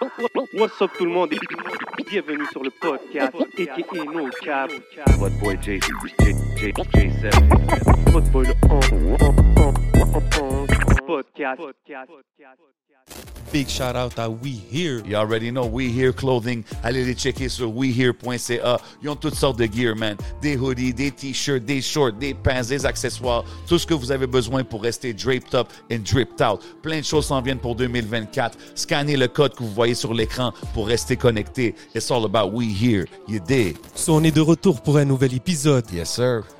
What's up tout le monde? Et bienvenue sur le podcast aka No Cap. What boy J J J J J7. Votre boy le podcast. Big shout out à We Here. You already know We Here Clothing. Allez les checker sur wehere.ca. Ils ont toutes sortes de gear, man. Des hoodies, des t-shirts, des shorts, des pants, des accessoires. Tout ce que vous avez besoin pour rester draped up and dripped out. Plein de choses s'en viennent pour 2024. Scannez le code que vous voyez sur l'écran pour rester connecté. It's all about We Here. You dig? So, on est de retour pour un nouvel épisode. Yes, sir.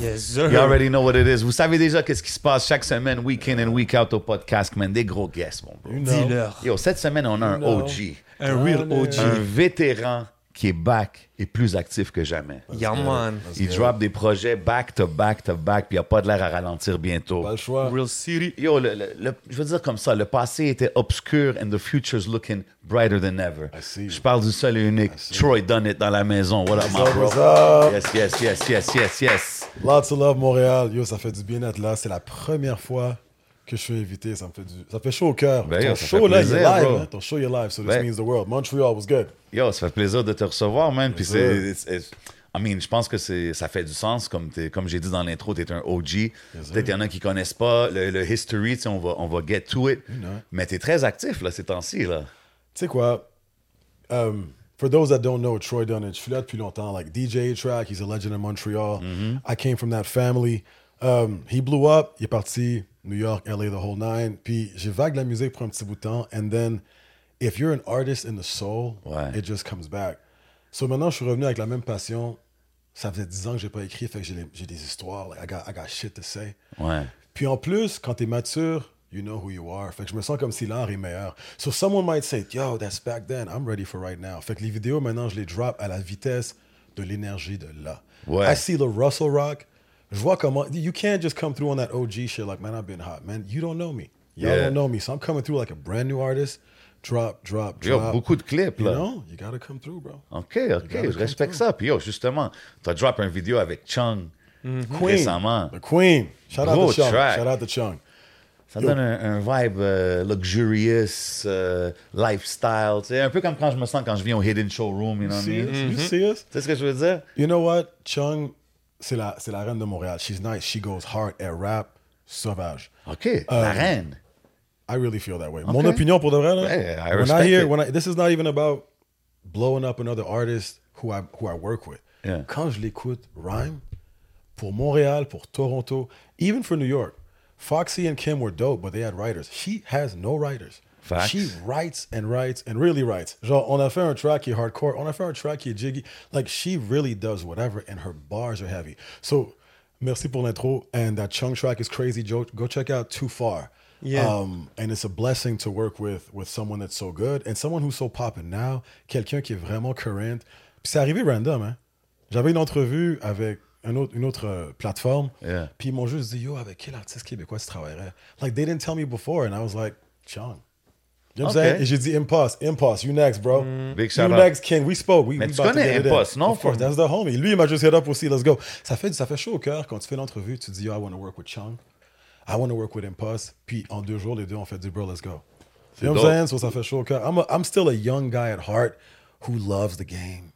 Yes, sir. You already know what it is. Vous savez déjà qu'est-ce qui se passe chaque semaine, week in and week out au podcast, man. Des gros guests, mon bro. Dis-leur. Yo, cette semaine, on a un know. OG. Un real OG. Un vétéran qui est back et plus actif que jamais. Yeah, man. Il drop des projets back to back to back, puis il a pas de l'air à ralentir bientôt. Pas le choix. Real City. Yo, le, le- le- je veux dire comme ça, le passé était obscur and the future's looking brighter than ever. I see. Je parle du seul et unique Troy Dunnett dans la maison. What up, my bro? what's up? Yes, yes, yes, yes, yes, yes. Lots of love, Montréal. Yo, ça fait du bien d'être là. C'est la première fois que je suis invité. Ça me fait, du... ça fait chaud au cœur. Ben, Ton show, là, plaisir, live. hein. Ton show, il est live. So this Ben. means the world. Montreal was good. Yo, ça fait plaisir de te recevoir, man. Puis c'est. I mean, je pense que c'est, ça fait du sens. Comme, t'es- comme j'ai dit dans l'intro, tu es un OG. Peut-être qu'il y en a qui connaissent pas le, le history. On va, on va get to it. Mais tu es très actif là, ces temps-ci. Là. Tu sais quoi? Um, for those that don't know, Troy Dunnett, je suis là depuis longtemps. Like DJ Track, he's a legend in Montreal. I came from that family. Um, he blew up. Il est parti New York, LA, the whole nine. Puis j'ai vague la musique pour un petit bout de temps. And then, if you're an artist in the soul, Ouais. it just comes back. So maintenant, je suis revenu avec la même passion. Ça faisait 10 ans que j'ai pas écrit, fait que j'ai des histoires. Like, I, got, I got shit to say. Ouais. Puis en plus, quand t'es mature, you know who you are. Fait que je me sens comme si l'art est meilleur. So someone might say, yo, that's back then. I'm ready for right now. Fait que les vidéos, maintenant, je les drop à la vitesse de l'énergie de là. Ouais. I see the Russell Rock. Je vois comment... You can't just come through on that OG shit like, man, I've been hot. Man, you don't know me. Y'all Yeah. don't know me. So I'm coming through like a brand new artist. Drop, drop, Yo, drop. beaucoup de clips, You là. know? You gotta come through, bro. OK, OK, je respecte ça. Puis yo, justement, tu as drop une vidéo avec Chung mm-hmm. Queen. récemment. The Queen. Shout out to Chung. track. Shout out to Chung. Ça donne un, un vibe euh, luxurious, euh, lifestyle. Tu sais, un peu comme quand je me sens quand je viens au Hidden Showroom, you know what I See mean? us? You mm-hmm. see us? Tu sais ce que je veux dire? You know what? Chung, c'est la, c'est la reine de Montréal. She's nice. She goes hard. Elle rap sauvage. OK, la um, reine. I really feel that way. Mon opinion pour de vrai, là, Ouais, I when I hear, it. when I, this is not even about blowing up another artist who I, who I work with. Yeah. Quand je l'écoute rhyme, pour Montréal, pour Toronto, even for New York, Foxy and Kim were dope, but they had writers. She has no writers. Facts. She writes and writes and really writes. Genre, on a fait un track qui est hardcore, on a fait un track qui est jiggy. Like, she really does whatever, and her bars are heavy. So, merci pour l'intro. And that Chung track is crazy. Go, go check out Too Far. Yeah. Um, and it's a blessing to work with with someone that's so good and someone who's so popping now. Quelqu'un qui est vraiment current. Puis c'est arrivé random, hein. J'avais une entrevue avec un autre, une autre euh, plateforme. Yeah. Puis ils m'ont juste dit, yo, avec quel artiste québécois tu travaillerais? Like, they didn't tell me before. And I was like, Chung. You know what I'm Okay. saying? Et j'ai dit, Impost, Impost, you next, bro. Big you shout out. next, King. We spoke. We, Mais we tu about to connais. Impost, non? Of course, that's the homie. Lui, il m'a juste hit up aussi. Let's go. Ça fait, ça fait chaud au cœur quand tu fais l'entrevue. Tu dis, yo, I want to work with Chung. I want to work with Impost. Puis en deux jours, les deux ont fait du bro, let's go. You know what I'm saying? So ça fait chaud au cœur. I'm, a- I'm still a young guy at heart who loves the game.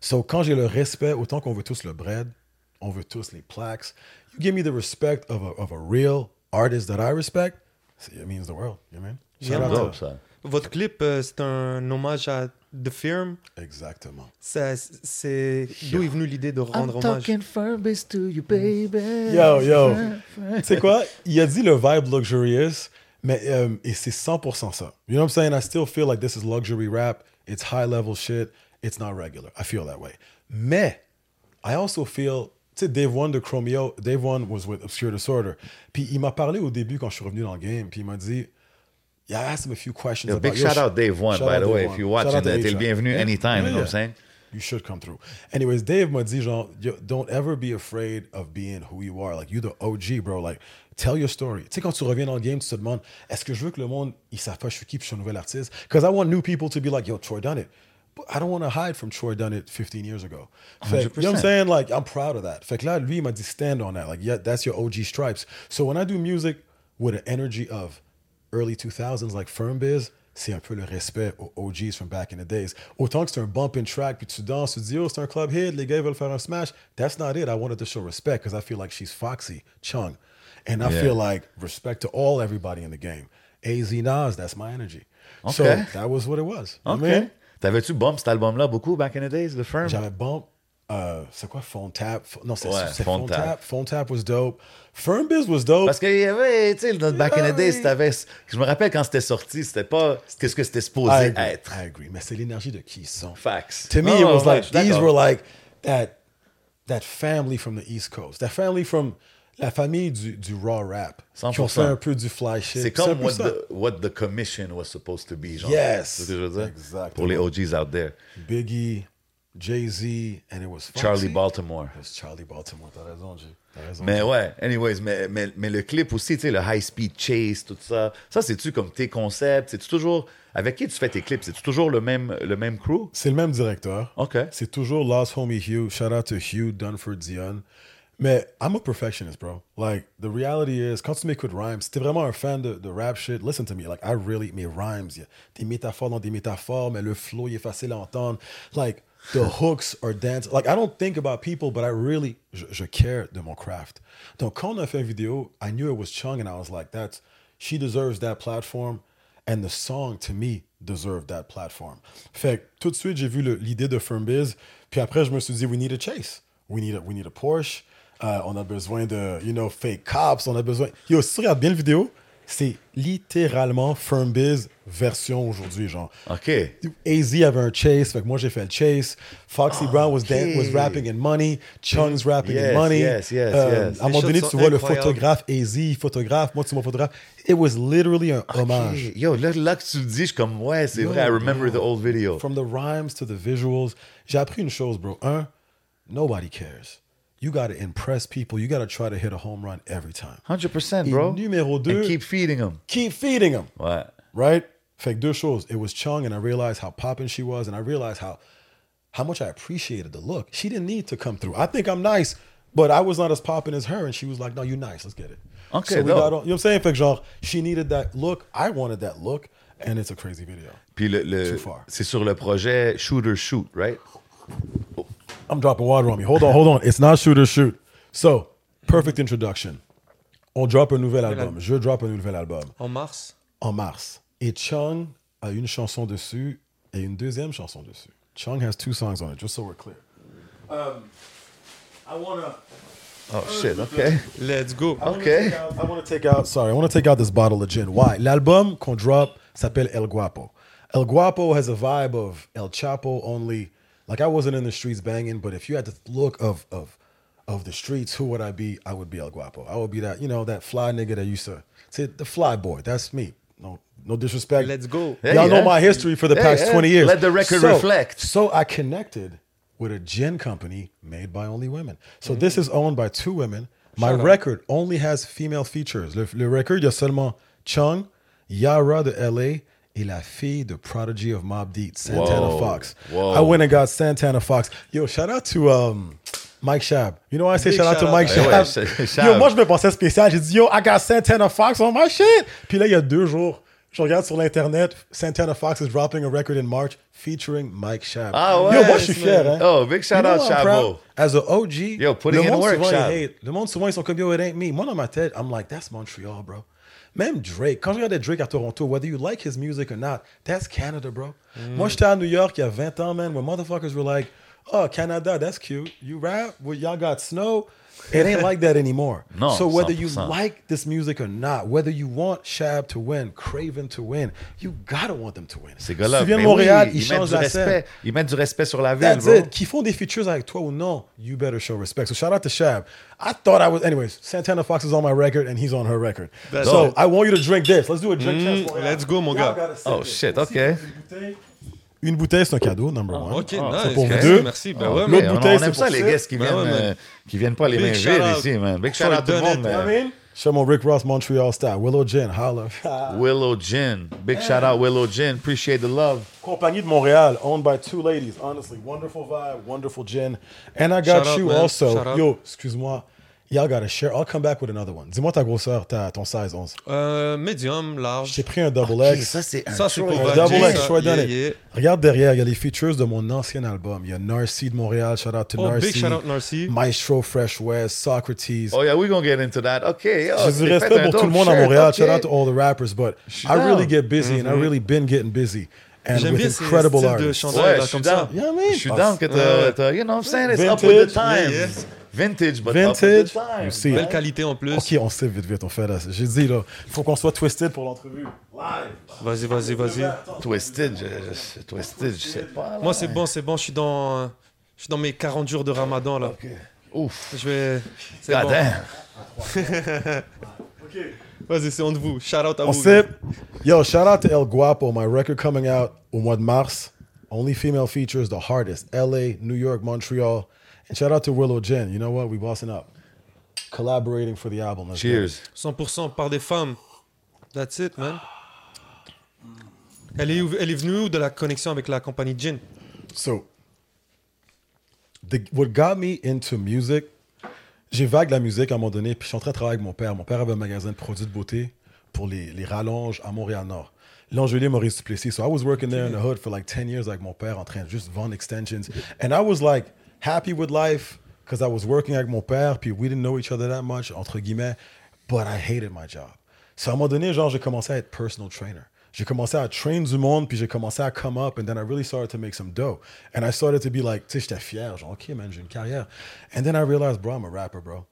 So quand j'ai le respect, autant qu'on veut tous le bread, on veut tous les plaques. You give me the respect of a, of a real artist that I respect, it means the world. You know what I mean? Ça. Votre clip, euh, c'est un hommage à The Firm. Exactement. C'est d'où est venue l'idée de rendre hommage? Furbies to you, baby. Yo, yo. tu sais quoi? Il a dit le vibe luxurious, mais euh, et c'est 100% ça. You know what I'm saying? I still feel like this is luxury rap. It's high level shit. It's not regular. I feel that way. Mais I also feel, tu sais, Dave One de Chromeo, Dave One was with Obscure Disorder. Puis il m'a parlé au début quand je suis revenu dans le game, puis il m'a dit, yeah, I asked him a few questions. Yo, about, big shout sh- out Dave One, by the Dave way. One. If you're watching that, t'es le A-Track. bienvenu Yeah. anytime, you know what I'm saying? You should come through. Anyways, Dave m'a dit, genre, don't ever be afraid of being who you are. Like, you're the OG, bro. Like, tell your story. Tu sais, quand tu reviens dans le game, tu te demandes, est-ce que je veux que le monde, ils savent pas je suis qui, puis je suis un nouvel artiste? Because I want new people to be like, yo, Troy done it. But I don't want to hide from Troy done it 15 years ago. Fait, you know what I'm saying? Like, I'm proud of that. Fait que là, lui, il m'a dit, stand on that. Like, yeah, that's your OG stripes. So when I do music with an energy of early 2000s, like Firm Biz, c'est un peu le respect aux OGs from back in the days. Autant que c'est un bumping track, puis tu danses, tu dis, oh, c'est un club hit, les gars ils veulent faire un smash. That's not it. I wanted to show respect because I feel like she's Foxy, Chung. And I Yeah. feel like respect to all everybody in the game. AZ Nas, that's my energy. So Okay. that was what it was. OK. I mean? T'avais-tu bump cet album-là beaucoup back in the days, The Firm? J'avais bump. Euh, c'est quoi Phone Tap? Non, c'est Ouais, Phone Tap. Tap. Phone Tap was dope. Firm Biz was dope. Parce qu'il y avait, tu sais, back in the Ouais. t'avais. Je me rappelle quand c'était sorti, c'était pas qu'est-ce que c'était I supposé agree. être. I agree. Mais c'est l'énergie de qui ils sont. Facts. To me, Non, it was ouais, like these were like that that family from the East Coast, that family from la famille du, du raw rap, qui ont 100%. fait un peu du fly shit. C'est comme what the, what the commission was supposed to be, genre. Yes. C'est ce que je veux dire? Exactement. Pour les OGs out there. Biggie, Jay Z, and it was Foxy. Charlie Baltimore. It was Charlie Baltimore. T'as raison. T'as raison. Mais ouais, anyways, mais, mais, mais le clip aussi, tu sais, le high speed chase, tout ça, ça, c'est-tu comme tes concepts? C'est-tu toujours. Avec qui tu fais tes clips? C'est-tu toujours le même, le même crew? C'est le même directeur. OK. C'est toujours Lost Homie Hugh. Shout out to Hugh Dunford Dion. Mais I'm a perfectionist, bro. Like, the reality is, quand tu m'écoutes rhymes, si t'es vraiment un fan de, de rap shit, listen to me. Like, I really, mes rhymes, y a des métaphores dans des métaphores, mais le flow, il est facile à entendre. Like, the hooks are dance. Like, I don't think about people, but I really, je, je care de mon craft. Donc, quand on a fait une vidéo, I knew it was Chung, and I was like, that's, she deserves that platform. And the song, to me, deserved that platform. Fait tout de suite, j'ai vu l'idée de Firm Biz. Puis après, je me suis dit, we need a chase. We need a, we need a Porsche. Euh, on a besoin de, you know, fake cops. On a besoin. Yo, si tu regardes bien la vidéo, c'est littéralement Firm Biz version aujourd'hui, genre. OK. AZ avait un chase, fait que moi j'ai fait le chase. Foxy Brown was, dan- was rapping in money. Chung's rapping Yes, in money. yes, yes, Euh, yes. À un moment donné, tu vois le photographe AZ, photographe, moi tu vois photographe. It was literally un hommage. Hey, Yo, là, là que tu le dis, je suis comme, ouais, c'est vrai, I remember bro. the old video. From the rhymes to the visuals. J'ai appris une chose, bro. Un, nobody cares. You got to impress people. You got to try to hit a home run every time. 100%, Et bro. numéro deux- And keep feeding them. Keep feeding them. Ouais. right? Fait que deux choses. It was Chung, and I realized how popping she was, and I realized how how much I appreciated the look. She didn't need to come through. I think I'm nice, but I was not as popping as her, and she was like, "No, you nice. Let's get it." Okay, so we got on. You know what I'm saying? Fait que genre, she needed that look. I wanted that look, and it's a crazy video. Puis le, le- Too far. c'est sur le projet Shooter Shoot, right? I'm dropping water on me. Hold on, hold on. It's not shoot or shoot. So, perfect introduction. On drop un nouvel album. Je drop un nouvel album. En mars? en mars. Et Chung a une chanson dessus et une deuxième chanson dessus. Chung has two songs on it, just so we're clear. Um, I wanna. Oh, shit, OK. Let's go. I wanna Okay. out- I want to take out. Sorry, I want to take out this bottle of gin. Why? L'album qu'on drop s'appelle El Guapo. El Guapo has a vibe of El Chapo only. Like I wasn't in the streets banging, but if you had the look of of of the streets, who would I be? I would be El Guapo. I would be that you know that fly nigga that used to say the fly boy. That's me. No, no disrespect. Let's go. Hey, Y'all know yeah. my history for the Hey, past yeah. 20 years. Let the record So- reflect. So I connected with a gin company made by only women. So this mm. is owned by two women. My Shout out. record only has female features. Le, le record, il y a seulement Chung, Yara de LA, et la fille de Prodigy of Mob Deep, Santana Whoa. Fox. Whoa. I went and got Santana Fox. Yo, shout out to um, Mike Shab. You know why I say Big shout out to Mike. Eh ouais, Shab? Shab. Yo, moi, je me pensais spécial. J'ai dit, yo, I got Santana Fox on my shit. Puis là, il y a deux jours, je regarde sur l'Internet, Santana Fox is dropping a record in March featuring Mike Shab. Ah ouais, Yo, moi, je suis fier, hein. Oh, big shout You know out, proud? As an OG, Yo, putting le in monde work, souvent, il Chab. hate. Le monde, souvent, ils sont comme, yo, it ain't me. Moi, dans ma tête, I'm like, that's Montreal, bro. Même Drake, quand je regardais Drake à Toronto, whether you like his music or not, that's Canada, bro. Mm. Moi, j'étais à New York il y a 20 ans, man, where motherfuckers were like, oh, Canada, that's cute. You rap? Well, y'all got snow? It ain't like that anymore. No, so whether you 100%. like this music or not, whether you want Shab to win, Craven to win, you gotta want them to win. Ces gars-là, Si tu viens Montréal, oui, ils, mettent changent du la scène. respect. Ils mettent du respect sur la ville, That's bro. it. Qui font des features avec toi ou non, you better show respect. So shout out to Shab. I thought I was, anyways, Santana Fox is on my record and he's on her record. That's so it. I want you to drink this. Let's do a drink Mm, chance. Montréal. let's go, mon Y'all gars. Oh, shit, Aussi, OK. Une bouteille, c'est un cadeau, number one. Ok, Ah, nice. c'est pour vous deux. Merci. Ben Ah, ouais. L'autre bouteille, c'est ça, pour les sip. guests qui Ben viennent, euh, qui viennent pas les Big mains shout vides out. ici, man. Big shout out tout le monde, mean? Show mon Rick Ross Montreal style. Willow Gin, holla. Willow Gin. Big shout out Willow Gin. Appreciate the love. Compagnie de Montréal, owned by two ladies. Honestly, wonderful vibe, wonderful gin. And I got Shout out, you also. Yo, excuse-moi. Y'all gotta share. I'll come back with another one. Dis-moi ta grosseur, ta, ton size 11. Euh, médium, large. J'ai pris un double Ok, X. ça, c'est un Ça, pour Un double X. Troy Yeah, yeah. Regarde derrière, il y a les features de mon ancien album. Il y a Narcy de Montréal, shout out to Oh, Narcy. big shout out Narcy. Maestro Fresh West, Socrates. Oh, yeah, we're gonna get into that. OK. Oh, J'ai du respect pour tout le monde à. Montréal. OK. Shout out to all the rappers, but I really get busy and I really been getting busy. And J'aime with bien incredible styles de artists. chandail Ouais, là, comme ça. Yeah, I mean. Je suis down que t'as, you know what I'm saying? It's up with the times. Vintage, but up Vintage. the times. You see. Belle qualité en plus. Ok, on sait vite, vite, on fait là. J'ai dit là, il faut qu'on soit twisted pour l'entrevue. Live. Vas-y, vas-y, vas-y. Twisted, je, je- Twisted, je sais pas. là. Moi, c'est bon, c'est bon. Je suis dans, euh, je suis dans mes 40 jours de ramadan là. Ouf. Je vais. C'est God bon. damn. Vas-y, c'est on de vous. Shout out à On vous. sip. Yo, shout out to El Guapo, my record coming out au mois de mars. Only female features, the hardest. LA, New York, Montreal. And shout out to Willow Jen. You know what? We bossing up. Collaborating for the album. Let's go. Cheers. 100% par des femmes. That's it, man. Elle est, où- elle est venue où de la connexion avec la compagnie Gin? So, the, what got me into music, j'ai vague la musique à un moment donné, puis je suis en train de travailler avec mon père. Mon père avait un magasin de produits de beauté pour les, les rallonges à Montréal-Nord. L'Angelier Maurice Duplessis. So I was working there in the hood for like 10 years avec mon père en train de juste vendre extensions. And I was like happy with life because I was working avec mon père, puis we didn't know each other that much, entre guillemets, but I hated my job. So à un moment donné, genre, j'ai commencé à être personal trainer. J'ai commencé à train du monde, puis j'ai commencé à come up, and then I really started to make some dough. And I started to be like, tu sais, j'étais fier, genre, OK, man, j'ai une carrière. And then I realized, bro, I'm a rapper, bro.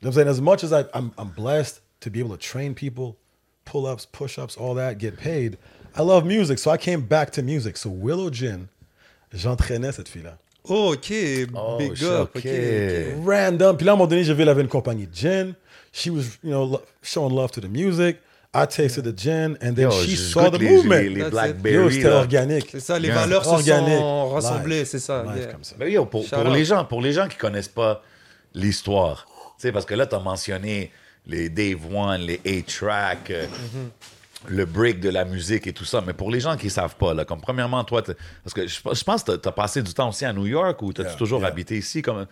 You know I'm saying? As much as I, I'm, I'm blessed to be able to train people, pull ups, push ups, all that, get paid, I love music. So I came back to music. So Willow Gin, j'entraînais cette fille-là. Oh, ok. Oh, Big shit, up. ok. ok, ok. Random. Puis là, à un moment donné, j'ai vu, elle avait une compagnie de gin. She was, you know, lo- showing love to the music. I tasted the gin, and then Yo, she je saw goûte the les, movement. les, les That's it. Blackberry. Yo, c'était là. organique. C'est ça, les Yeah. valeurs se sont rassemblées, Live. c'est ça. Live yeah. comme ça. Mais yo, pour, Shout pour out. les gens, pour les gens qui connaissent pas l'histoire, tu sais, parce que là, tu as mentionné les Dave One, les A-Track, euh, le break de la musique et tout ça. Mais pour les gens qui savent pas, là, comme premièrement, toi, parce que je, je pense que tu as passé du temps aussi à New York ou tu as Yeah, toujours yeah. habité ici? Comme...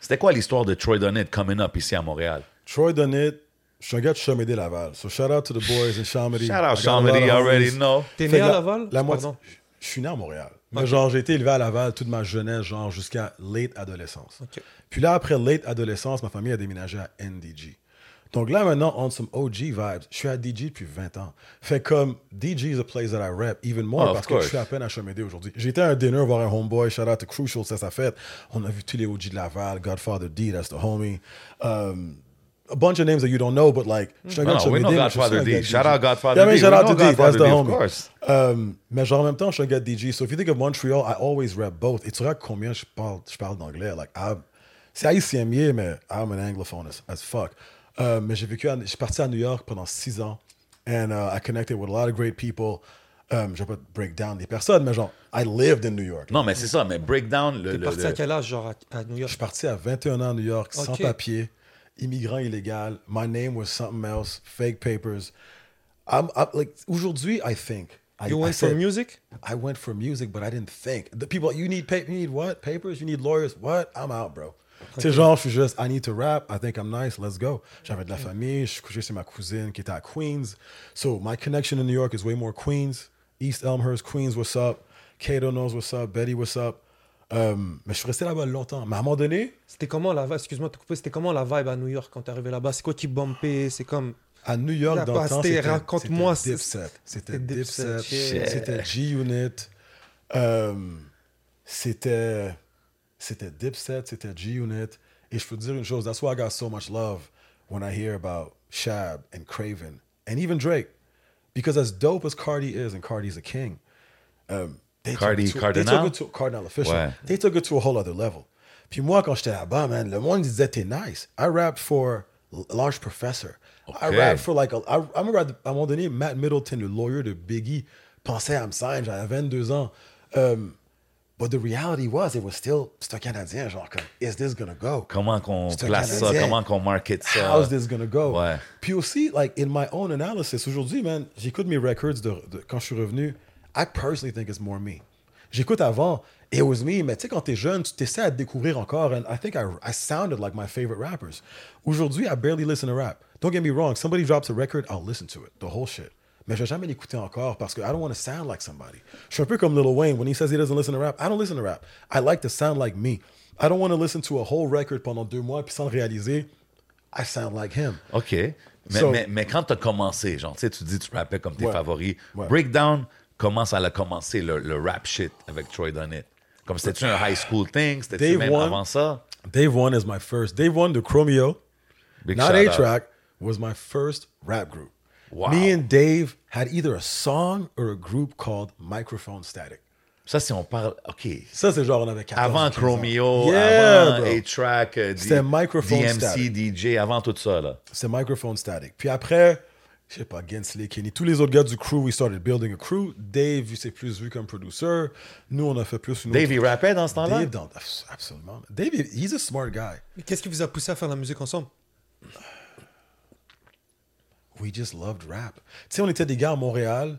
C'était quoi l'histoire de Troy Dunnett coming up ici à Montréal? Troy Dunnett, je suis un gars de Chamédé Laval. So shout out to the boys in Chamédé. Shout out Chamonix, of already know. T'es né à que la- Laval? La moitié. Je suis né à Montréal. Mais genre, j'ai été élevé à Laval toute ma jeunesse, genre jusqu'à late adolescence. Puis là, après late adolescence, ma famille a déménagé à NDG. Donc là, maintenant, on some OG vibes. Je suis à DG depuis 20 ans. Fait comme DG is a place that I rep even more Oh, of parce que je suis à peine à Chamédé aujourd'hui. J'étais à un dinner voir un homeboy, shout out to Crucial, c'est sa fête. On a vu tous les OG de Laval, Godfather D, that's the homie. Um, a bunch of names that you don't know, but like, je suis No, de no, we know Godfather D. Shout out Godfather Yeah, D. shout out to D, that's the homie. course. Um, mais genre en même temps, je suis un gars DJ. So if you think of Montreal, I always rep both. Et tu regardes combien je parle, je parle d'anglais. Like, I'm- c'est haïtien mais I'm an anglophone as, as fuck. Euh, mais j'ai vécu, à- je suis parti à New York pendant six ans. And uh, I connected with a lot of great people. Um, je vais pas break down des personnes, mais genre, I lived in New York. Non, mais c'est ça, mais breakdown. Le, T'es parti le- à quel âge, genre, à, à New Je York suis parti à 21 ans à New York, sans papier, immigrant illégal. My name was something else, fake papers. I'm, I'm like, aujourd'hui, I think. I, You I went for music? I went for music, but I didn't think. The people, you need pa- you need what? Papers? You need lawyers? What? I'm out, bro. C'est genre, je suis juste, I need to rap. I think I'm nice. Let's go. J'avais de la famille. Je suis couché chez ma cousine qui était à Queens. So my connection in New York is way more Queens. East Elmhurst, Queens, what's up? Kato knows what's up. Betty, what's up? Um, mais je suis resté là-bas longtemps. Mais à un moment donné, C'était comment la vibe? Excuse-moi de couper. C'était comment la vibe à New York quand t'es arrivé là-bas? C'est quoi qui bumpait? C'est comme. à New York, dans le temps, c'était raconte-moi, Dipset. C'était Dipset. C'était G-Unit. Um, c'était c'était Dipset, c'était G-Unit. Et je peux te dire une chose, that's why I got so much love when I hear about Shab and Craven and even Drake. Because as dope as Cardi is, and Cardi's a king, um, they, Cardi took it to, they Cardinal? took it to Cardinal official. Ouais. They took it to a whole other level. Puis moi, quand j'étais là-bas, man, le monde disait t'es nice. I rapped for Large Professor. Okay. I rapped for like, a, I, I remember à un moment donné, Matt Middleton, le lawyer de Biggie, pensait à me sign, j'avais 22 ans. Um, but the reality was, it was still, c'est un Canadien, genre, comme, is this gonna go? Comment qu'on place ça? Comment qu'on market ça? How's this gonna go? Ouais. Puis aussi, like, in my own analysis, aujourd'hui, man, j'écoute mes records de, de- quand je suis revenu. I personally think it's more me. J'écoute avant, it was me, mais tu sais, quand t'es jeune, tu t'essaies à te découvrir encore, and I think I, I sounded like my favorite rappers. Aujourd'hui, I barely listen to rap. Don't get me wrong, somebody drops a record, I'll listen to it, the whole shit. Mais je vais jamais l'écouter encore parce que I don't want to sound like somebody. Je suis un peu comme Lil Wayne, when he says he doesn't listen to rap, I don't listen to rap. I like to sound like me. I don't want to listen to a whole record pendant deux mois, puis sans le réaliser, I sound like him. OK. Mais, So- mais, mais quand tu as commencé, genre, tu dis tu rappais comme tes Ouais. favoris. Ouais. Breakdown, comment ça a commencé, le, le rap shit avec Troy Dunnett? Comme c'était-tu un high school thing? C'était-tu même One. avant ça? Dave One is my first. Dave One, the Chromeo, Big not shout A out. Track, was my first rap group. Wow. Me and Dave had either a song or a group called Microphone Static. Ça, si on parle. OK. Ça, c'est genre, on avait 14 Avant 15 ans. Chromeo, Yeah, avant. A-Track, euh, C'était Microphone DMC, Static. DJ, avant tout ça, là. C'est Microphone Static. Puis après, je sais pas, Gensley, Kenny, tous les autres gars du crew, we started building a crew. Dave, il s'est plus vu comme producer. Nous, on a fait plus une Dave, autre- il rappait dans ce temps-là? Dave, dans- absolument. Dave, he's a smart guy. Mais Qu'est-ce qui vous a poussé à faire la musique ensemble? We just loved rap. Tu sais, on était des gars à Montréal,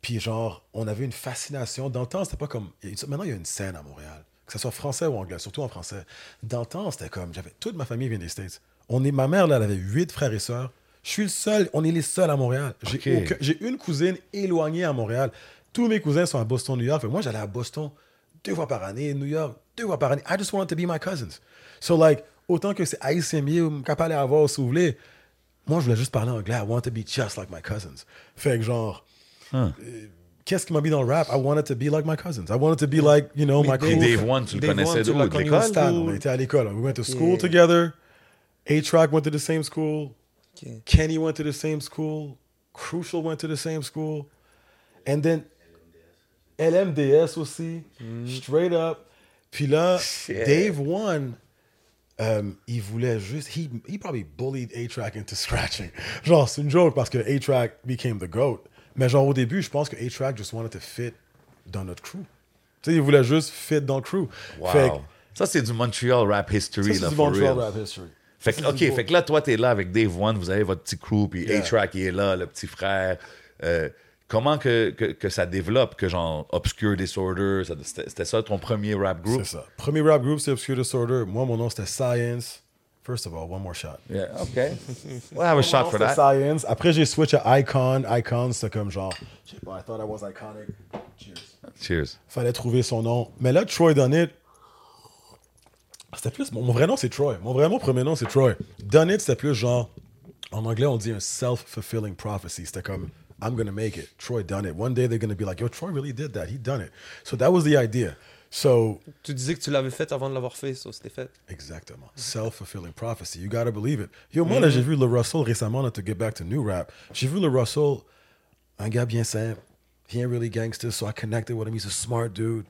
puis genre, on avait une fascination. Dans le temps, c'était pas comme. Maintenant, il y a une scène à Montréal, que ce soit français ou anglais, surtout en français. Dans le temps, c'était comme. j'avais Toute ma famille vient des States. On est, ma mère, là, elle avait huit frères et sœurs. Je suis le seul, on est les seuls à Montréal. J'ai aucun- une cousine éloignée à Montréal. Tous mes cousins sont à Boston, New York. Moi, j'allais à Boston deux fois par année, New York deux fois par année. I just wanted to be my cousins. So, like, autant que c'est haïtien mieux, capable d'avoir, si vous voulez, moi, je voulais juste parler anglais. I want to be just like my cousins. Fait que genre, euh, qu'est-ce qui m'a mis dans le rap? I wanted to be like my cousins. I wanted to be like, you know, my Mais Et cool Dave One, tu le Dave connaissais One, d'où? De l'école? stade. On était à l'école. We went to school Yeah. together. A-Track went to the same school. Ok. Kenny went to the same school. Crucial went to the same school. And then LMDS aussi. Mm. Straight up. Puis là, Shit. Dave One, um, il voulait juste. He, he probably bullied A-Track into scratching. Genre, c'est une joke parce que A-Track became the GOAT. Mais genre, au début, je pense que A-Track just wanted to fit dans notre crew. Tu sais, il voulait juste fit dans le crew. Fait que- Wow. Ça, c'est du Montreal rap history, ça, c'est du Montreal real. rap history. Fait que, OK, fait que là, toi, t'es là avec Dave One, vous avez votre petit crew, puis Yeah. A-Track, il est là, le petit frère. Euh, comment que, que, que ça développe, que genre Obscure Disorder, c'était ça ton premier rap group? C'est ça. Premier rap group, c'est Obscure Disorder. Moi, mon nom, c'était Science. First of all, one more shot. Yeah, OK. We'll have a shot for that. Science. Après, j'ai switch à Icon. Icon, c'était comme genre, je sais pas, I thought I was iconic. Cheers. Cheers. Fallait trouver son nom. Mais là, Troy Dunnett, c'était plus. Mon, mon vrai nom, c'est Troy. Mon vrai nom, premier nom, c'est Troy. Dunnett, c'était plus genre. En anglais, on dit un self-fulfilling prophecy. C'était comme, I'm gonna make it. Troy done it. One day, they're gonna be like, yo, Troy really did that. He done it. So that was the idea. So Tu disais que tu l'avais fait avant de l'avoir fait, ça, c'était fait. Exactement. Self-fulfilling prophecy. You gotta believe it. Yo, moi, là, j'ai vu le Russell récemment, là, to get back to new rap. J'ai vu le Russell, un gars bien simple. He ain't really gangster, so I connected with him. He's a smart dude.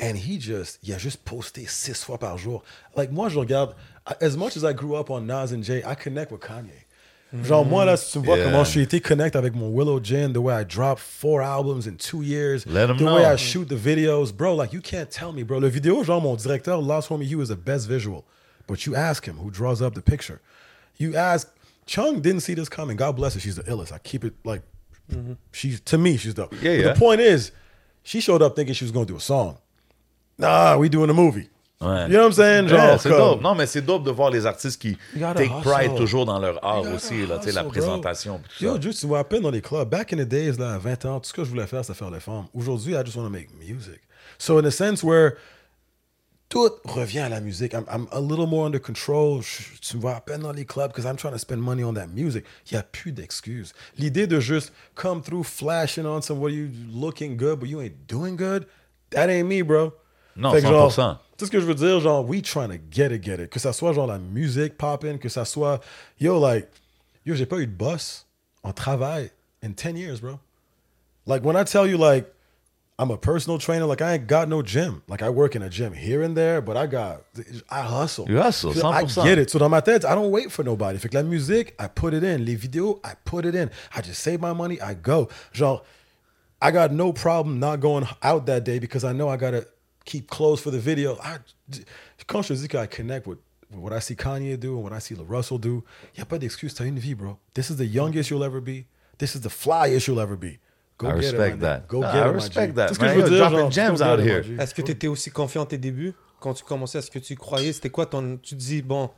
And he just, il a juste posté six fois par jour. Like, moi, je regarde, as much as I grew up on Nas and Jay, I connect with Kanye. Genre, moi, là, si tu vois Yeah. comment je suis été connect avec mon Willow Gin, the way I dropped four albums in two years, Let 'em the know. way I shoot the videos, bro, like, you can't tell me, bro. Le vidéo, genre, mon directeur, Lost Homie, he was the best visual. But you ask him, who draws up the picture. You ask, Chung didn't see this coming. God bless her. She's the illest. I keep it, like, mm-hmm. she's, to me, she's dope. Yeah, yeah. The point is, she showed up thinking she was going to do a song. Nah, we doing a movie. Ouais. You know what I'm saying? Yeah, Genre, c'est comme- dope. Non, mais c'est dope de voir les artistes qui take pride toujours dans leur art aussi, là, tu sais, la hustle, bro. présentation. tout Yo, tu vois à peine dans les clubs. Back in the days, là, à 20 ans, tout ce que je voulais faire, c'était faire les femmes. Aujourd'hui, I just want to make music. So, in a sense where tout revient à la musique, I'm, I'm a little more under control. Je- tu me vois à peine dans les clubs because I'm trying to spend money on that music. Il n'y a plus d'excuses. L'idée de juste come through flashing on some, what you looking good, but you ain't doing good, that ain't me, bro. Non, Fait que genre, 100%. Tu sais ce que je veux dire? Genre, we trying to get it, get it. Que ça soit genre la musique popping, que ça soit. Yo, like, yo, j'ai pas eu de boss en travail in 10 years, bro. Like, when I tell you, like, I'm a personal trainer, like, I ain't got no gym. Like, I work in a gym here and there, but I got, I hustle. You hustle, I 100%. get it. So, dans ma tête, I don't wait for nobody. Fait que la musique, I put it in. Les vidéos, I put it in. I just save my money, I go. Genre, I got no problem not going out that day because I know I gotta keep clothes for the video. I, quand je dis que I connect with, with what I see Kanye do and what I see Russell do, y a pas d'excuse. T'as une vie, bro. This is the youngest you'll ever be. This is the flyest you'll ever be. Go I get respect it, that. Go get I it, respect that, C'est ce que man. je veux dire, genre, gems out here. Est-ce que tu étais aussi confiant à tes débuts? Quand tu commençais Est-ce que tu croyais C'était quoi ton. Tu dis, bon,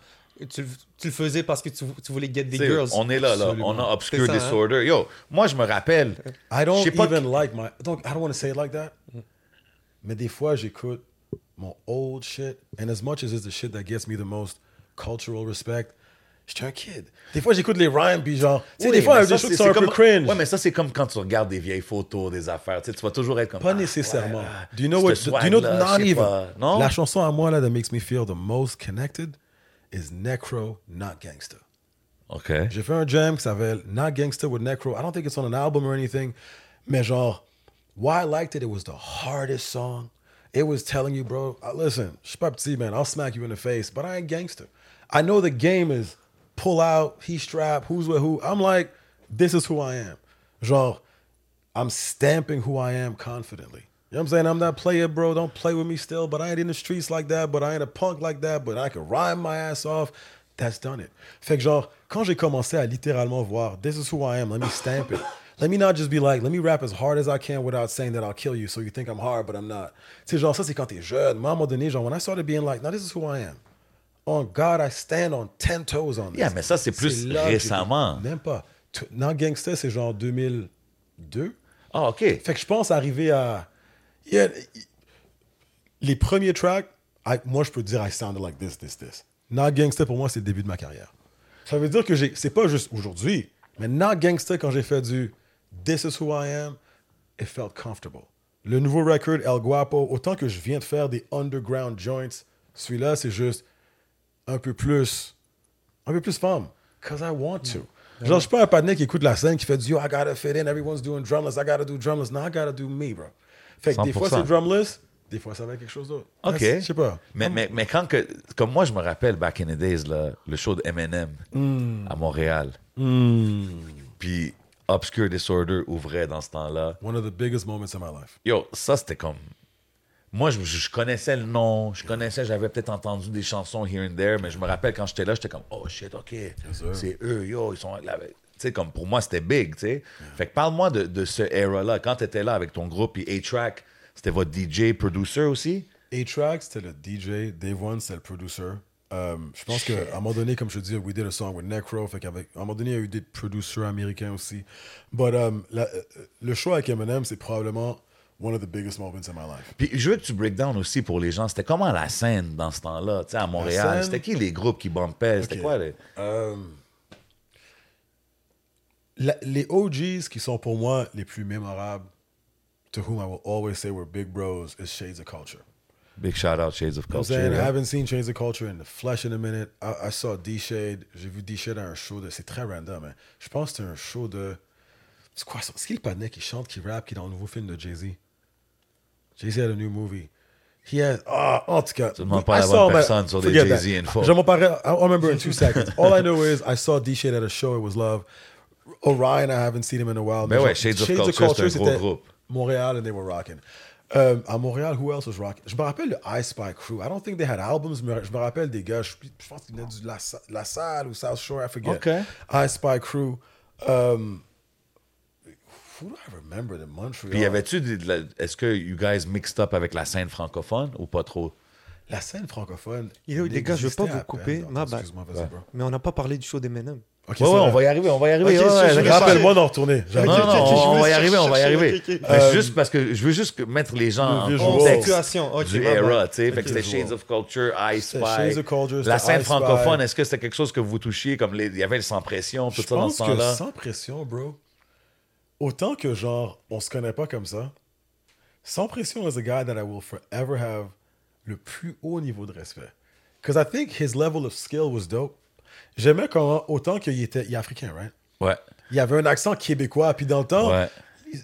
tu, tu le faisais parce que tu, tu voulais get des girls? On est là, là. Absolument. On a Obscure ça, hein? Disorder. Yo, moi, je me rappelle. I don't Je sais pas even que- like my. Don't, I don't want to say it like that. Mais des fois, j'écoute mon old shit. And as much as it's the shit that gets me the most cultural respect, j'étais un kid. Des fois, j'écoute les rhymes, puis genre. Tu sais, Oui, des fois, des choses qui sont un peu comme- cringe. Ouais, mais ça, c'est comme quand tu regardes des vieilles photos, des affaires. Tu sais, tu vas toujours être comme. Pas ah, nécessairement. ouais, do you know what? Do you know? Not even. pas. Non? La chanson à moi là that makes me feel the most connected is Necro, Not Gangsta. OK. J'ai fait un jam qui s'appelle Not Gangsta with Necro. I don't think it's on an album or anything. Mais genre, why I liked it, it was the hardest song. It was telling you, bro, listen, petit, man. I'll smack you in the face, but I ain't gangster. I know the game is pull out, he strap, who's with who. I'm like, this is who I am. Genre, I'm stamping who I am confidently. You know what I'm saying? I'm that player, bro. Don't play with me still, but I ain't in the streets like that, but I ain't a punk like that, but I can rhyme my ass off. That's done it. Fait que genre, quand j'ai commencé à littéralement voir, this is who I am, let me stamp it. Let me not just be like, let me rap as hard as I can without saying that I'll kill you, so you think I'm hard, but I'm not. Tu sais, genre, ça, c'est quand t'es jeune. Moi, à un moment donné, genre, when I started being like, now this is who I am. On God, I stand on 10 toes on this. Yeah, mais ça, c'est plus là récemment. Même pas. Non Gangsta, c'est genre 2002. Ah, OK. Fait que je pense arriver à. Yeah, les premiers tracks, I- moi je peux dire I sounded like this, this, this. Not Gangsta pour moi c'est le début de ma carrière. Ça veut dire que j'ai. C'est pas juste aujourd'hui, mais Not Gangsta quand j'ai fait du This is who I am, it felt comfortable. Le nouveau record El Guapo, autant que je viens de faire des underground joints, celui-là c'est juste un peu plus. Un peu plus femme. Cause I want to. Genre, je suis pas un patiné qui écoute la scène qui fait du Yo, I gotta fit in, everyone's doing drumless, I gotta do drumless. No, I gotta do me, bro. Fait que des fois 100%. c'est drumless, des fois ça va être quelque chose d'autre. OK. Je sais pas. Mais, mais, mais quand que. Comme moi, je me rappelle, back in the days, là, le show de Eminem Hmm. à Montréal. Puis Obscure Disorder ouvrait dans ce temps-là. One of the biggest moments in my life. Yo, ça, c'était comme. Moi, je, je connaissais le nom, je connaissais, j'avais peut-être entendu des chansons here and there, mais je me rappelle quand j'étais là, j'étais comme, oh shit, ok, c'est eux, yo, ils sont là. Tu sais, comme pour moi, c'était big, tu sais. Fait que parle-moi de, de ce era-là. Quand tu étais là avec ton groupe, puis A-Track, c'était votre DJ, producer aussi? A-Track, c'était le DJ. Dave One, c'était le producer. Euh, je pense qu'à un moment donné, comme je te dis, we did a song with Necro. Fait qu'avec, à un moment donné, il y a eu des producers américains aussi. But um, la- euh, le show avec Eminem, c'est probablement one of the biggest moments in my life. Puis je veux que tu break down aussi pour les gens. C'était comment la scène dans ce temps-là, tu sais, à Montréal? scène? C'était qui les groupes qui bumpaient? C'était quoi les... Euh, la- les OGs qui sont pour moi les plus mémorables, to whom I will always say we're big bros, is Shades of Culture. Big shout out Shades of You know I'm Culture. saying? I haven't seen Shades of Culture in the flesh in a minute. I, I saw D-Shade. J'ai vu D-Shade à un show de. C'est très random, hein. Je pense que c'était un show de. C'est quoi ça? C'est qui le patinet qui chante, qui rappe, qui est dans le nouveau film de Jay-Z? Jay-Z had a new movie. He has. Ah, en tout cas. Tu demandes pas à la I bonne personne sur des Jay-Z that. info. Je m'en parle- I'll remember in two seconds. All I know is I saw D-Shade at a show. It was love. Orion, I haven't seen him in a while. Ben mais ouais, genre, Shades of Culture, c'est un gros groupe. Montréal and they were rocking. Euh, à Montréal, who else was rocking? Je me rappelle le I Spy Crew. I don't think they had albums, mais je me rappelle des gars, je, je pense qu'ils venaient du La, La Salle ou South Shore, I forget. Ok. I Spy Crew. Um, who do I remember in Montreal? Puis y avait-tu des- de la- Est-ce que you guys mixed up avec la scène francophone ou pas trop? La scène francophone. Yo, les gars, je veux pas vous couper. peine. Ma bad. Excuse-moi, vas-y, bro. Mais on n'a pas parlé du show d'Eminem. Ok, Ouais, on va y arriver, on va y arriver. Ouais, ouais, Rappelle-moi d'en retourner. Non, non, on, va y arriver, on va y arriver. Mais Euh, juste parce que je veux juste mettre les gens le en contexte du era, tu sais. Fait Ok, que c'était. Shades of Culture, I Spy. Of Culture, La scène francophone, est-ce que c'était quelque chose que vous touchiez comme il y avait le sans pression, tout Je ça dans ce temps-là? sans pression, bro, autant que genre, on se connaît pas comme ça, sans pression is a guy that I will forever have le plus haut niveau de respect. Because I think his level of skill was dope. J'aimais comment, autant qu'il était il est africain, right? Ouais. Il avait un accent québécois, puis dans le temps, Ouais.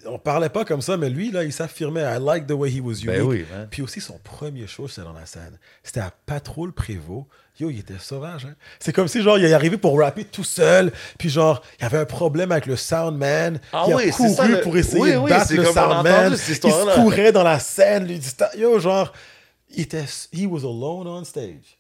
on parlait pas comme ça, mais lui, là, il s'affirmait. I like the way he was unique. Ben oui, man. Puis aussi, son premier show, c'était dans la scène. C'était à Patrouille Prévost. Yo, il était sauvage. Hein? C'est comme si, genre, il est arrivé pour rapper tout seul. Puis, genre, il y avait un problème avec le soundman. Ah il a oui, c'est couru ça, le- pour essayer oui, de oui, battre le a soundman. Il se courait dans la scène. Lui, dit, yo, genre, il était, he was alone on stage.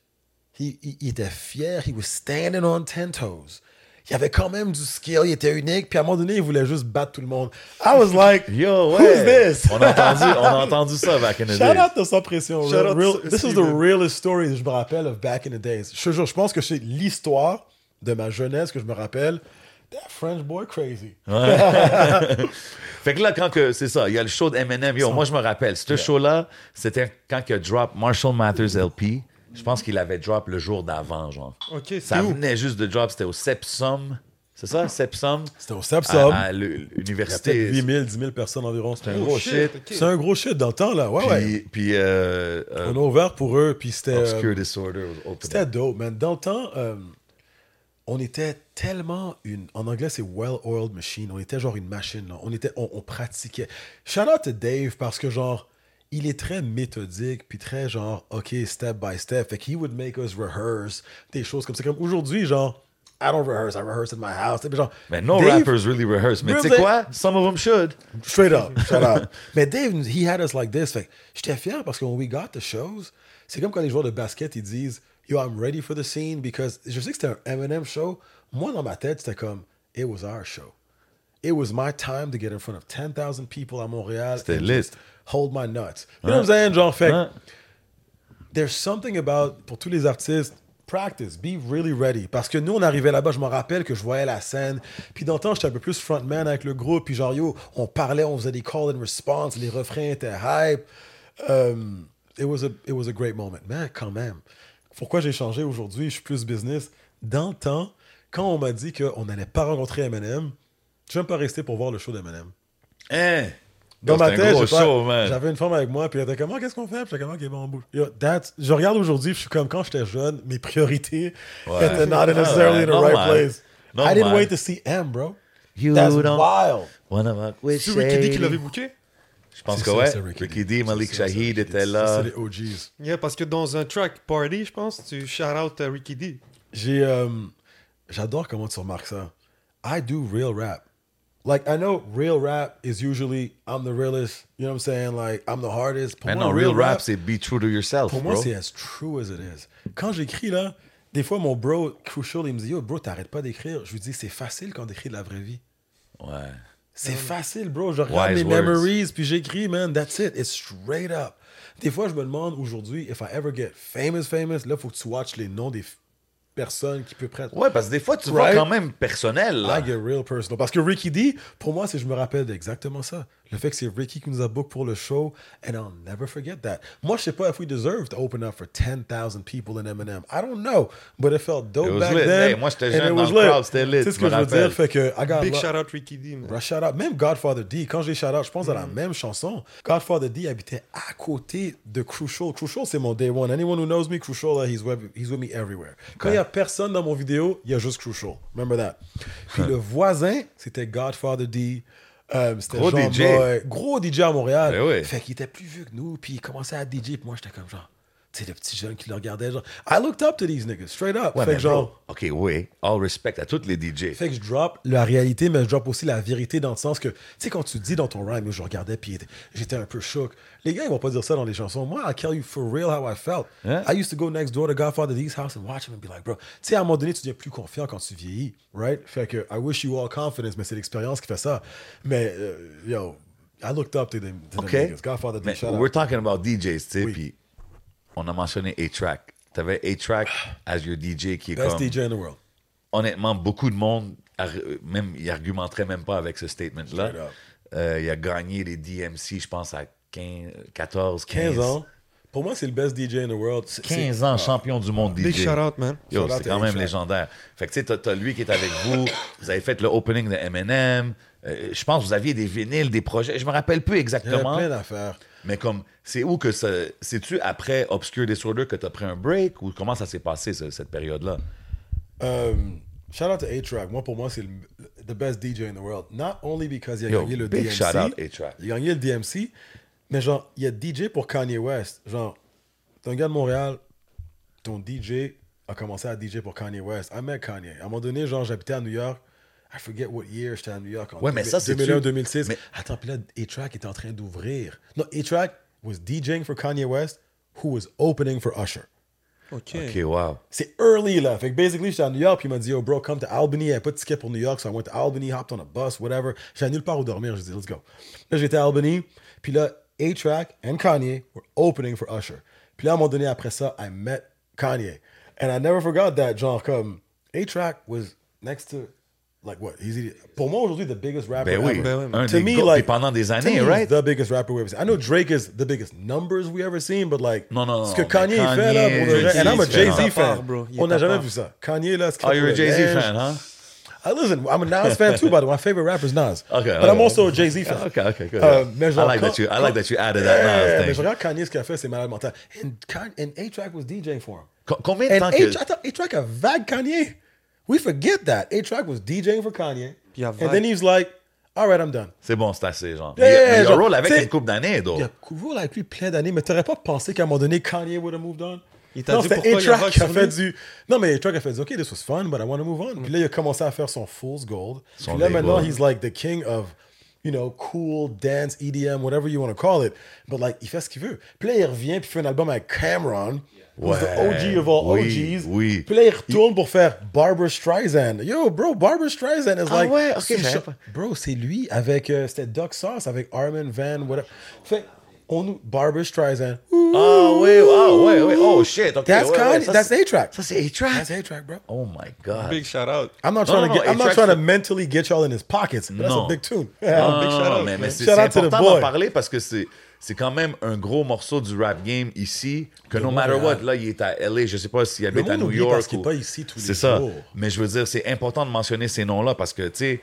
He- il, il était fier. He was standing on ten toes. Il avait quand même du skill. Il était unique. Puis à un moment donné, il voulait juste battre tout le monde. I was like, Yo, who's ouais. this? On a entendu, on a entendu ça back in the Shout day. out de Sans Pression. Shout Real- out real- to this is the realest story que je me rappelle of back in the days. Je te jure, je pense que c'est l'histoire de ma jeunesse que je me rappelle. That French boy crazy. Fait que là, quand que c'est ça, il y a le show de Eminem. Yo, moi, je me rappelle, ce show-là, c'était quand il a drop Marshall Mathers LP. Je pense qu'il avait drop le jour d'avant, genre. Ok, Ça c'est où? venait juste de drop, c'était au Sepsum. C'est ça, Sepsum? C'était au À, Sepsum. à C'était l'université. 8 000, 10 000 personnes environ. C'est un gros shit. C'est un gros shit dans le temps, là. Ouais, ouais. Puis, puis euh, euh, On a ouvert pour eux, puis c'était... euh, Obscure Disorder was open. C'était dope, man. Dans le temps, euh, on était tellement une. En anglais, c'est well-oiled machine. On était genre une machine. Là. On, était, on, on pratiquait. Shout out to Dave parce que, genre, il est très méthodique, puis très genre, OK, step by step. Fait qu'il would make us rehearse des choses comme ça. Comme aujourd'hui, genre, I don't rehearse, I rehearse in my house. Tu sais, Genre, Mais no Dave- rappers really rehearse. Mais tu sais quoi? Some of them should. Straight up, shout out. Mais Dave, he had us like this. Fait j'étais fier parce que when we got the shows, c'est comme quand les joueurs de basket, ils disent Yo, I'm ready for the scene because je sais que c'était un Eminem show. Moi, dans ma tête, c'était comme It was our show. It was my time to get in front of 10,000 people à Montréal. C'était just Hold my nuts. You know what I'm saying? Genre, fait there's something about, pour tous les artistes, practice, be really ready. Parce que nous, on arrivait là-bas, je me rappelle que je voyais la scène. Puis dans le temps, j'étais un peu plus frontman avec le groupe. Puis genre, yo, on parlait, on faisait des call and response, les refrains étaient hype. Um, it, was a, it was a great moment. Mais quand même, pourquoi j'ai changé aujourd'hui? Je suis plus business. Dans le temps, quand on m'a dit qu'on n'allait pas rencontrer Eminem, je même pas resté pour voir le show d'Eminem. Hein? Dans ma tête, man. j'avais une femme avec moi, puis elle était comme, Ah, qu'est-ce qu'on fait? Puis j'étais comme, ok, bon, on bouge. Yo, that's- je regarde aujourd'hui, puis je suis comme, quand j'étais jeune, mes priorités Ouais. étaient not necessarily in the Ah, right place. I didn't Normal. wait to see M, bro. You That's don't wild. C'est Ricky D qui l'avait booké? Je pense que ça, ouais. c'est Ricky Ricky D. Malik Shahid était Ça, là. C'est les OGs. Yeah, parce que dans un track party, je pense, tu shout out Ricky D. J'ai, euh, j'adore comment tu remarques ça. I do real rap. Like, I know real rap is usually, I'm the realest, you know what I'm saying? Like, I'm the hardest. Pour Mais moi, non, real rap, c'est be true to yourself, Pour moi, bro. c'est as true as it is. Quand j'écris, là, des fois, mon bro, Crucial, il me dit Yo, bro, t'arrêtes pas d'écrire. Je lui dis C'est facile quand t'écris de la vraie vie. Ouais. C'est facile, bro. Je regarde Wise mes words. memories, puis j'écris, man. That's it. It's straight up. Des fois, je me demande aujourd'hui, if I ever get famous, famous, là, faut que tu watches les noms des personnes qui peuvent prendre. Ouais, parce que des fois, tu Right? vois quand même personnel, là. I get real personal. Parce que Ricky D, pour moi, c'est je me rappelle d'exactement ça. Le fait que c'est Ricky qui nous a book pour le show, and I'll never forget that. Moi, je sais pas if we deserve to open up for 10,000 people in Eminem. I don't know, but it felt dope It was back lit. then. Hey, moi, j'étais jeune it dans was le crowd, c'était lit, Tu sais ce que je veux dire? Fait que, I got Big shout out Ricky D, man. Shout out. Même Godfather D, quand j'ai shout out, je pense à la même chanson. Godfather D habitait à côté de Crucial. Crucial, c'est mon day one. Anyone who knows me, Crucial, he's, with, he's with me everywhere. Quand il n'y a personne dans mon vidéo, il y a juste Crucial. Remember that? Puis le voisin, c'était Godfather D. Euh, c'était Gros DJ. Gros DJ à Montréal. Ben oui. Fait qu'il était plus vieux que nous, puis il commençait à DJ, puis moi j'étais comme genre, tu sais, le petit jeune qui le regardait, genre, I looked up to these niggas, straight up. Ouais, fait que genre, bro, OK, oui. All respect à tous les DJ. fait que je drop la réalité, mais je drop aussi la vérité dans le sens que, tu sais, quand tu dis dans ton rhyme, je regardais puis j'étais un peu choqué. Les gars, ils vont pas dire ça dans les chansons. Moi, I'll tell you for real how I felt. Yeah. I used to go next door to Godfather D's house and watch him and be like, bro, tu sais, à un moment donné, tu deviens plus confiant quand tu vieillis, right? Fait que I wish you all confidence, mais c'est l'expérience qui fait ça. Mais, euh, yo, I looked up to them, to them OK. niggas. Godfather shout we're talking about DJs, tu sais, Oui. puis on a mentionné A-Track. T'avais A-Track as your DJ qui est Best comme... DJ in the world. Honnêtement, beaucoup de monde, même, il argumenterait même pas avec ce statement-là. Euh, il a gagné les DMC, je pense, à 15, 14, 15, 15 ans. Pour moi, c'est le best DJ in the world. C'est- 15 c'est- ans, champion du monde DJ. Big shout out, man. C'est quand même légendaire. Fait que tu sais, t'as- lui qui est avec vous. Vous avez fait le opening de Eminem. Euh, je pense que vous aviez des vinyles, des projets. Je me rappelle plus Il y avait exactement. plein d'affaires. Mais comme, c'est où que ça. C'est-tu après Obscure Disorder que t'as pris un break ou comment ça s'est passé, ce- cette période-là? Um, shout out to A-Track. Moi, pour moi, c'est le the best DJ in the world. Not only because il a Yo, gagné le big DMC. shout out A-Track. Il a gagné le DMC. Mais genre, il y a DJ pour Kanye West. Genre, t'es un gars de Montréal, ton DJ a commencé à DJ pour Kanye West. I met Kanye. À un moment donné, genre, j'habitais à New York. I forget what year j'étais à New York. En Ouais, mais ça, c'est-tu- 2001, 2006. mais- Attends, puis là, A-Track était en train d'ouvrir. Non, A-Track was DJing for Kanye West, who was opening for Usher. Ok. Ok, wow. C'est early là. Fait que basically, j'étais à New York, puis il m'a dit, yo, bro, come to Albany. Il n'y avait pas de ticket pour New York, so I went to Albany, hopped on a bus, whatever. J'avais nulle part où dormir. J'ai dit, let's go. Là, j'étais à Albany, puis là, A-Track and Kanye were opening for Usher. Puis là, à un moment donné, après ça, I met Kanye. And I never forgot that, genre, comme, A-Track was next to, like, what? He's, pour moi, aujourd'hui, the biggest rapper Ben oui, ever. Ben oui, To des me, gars, like, pendant des années, me, right? the biggest rapper we've ever seen. I know Drake is the biggest numbers we ever seen, but like, Non, non, ce non, que Kanye, Kanye, fait là, pour de Jay-Z, and I'm a Jay-Z à fan. bro. Il est On n'a jamais vu ça. Kanye là, ce Oh, you're a Jay-Z fan, huh? I listen, I'm a Nas fan too, by the way. My favorite rapper is Nas. Okay, but I'm also a Jay-Z fan. Okay, okay, good. Uh, mais I like quand- that you, I like that you added that Yeah, Nas mais je thing. regarde Kanye ce qu'il a fait, c'est malade mental. And, Kanye, and A-Track was DJing for him. Co- Combien de And temps A- que... I thought A-Track a vague Kanye. We forget that. A-Track was DJing for Kanye. Puis il And then he's like, all right, I'm done. C'est bon, c'est assez, genre. Yeah, il y a, mais il y a rôle avec une couple d'années, Il donc. a roule avec lui plein d'années, mais t'aurais pas pensé qu'à un moment donné, Kanye would have moved on? Il t'a non, dit pourquoi il a a fait du... Non, mais A-Track a fait du, OK, this was fun, but I want to move on. Puis là, il a commencé à faire son Fool's Gold. Son Puis là, label. maintenant, he's like the king of, you know, cool, dance, EDM, whatever you want to call it. But like, il fait ce qu'il veut. Puis là, il revient, puis il fait un album avec Cameron, who's the Ouais, OG of all oui, OGs. oui. Puis là, il retourne pour faire Barbara Streisand. Yo, bro, Barbara Streisand is Ah like... ouais, ok, je pas. Bro, c'est lui avec... euh, c'était Duck Sauce, avec Armin Van, whatever. Fait, on nous... Barbara Streisand. Ah oui, ah ouais, ouais. Oh shit, ok. That's ouais, ouais, Kanye. ça, That's c'est- A-Track. Ça, c'est A-Track? That's A-Track, bro. Oh my God. Big shout out. I'm not No, trying no, to get. no, I'm not trying to c'est- mentally get y'all in his pockets. But that's a big tune. Ah, Yeah. big non, shout out, mais, man. mais c'est Shout c'est out to the important boy. d'en parler parce que c'est c'est quand même un gros morceau du rap game ici que no matter what là il est à LA je sais pas s'il habite à New York parce qu'il est ou- pas ici tous les c'est ça jours. mais je veux dire c'est important de mentionner ces noms là parce que tu sais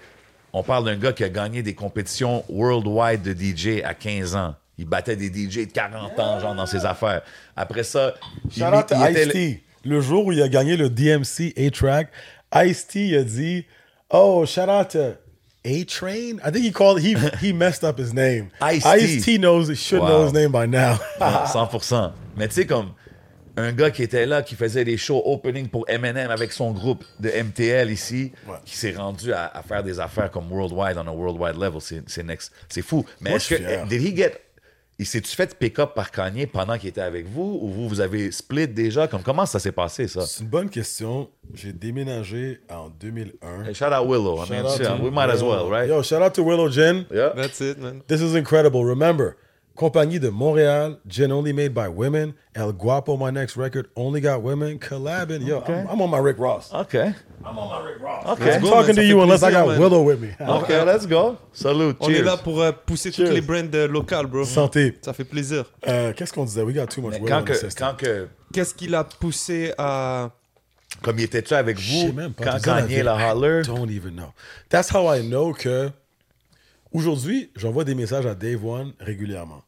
on parle d'un gars qui a gagné des compétitions worldwide de DJ à 15 ans il battait des DJ de 40 ans genre dans ses affaires après ça il, il était le- Ice-T. Le jour où il a gagné le DMC A-Track, Ice-T a dit, oh, shout out to A-Train. I think he called, he, he messed up his name. Ice-T. Ice-T knows, he should Wow. know his name by now. Non, 100%. Mais tu sais, comme un gars qui était là, qui faisait des shows opening pour Eminem avec son groupe de MTL ici, Ouais. qui s'est rendu à, à faire des affaires comme worldwide, on a worldwide level, c'est next- c'est fou. Mais est-ce que, did he get, il s'est-tu fait pick-up par Kanye pendant qu'il était avec vous, ou vous, vous avez split déjà? Comme, comment ça s'est passé, ça? C'est une bonne question. J'ai déménagé en 2001. Hey, shout out Willow. I Shout mean, out shit, to we might as well, right? Yo, shout out to Willow Gin. Yeah. That's it, man. This is incredible. Remember, compagnie de Montréal, gin only made by women. El Guapo, my next record, only got women. Collabing. Yo, I'm, I'm on my Rick Ross. OK. I'm on my Rick Ross. OK. I'm go, talking man. to you unless I got man. Willow with me. OK, let's go. Salut. On Cheers. est là pour euh, pousser toutes les brands euh, locales, bro. Santé. Ça fait plaisir. Euh, Qu'est-ce qu'on disait? We got too much Mais Willow quand que, Qu'est-ce qui l'a poussé à. comme il était-tu avec Je sais vous, quand Kanye la holler? I don't even know. That's how I know que aujourd'hui, j'envoie des messages à Dave One régulièrement.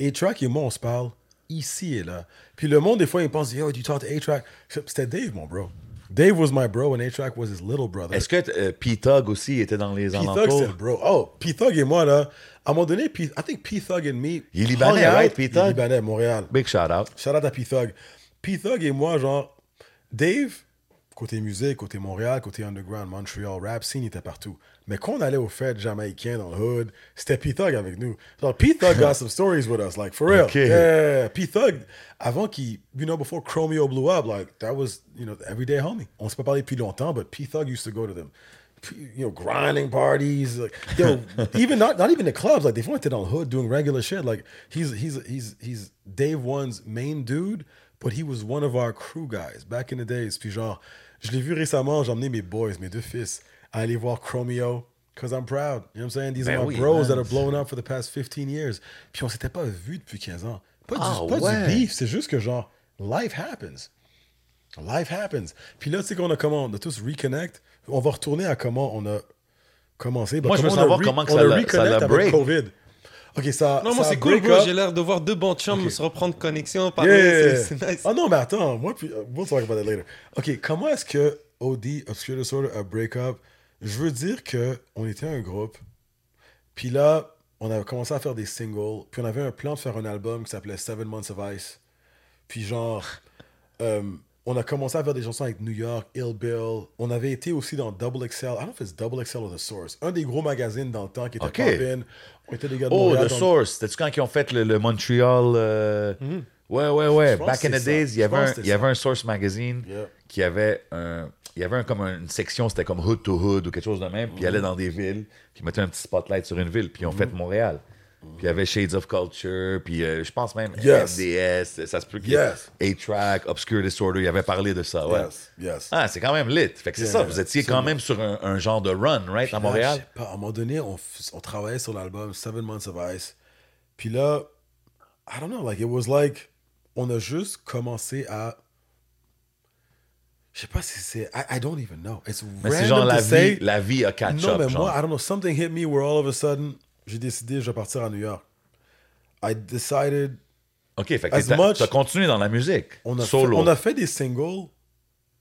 A-Track et moi, on se parle ici et là. Puis le monde, des fois, il pense, yo, you talk to A-Track. C'était Dave, mon bro. Dave was my bro and A-Track was his little brother. Est-ce que euh, P-Tug aussi était dans les P-Thug, alentours? c'est le bro. Oh, P-Thug et moi, là, à un moment donné, P- I think P-Thug and me. Il est Libanais, right, P-Thug? Il est Libanais, Montréal. Big shout out. Shout out à P-Thug. P-Thug et moi, genre, Dave, côté musique, côté Montréal, côté underground, Montreal, rap scene, il était partout. Mais quand on allait aux fêtes jamaïcaines dans le hood, c'était P-Thug avec nous. Genre, P-Thug got some stories with us, like, for real. Okay. Yeah, P-Thug, avant qu'il, you know, before Chromeo blew up, like, that was, you know, everyday homie. On s'est pas parlé depuis longtemps, but P-Thug used to go to them. You know, grinding parties, like, yo, even not not even the clubs. Like, they fois, on le hood doing regular shit. Like, he's he's he's he's Dave One's main dude, but he was one of our crew guys back in the days. Puis genre, je l'ai vu récemment, j'ai emmené mes boys, mes deux fils, à aller voir Chromeo. Cause I'm proud. You know what I'm saying? These Ben are my oui, bros man. that have blown up for the past 15 years. Puis on s'était pas vus depuis 15 ans. Pas, du, Ah pas ouais. du beef, c'est juste que genre, life happens. Life happens. Puis là, tu sais qu'on a comment, on a tous reconnect. On va retourner à comment on a commencé. Bah, Moi, je veux savoir re- comment que on ça a l'a- ça reconnect l'a avec break. COVID. Ok, ça. Non, moi, c'est cool, break bro. up. J'ai l'air de voir deux bons chums Ok. se reprendre connexion, Yeah, parler. yeah, c'est- nice. Oh non, mais attends, moi, puis, we'll talk about that later. Ok, comment est-ce que OD, Obscure Disorder, a break up Je veux dire que on était un groupe, puis là, on avait commencé à faire des singles, puis on avait un plan de faire un album qui s'appelait Seven Months of Ice. Puis genre, euh, on a commencé à faire des chansons avec New York, Ill Bill. On avait été aussi dans Double XL. I don't know if it's Double XL or The Source. Un des gros magazines dans le temps qui était Ok. poppin'. On était des gars de Oh, Montréal The Source. C'était-tu quand ils ont fait le, le Montreal. euh, Ouais, ouais, ouais. Back in the days, il y avait, un, il y avait un Source Magazine Yeah. qui avait un. Il y avait un, comme une section, c'était comme Hood to Hood ou quelque chose de même. Puis il allait dans des villes, puis il mettait un petit spotlight sur une ville, puis ils ont fait Montréal. Puis il y avait Shades of Culture, puis euh, je pense même Yes. MDS, ça se peut qu'il Yes. A-Track, Obscure Disorder, il avait parlé de ça, ouais. Yes, yes. Ah, c'est quand même lit. Fait que c'est Yeah, ça, vous étiez quand même sur un, un genre de run, right, Puis à là, Montréal? je sais pas, à un moment donné, on, on travaillait sur l'album Seven Months of Ice. Puis là, I don't know, like, it was like, on a juste commencé à. Je sais pas si c'est. I, I don't even know. It's Mais c'est genre la vie, la vie a catch Non, up. mais genre. moi, I don't know, something hit me where all of a sudden, j'ai décidé, je vais partir à New York. I decided. OK, fait que As t'as continué dans la musique. On a, fait, solo. on a fait des singles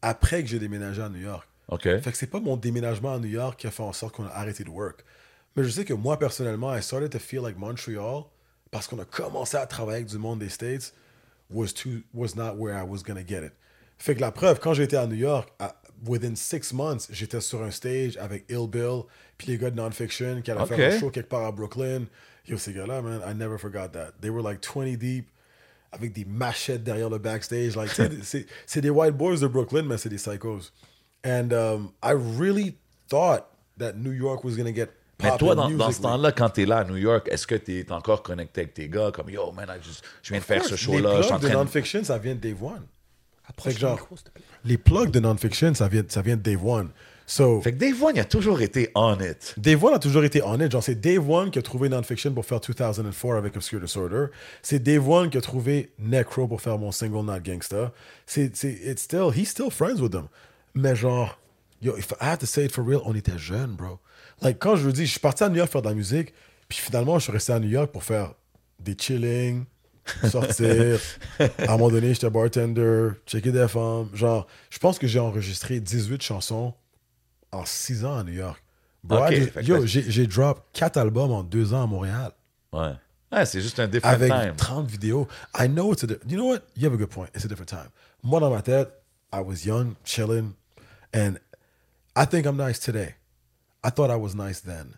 après que j'ai déménagé à New York. OK. Fait que c'est pas mon déménagement à New York qui a fait en sorte qu'on a arrêté de work. Mais je sais que moi, personnellement, I started to feel like Montreal, parce qu'on a commencé à travailler avec du monde des States, was, too, was not where I was gonna get it. Fait que la preuve, quand j'étais à New York, à- within six months, j'étais sur un stage avec Ill Bill, puis les gars de Nonfiction qui allaient Ok. faire un show quelque part à Brooklyn. Yo, ces gars-là, man, I never forgot that. They were like 20 deep, avec des machettes derrière le backstage. Like, c'est- c'est des white boys de Brooklyn, mais c'est des psychos. And um, I really thought that New York was gonna get Mais toi, dans, dans ce temps-là, quand t'es là à New York, est-ce que t'es encore connecté avec tes gars? Comme, yo, man, I just- je viens de faire ce Les show-là, je suis en plugs de train de... Nonfiction, ça vient de Dave One. Le genre, micro, les plugs de Nonfiction, ça vient, ça vient de Dave One. So, Fait que Dave One, il a toujours été on it. Dave One a toujours été honnête. Genre, c'est Dave One qui a trouvé Nonfiction pour faire 2004 avec Obscure Disorder. C'est Dave One qui a trouvé Necro pour faire mon single Not Gangsta. C'est, c'est, it's still, he's still friends with them. Mais genre, yo, if I have to say it for real, on était jeunes, bro. Like, quand je vous dis, je suis parti à New York faire de la musique, puis finalement, je suis resté à New York pour faire des chilling, sortir. à un moment donné, j'étais bartender, checker des femmes. Genre, je pense que j'ai enregistré 18 chansons en 6 ans à New York. Bro, yo, j'ai, drop 4 albums en 2 ans à Montréal. Ouais. Ouais, c'est juste un different Avec time. 30 vidéos. I know it's a You know what? You have a good point. It's a different time. Moi, dans ma tête, I was young, chilling, and I think I'm nice today. I thought I was nice then.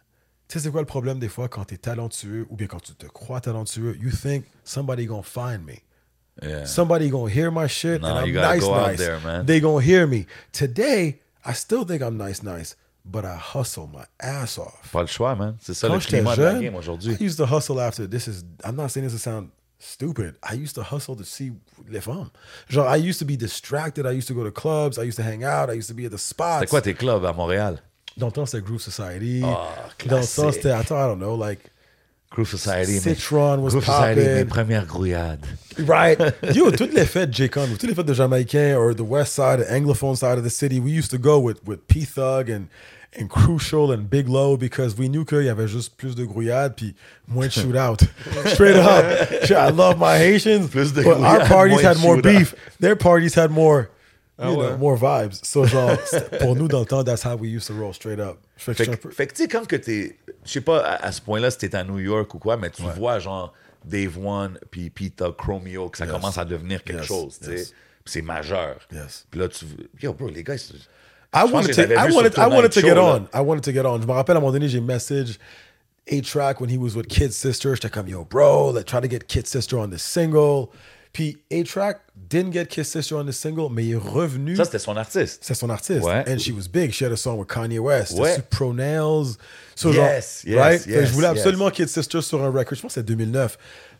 Tu sais, c'est quoi le problème des fois quand tu es talentueux ou bien quand tu te crois talentueux? You think somebody gonna find me. Yeah. Somebody gonna hear my shit No, and I'm you gotta nice, go out nice. there, man. They gonna hear me. Today, I still think I'm nice, nice, but I hustle my ass off. Pas le choix, man. C'est ça Quand le climat de la jeune, game aujourd'hui. I used to hustle after. This is. I'm not saying this to sound stupid. I used to hustle to see les femmes. Genre, I used to be distracted. I used to go to clubs. I used to hang out. I used to be at the spots. C'était quoi tes clubs à Montréal? Dans le temps, c'était Groove Society. Ah, Dans le temps, c'était, attends, I don't know, like, Groove Society. Citron was Groove Society, mes premières grouillades. Right. Yo, toutes les fêtes J-Con, toutes les fêtes de Jamaïcains or the west side, the Anglophone side of the city, we used to go with, with P-Thug and, and Crucial and Big Low because we knew qu'il y avait juste plus de grouillades puis moins de shootout. Straight up. I love my Haitians, Plus de but our parties had more beef. Their parties had more, you Ah know, more vibes. So, genre, pour nous, dans le temps, that's how we used to roll straight up. Fait que Fait peu- tu sais, quand que t'es. Je sais pas à, à ce point-là si t'es à New York ou quoi, mais tu vois, genre, Dave One, puis Pita, Chromeo, que ça Yes. commence à devenir quelque Yes, chose, tu sais. yes. Puis c'est majeur. Puis là, tu. Yo, bro, les gars, c'est- I wanted to. I wanted. I wanted to Show, get là. on. I wanted to get on. Je me rappelle à un moment donné, j'ai message A-Track when he was with Kid Sister. J'étais comme yo, bro, let's try to get Kid Sister on this single. Puis A-Track didn't get Kid Sister on the single, mais il est revenu. ça, c'était son artiste. C'est son artiste. Ouais. And she was big. She had a song with Kanye West. Ouais. C'était Pro Nails. So Yes, genre, yes, right? Yes, je voulais yes. absolument Kid Sister sur un record. Je pense que c'est 2009.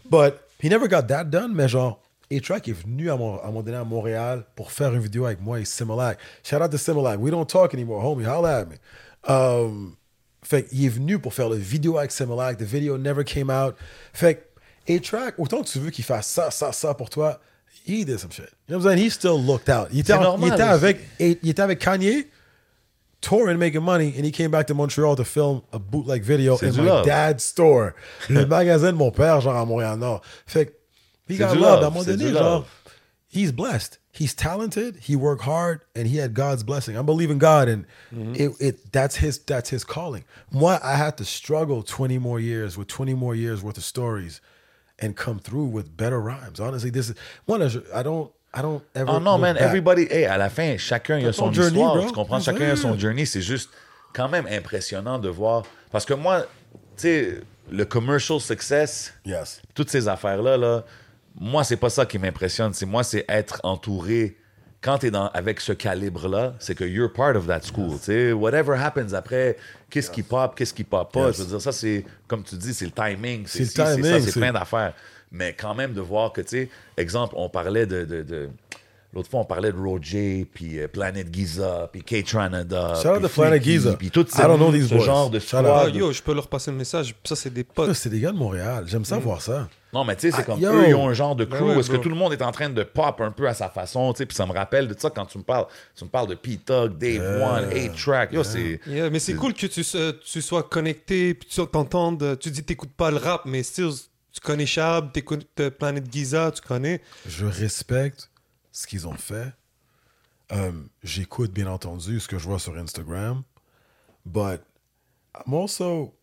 But he never got that done. Mais genre, A-Track est venu à, mon, à moment donné à Montréal pour faire une vidéo avec moi et Similac. Shout out to Similac. We don't talk anymore, homie. Holla at me. Um, fait qu'il est venu pour faire le vidéo avec Similac. The video never came out. Fait A-Track, autant que tu veux qu'il fasse ça, ça, ça pour toi, he did some shit. You know what I'm saying? He still looked out. Il était, en- normal il était avec, il était avec Kanye, touring, making money, and he came back to Montreal to film a bootleg video in my love. dad's store. Le magasin de mon père, genre à Montréal-Nord. Fait que, he got love. À un moment donné, genre, love. he's blessed. He's talented. He worked hard, and he had God's blessing. I believe in God, and Mm-hmm. it, it that's his that's his calling. Moi, I had to struggle twenty more years with twenty more years worth of stories, and come through with better rhymes. Honestly, this is one. of- I don't. I don't ever. Oh non, man, back. everybody, hey, à la fin, chacun a son journey, histoire. bro. Tu comprends? Chacun a son journey. C'est juste quand même impressionnant de voir. Parce que moi, tu sais, le commercial success, Yes. toutes ces affaires-là, là, moi, c'est pas ça qui m'impressionne. C'est moi, c'est être entouré. Quand tu es dans, avec ce calibre-là, c'est que you're part of that school. tu sais. Whatever happens après, qu'est-ce qui pop, qu'est-ce qui pop pas? Yes. Je veux dire, ça, c'est, comme tu dis, c'est le timing. C'est le timing, ça, c'est plein d'affaires. Mais quand même, de voir que, tu sais, exemple, on parlait de. de- de- L'autre fois, on parlait de Roger, puis euh, Planet Giza, puis K-Tranada. Shout out Planet Giza. Puis tout these ce boys. genre de Shout out. Ah, yo, je peux leur passer le message. Ça, c'est des Ça, potes. C'est des gars de Montréal. J'aime ça voir ça. Non, mais tu sais, c'est Ah, comme yo. eux, ils ont un genre de crew Ben ouais, où est-ce que tout le monde est en train de pop un peu à sa façon, tu sais, puis ça me rappelle de ça quand tu me parles. Tu me parles de P-Tug, Dave One, 8-Track. Yo, c'est. Yeah, mais c'est cool que tu, sois connecté, puis tu t'entendes. Tu dis t'écoutes pas le rap, mais still, tu connais Chab, t'écoutes euh, Planet Giza, tu connais. Je respecte ce qu'ils ont fait. Euh, J'écoute bien entendu ce que je vois sur Instagram. But I'm also,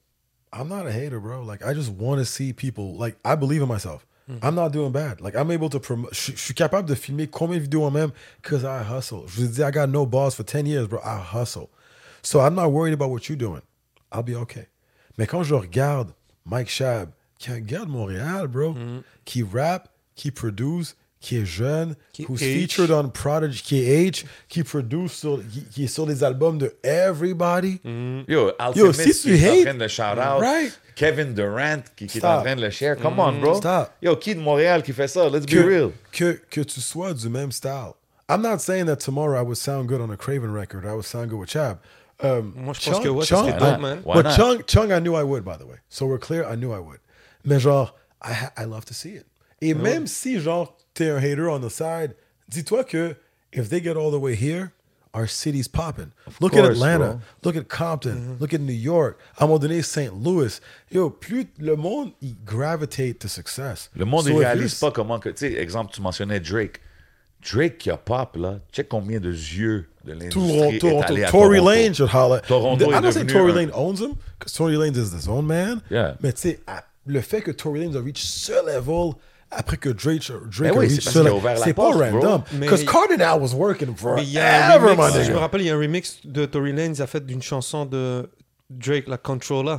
I'm not a hater, bro. Like, I just want to see people. Like, I believe in myself. Mm-hmm. I'm not doing bad. Like, I'm able to promote. Je je suis capable de filmer combien de vidéos moi-même because I hustle. Je dis, I got no boss for 10 years, bro. I hustle. So I'm not worried about what you're doing. I'll be okay. Mais quand je regarde Mike Shab, qui est un gars de Montréal, bro, mm-hmm. qui rappe, qui produce, qui est jeune, Qui who's H. featured on Prodigy, qui est H, qui produce sur, qui, qui est sur les albums de Everybody. Yo, Alchemist, si tu est en train de shout out. right. Kevin Durant, qui, qui est en train de le share. Come on, bro. Stop. Yo, qui de Montréal qui fait ça? Let's be que, real. que, que tu sois du même style. I'm not saying that tomorrow I would sound good on a Craven record. I would sound good with Chab. Um, Moi, je pense que ouais, Chung, dope, not? man. But? Chung, Chung, I knew I would, by the way. So we're clear, I knew I would. Mais genre, I, I love to see it. Et même si, genre, t'es un hater on the side, dis-toi que if they get all the way here, our city's popping. Look at Atlanta. bro. Look at Compton. Look at New York. À un moment donné, St. Louis. Yo, plus le monde, il gravitate to success. Le monde ne réalise pas comment que. Tu sais, exemple, tu mentionnais Drake. Drake qui a pop, là. Check combien de yeux de l'industrie Toronto, est allé à Tory Toronto. Lane should holler. Toronto I don't say Tory Lane owns him, because Tory Lane is his own man. Yeah. Mais tu sais, le fait que Tory Lane a reach ce level après que Drake, Drake Ben a oui, c'est a level, ouvert la c'est pas random. Because Cardinal was working Mais il y a un forever, my remix, je me rappelle, il y a un remix de Tory Lanez, a fait d'une chanson de Drake, la Controller.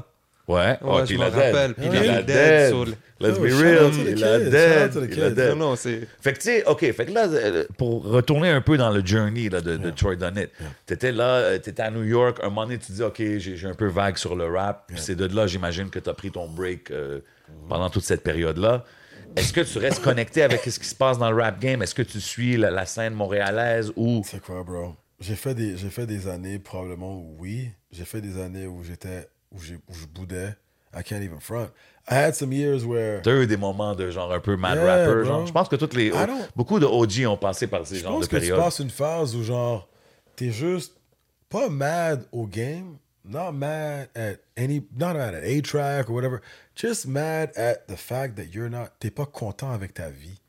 Ouais, oh, Ouais, je me rappelle, puis Il a est dead Let's Oh, be real. to the Il a dead. Il a dead. Non, non, c'est. Fait que tu sais, OK, fait que là, euh, pour retourner un peu dans le journey là, de, de Troy Dunnett, t'étais là, euh, t'étais à New York, un moment donné, tu dis, OK, j'ai j'ai un peu vague sur le rap, puis c'est de là, j'imagine, que t'as pris ton break euh, pendant toute cette période-là. Est-ce que tu restes connecté avec ce qui se passe dans le rap game? Est-ce que tu suis la, la scène montréalaise ou... C'est quoi, bro? J'ai fait, des, j'ai fait des années, probablement, où oui. J'ai fait des années où j'étais, où, j'ai- où je boudais. I can't even front. I had some years where... T'as eu des moments de genre un peu mad Yeah, rapper, bro. genre. Je pense que toutes les, beaucoup de OG ont passé par ces Je genres de pense que tu périodes. passes une phase où, genre, t'es juste pas mad au game, not mad at any, not mad at A-Track or whatever, just mad at the fact that you're not, t'es pas content avec ta vie.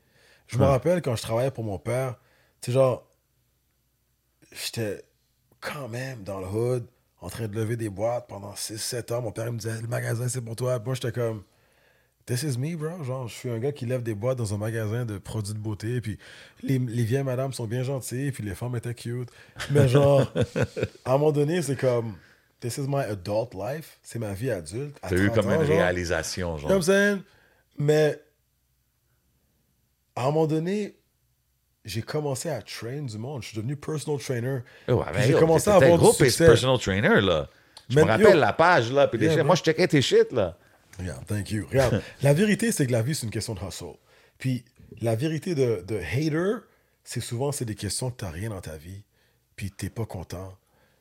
Je me rappelle quand je travaillais pour mon père, tu sais, genre, j'étais quand même dans le hood, en train de lever des boîtes pendant 6-7 ans. Mon père il me disait, le magasin, c'est pour toi. Moi, j'étais comme, This is me, bro. Genre, je suis un gars qui lève des boîtes dans un magasin de produits de beauté. Puis les, les vieilles madames sont bien gentilles. Puis les femmes étaient cute. Mais genre, à un moment donné, c'est comme, this is my adult life. C'est ma vie adulte. T'as eu 30 comme ans, une réalisation, genre. I'm saying? Mais à un moment donné, j'ai commencé à train du monde. Je suis devenu personal trainer. Oh, ben, j'ai commencé à avoir gros du succès. personal trainer, là. Je Mais me rappelle yo- la page, là. Puis Yeah. Moi, je checkais tes shit, là. Regarde, thank you. Regarde, la vérité, c'est que la vie, c'est une question de hustle. Puis la vérité de, de hater, c'est souvent, c'est des questions que tu n'as rien dans ta vie, puis tu n'es pas content.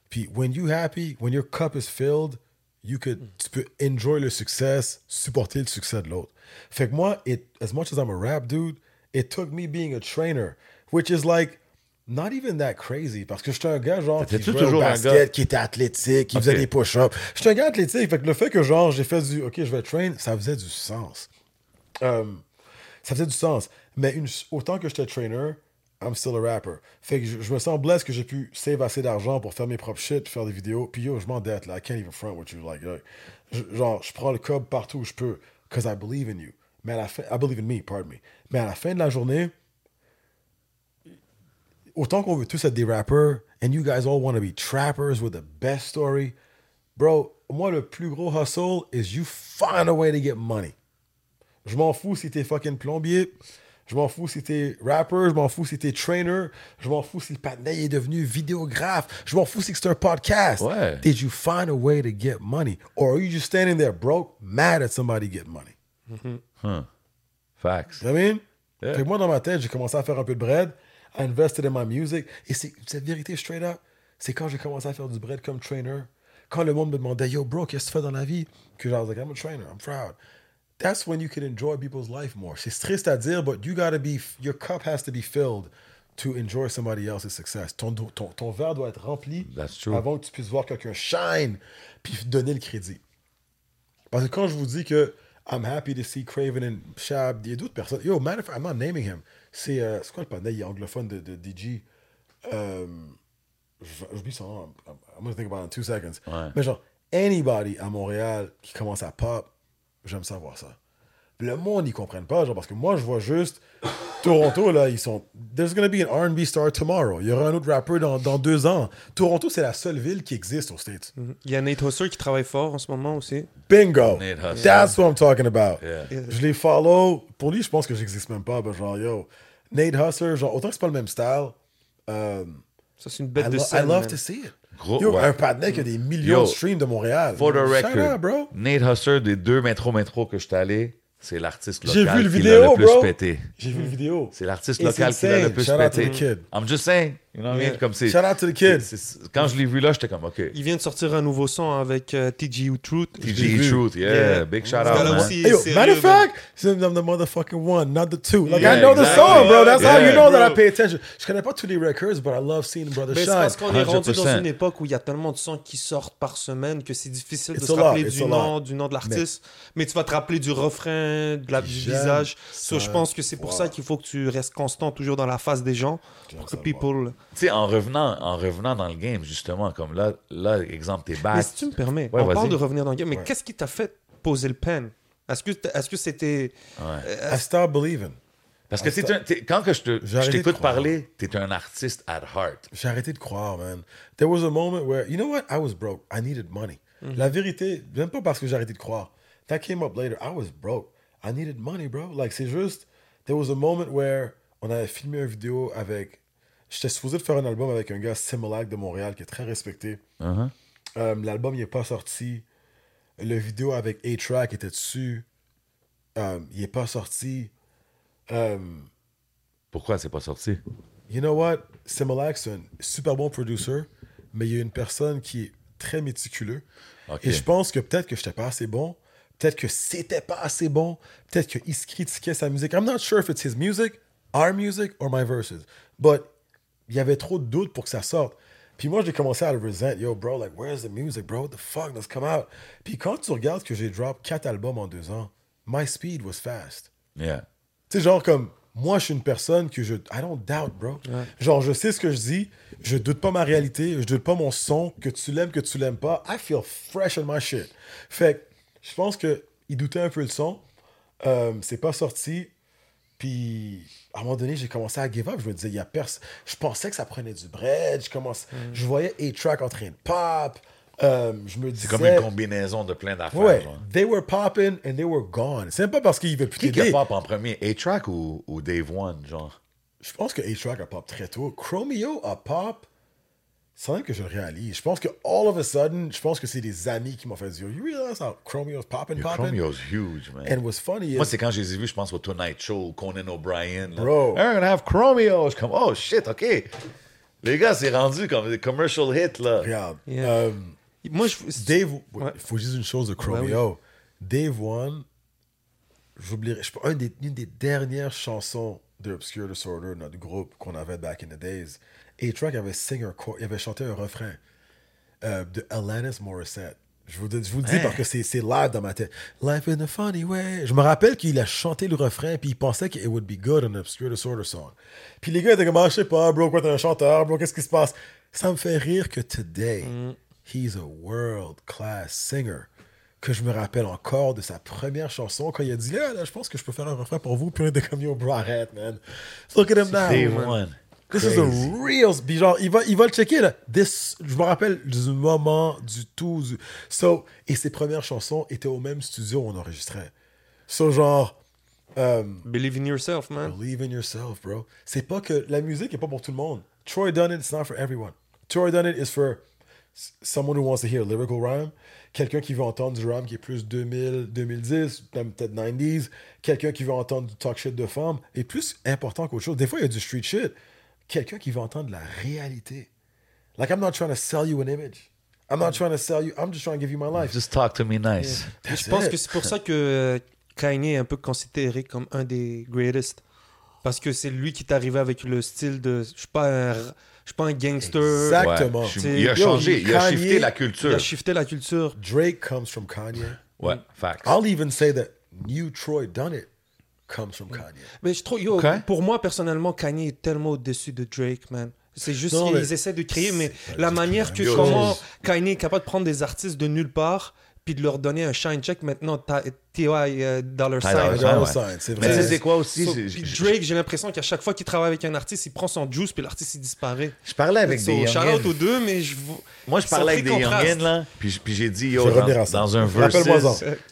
Puis when you happy, when your cup is filled, you could, tu peux enjoy le succès, supporter le succès de l'autre. Fait que moi, it, as much as I'm a rap dude, it took me being a trainer, which is like Not even that crazy. Parce que j'étais un gars, genre, qui jouait au toujours un basket, gars- qui était athlétique, qui faisait des push-ups. J'étais un gars athlétique. Fait que le fait que, genre, j'ai fait du, OK, je vais train, ça faisait du sens. Euh, ça faisait du sens. Mais une- autant que j'étais trainer, I'm still a rapper. Fait que je, me sens blessé que j'ai pu save assez d'argent pour faire mes propres shit, faire des vidéos. Puis yo, je m'endette, là. I can't even front with you. Like, like, je- genre, je prends le cob partout où je peux. Because I believe in you. Mais à la I believe in me, pardon me. Mais à la fin de la journée, autant qu'on veut tous être des rappers, and you guys all want to be trappers with the best story, bro, moi, le plus gros hustle is you find a way to get money. Je m'en fous si t'es fucking plombier. Je m'en fous si t'es rapper. Je m'en fous si t'es trainer. Je m'en fous si le patinet est devenu vidéographe. Je m'en fous si c'est un podcast. Ouais. Did you find a way to get money? Or are you just standing there broke, mad at somebody getting money? Facts. You know what I mean? Yeah. Fait que moi, dans ma tête, j'ai commencé à faire un peu de bread. I invested in my music. Et c'est cette vérité straight up, c'est quand j'ai commencé à faire du bread comme trainer, quand le monde me demandait, yo, bro, qu'est-ce que tu fais dans la vie? Que was like, I'm a trainer, I'm proud. That's when you can enjoy people's life more. C'est triste à dire, but you gotta be, your cup has to be filled to enjoy somebody else's success. Ton, ton, ton verre doit être rempli That's true. avant que tu puisses voir quelqu'un shine puis donner le crédit. Parce que quand je vous dis que I'm happy to see Craven and Shab, il y a d'autres personnes. Yo, matter of fact, I'm not naming him. C'est euh, quoi le panel? Anglophone de, de DJ. Euh, je- J'oublie son nom. I'm, I'm gonna think about it in two seconds. Ouais. Mais genre, anybody à Montréal qui commence à pop, j'aime ça voir ça. Le monde, ils comprennent pas, genre, parce que moi, je vois juste Toronto, là, ils sont. There's gonna be an RB star tomorrow. Il y aura un autre rappeur dans, dans deux ans. Toronto, c'est la seule ville qui existe aux States. Il y a Nate Husser qui travaille fort en ce moment aussi. Bingo. Nate Husser. That's what I'm talking about. Yeah. Je les follow. Pour lui, je pense que j'existe même pas. Ben, genre, yo, Nate Husser, genre, autant que c'est pas le même style, euh, Ça, c'est une I, bête de lo- I scène. love man. to see it. Gros- yo, ouais. un patinet qui a des millions Yo, de streams de Montréal. For the record, out, bro. Nate Husser, des deux métro métro que je suis allé, c'est l'artiste local vu le qui l'a le plus bro. pété. J'ai vu le vidéo. C'est l'artiste local qui l'a le plus Shout pété. I'm just saying, you know what I mean? Comme c'est, Shout out to the kid. c'est- c'est- quand je l'ai vu là, j'étais comme, OK. Il vient de sortir un nouveau son avec euh, TGU Truth. l'ai TG vu. Truth, yeah, Yeah. big shout out, gars-là man. aussi, Hey, yo, sérieux, matter of fact, I'm the motherfucking one, not the two. Like, Yeah, I know the song, bro. That's how you know that I pay attention. Je connais pas tous les records, but I love seeing brother Mais c'est shine. parce qu'on est rendu 100%. dans une époque où il y a tellement de sons qui sortent par semaine que c'est difficile de It's se rappeler du nom, du nom de l'artiste. Mais... tu vas te rappeler du refrain, de la, du J'aime visage. ça So, je pense que c'est pour ça qu'il faut que tu restes constant toujours dans la face des gens pour que people. Tu sais, en revenant, en revenant dans le game, justement, comme là, là exemple, t'es Mais back. si tu me permets, Ouais, on parle de revenir dans le game, mais Ouais. qu'est-ce qui t'a fait poser le pen? Est-ce que est-ce que c'était I start believing. Parce que t'es un- t'es- quand que je, te, je t'écoute parler, t'es un artiste at heart. J'ai arrêté de croire, man. There was a moment where, you know what? I was broke. I needed money. La vérité, même pas parce que j'ai arrêté de croire. That came up later. I was broke. I needed money, bro. Like, c'est juste, there was a moment where on avait filmé une vidéo avec. J'étais supposé de faire un album avec un gars Similac de Montréal qui est très respecté. Uh-huh. Euh, L'album n'est pas sorti. Le vidéo avec A-Track était dessus. Euh, il n'est pas sorti. Euh, Pourquoi c'est pas sorti? You know what? Similac, c'est un super bon producer, mais il y a une personne qui est très méticuleux. Ok. Et je pense que peut-être que j'étais pas assez bon, peut-être que c'était pas assez bon, peut-être qu'il se critiquait sa musique. I'm not sure if it's his music, our music, or my verses. But il y avait trop de doutes pour que ça sorte. Puis moi, j'ai commencé à le resent. Yo, bro, like, where's the music, bro? What the fuck? Does come out? Puis quand tu regardes que j'ai drop quatre albums en deux ans, my speed was fast. Yeah. Tu sais, genre comme, moi, je suis une personne que je. I don't doubt, bro. Genre, je sais ce que je dis, je doute pas ma réalité, je doute pas mon son, que tu l'aimes, que tu l'aimes pas. I feel fresh in my shit. Fait que, je pense que il doutait un peu le son. Euh, c'est pas sorti. Puis, à un moment donné, j'ai commencé à give up. Je me disais, il y a personne. Je pensais que ça prenait du bread. Je, commence... je voyais A-Track en train de pop. Euh, je me disais. C'est comme une combinaison de plein d'affaires. Ouais, genre. they were popping and they were gone. C'est même pas parce qu'ils veulent plus Qui qui a pop en premier? A-Track ou, ou Dave One, genre? Je pense que A-Track a pop très tôt. Chromeo a pop sans même que je le réalise. Je pense que all of a sudden, je pense que c'est des amis qui m'ont fait dire You realize how Chromeo's popping, Yo, popping? Chromeo's huge, man. And what's funny Moi, is, c'est quand je les ai vus, je pense, au Tonight Show, Conan O'Brien. là. Bro. I'm gonna have Chromeo. Je suis comme, oh shit, ok. Les gars, c'est rendu comme des commercial hits, là. regarde, Yeah. euh, Moi, je. Dave, Ouais. il faut juste une chose de ben oui. Chromeo. Dave One, j'oublierai, je sais pas, une des, une des dernières chansons de Obscure Disorder, notre groupe qu'on avait back in the days, A-Track avait, il avait chanté un refrain euh, de Alanis Morissette. Je vous, je vous le dis parce que c'est live dans ma tête. Life in a funny way. Je me rappelle qu'il a chanté le refrain puis il pensait que it would be good on an Obscure Disorder song. Puis les gars étaient comme, ah, je sais pas, bro, quoi, t'es un chanteur, bro, qu'est-ce qui se passe? Ça me fait rire que today, he's a world class singer. Que je me rappelle encore de sa première chanson quand il a dit, là, là, je pense que je peux faire un refrain pour vous. Puis on était comme, yo, bro, arrête, man. Look at him now. Day man. one. This is a real. Puis genre, il va, il va le checker là. This, je me rappelle du moment, du tout. du- So, et ses premières chansons étaient au même studio où on enregistrait. So, genre, um, Believe in yourself, man. believe in yourself, bro. C'est pas que la musique est pas pour tout le monde. Troy Dunnett, it's not for everyone. Troy Dunnett is for someone who wants to hear lyrical rhyme. Quelqu'un qui veut entendre du rhyme qui est plus 2000, 2010, même peut-être 90s. Quelqu'un qui veut entendre du talk shit de femme. Et plus important qu'autre chose, des fois il y a du street shit. Quelqu'un qui veut entendre la réalité. Like, I'm not trying to sell you an image. I'm not trying to sell you, I'm just trying to give you my life. Just talk to me nice. That's Je pense it. que c'est pour ça que euh, Kanye est un peu considéré comme un des greatest. Parce que c'est lui qui est arrivé avec le style de. Je suis pas un, je suis pas un gangster. Exact. Ouais, Exactement. C'est- il a changé, il a Kanye, shifté la Il a culture. shifté la culture. Drake comes from Kanye. Ouais, facts. I'll even say that new Troy Dunnett comes from Kanye. Mais je trouve, yo, pour moi, personnellement, Kanye est tellement au-dessus de Drake, man. C'est juste qu'ils essaient de créer, mais la manière que comment. Kanye est capable de prendre des artistes de nulle part puis de leur donner un shine check. Maintenant, t'as T.Y. euh, Dollar Sign. Dolla Dollar Sign, c'est Mais vrai. c'est quoi aussi? So, c'est- puis je- Drake, j'ai l'impression qu'à chaque fois qu'il travaille avec un artiste, il prend son juice puis l'artiste il disparaît. Je parlais avec So, des shout out aux deux, mais je Moi, je parlais avec des youngins, là, puis, puis j'ai dit, Je yo, dans, dans un versus,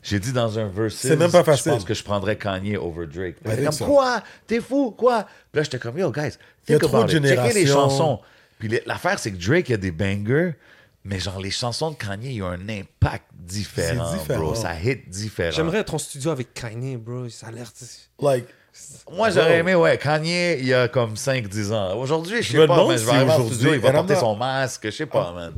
j'ai dit dans un versus, C'est même pas je facile. pense que je prendrais Kanye over Drake. Think comme, quoi? T'es fou? Quoi? Puis là, j'étais comme, yo, guys, Il y a think trop about de it. Checkez les générations. chansons. Puis l'affaire, c'est que Drake, il y a des bangers, mais genre, les chansons de Kanye, il y a un impact différent, C'est différent. bro. Ça hit différent. J'aimerais être en studio avec Kanye, bro. Ça a l'air. Like, Moi, j'aurais aimé, ouais, Kanye, il y a comme 5-10 ans. Aujourd'hui, je sais pas, mais je vais si arriver en aujourd'hui- studio, il va porter not- son masque, je sais pas, man.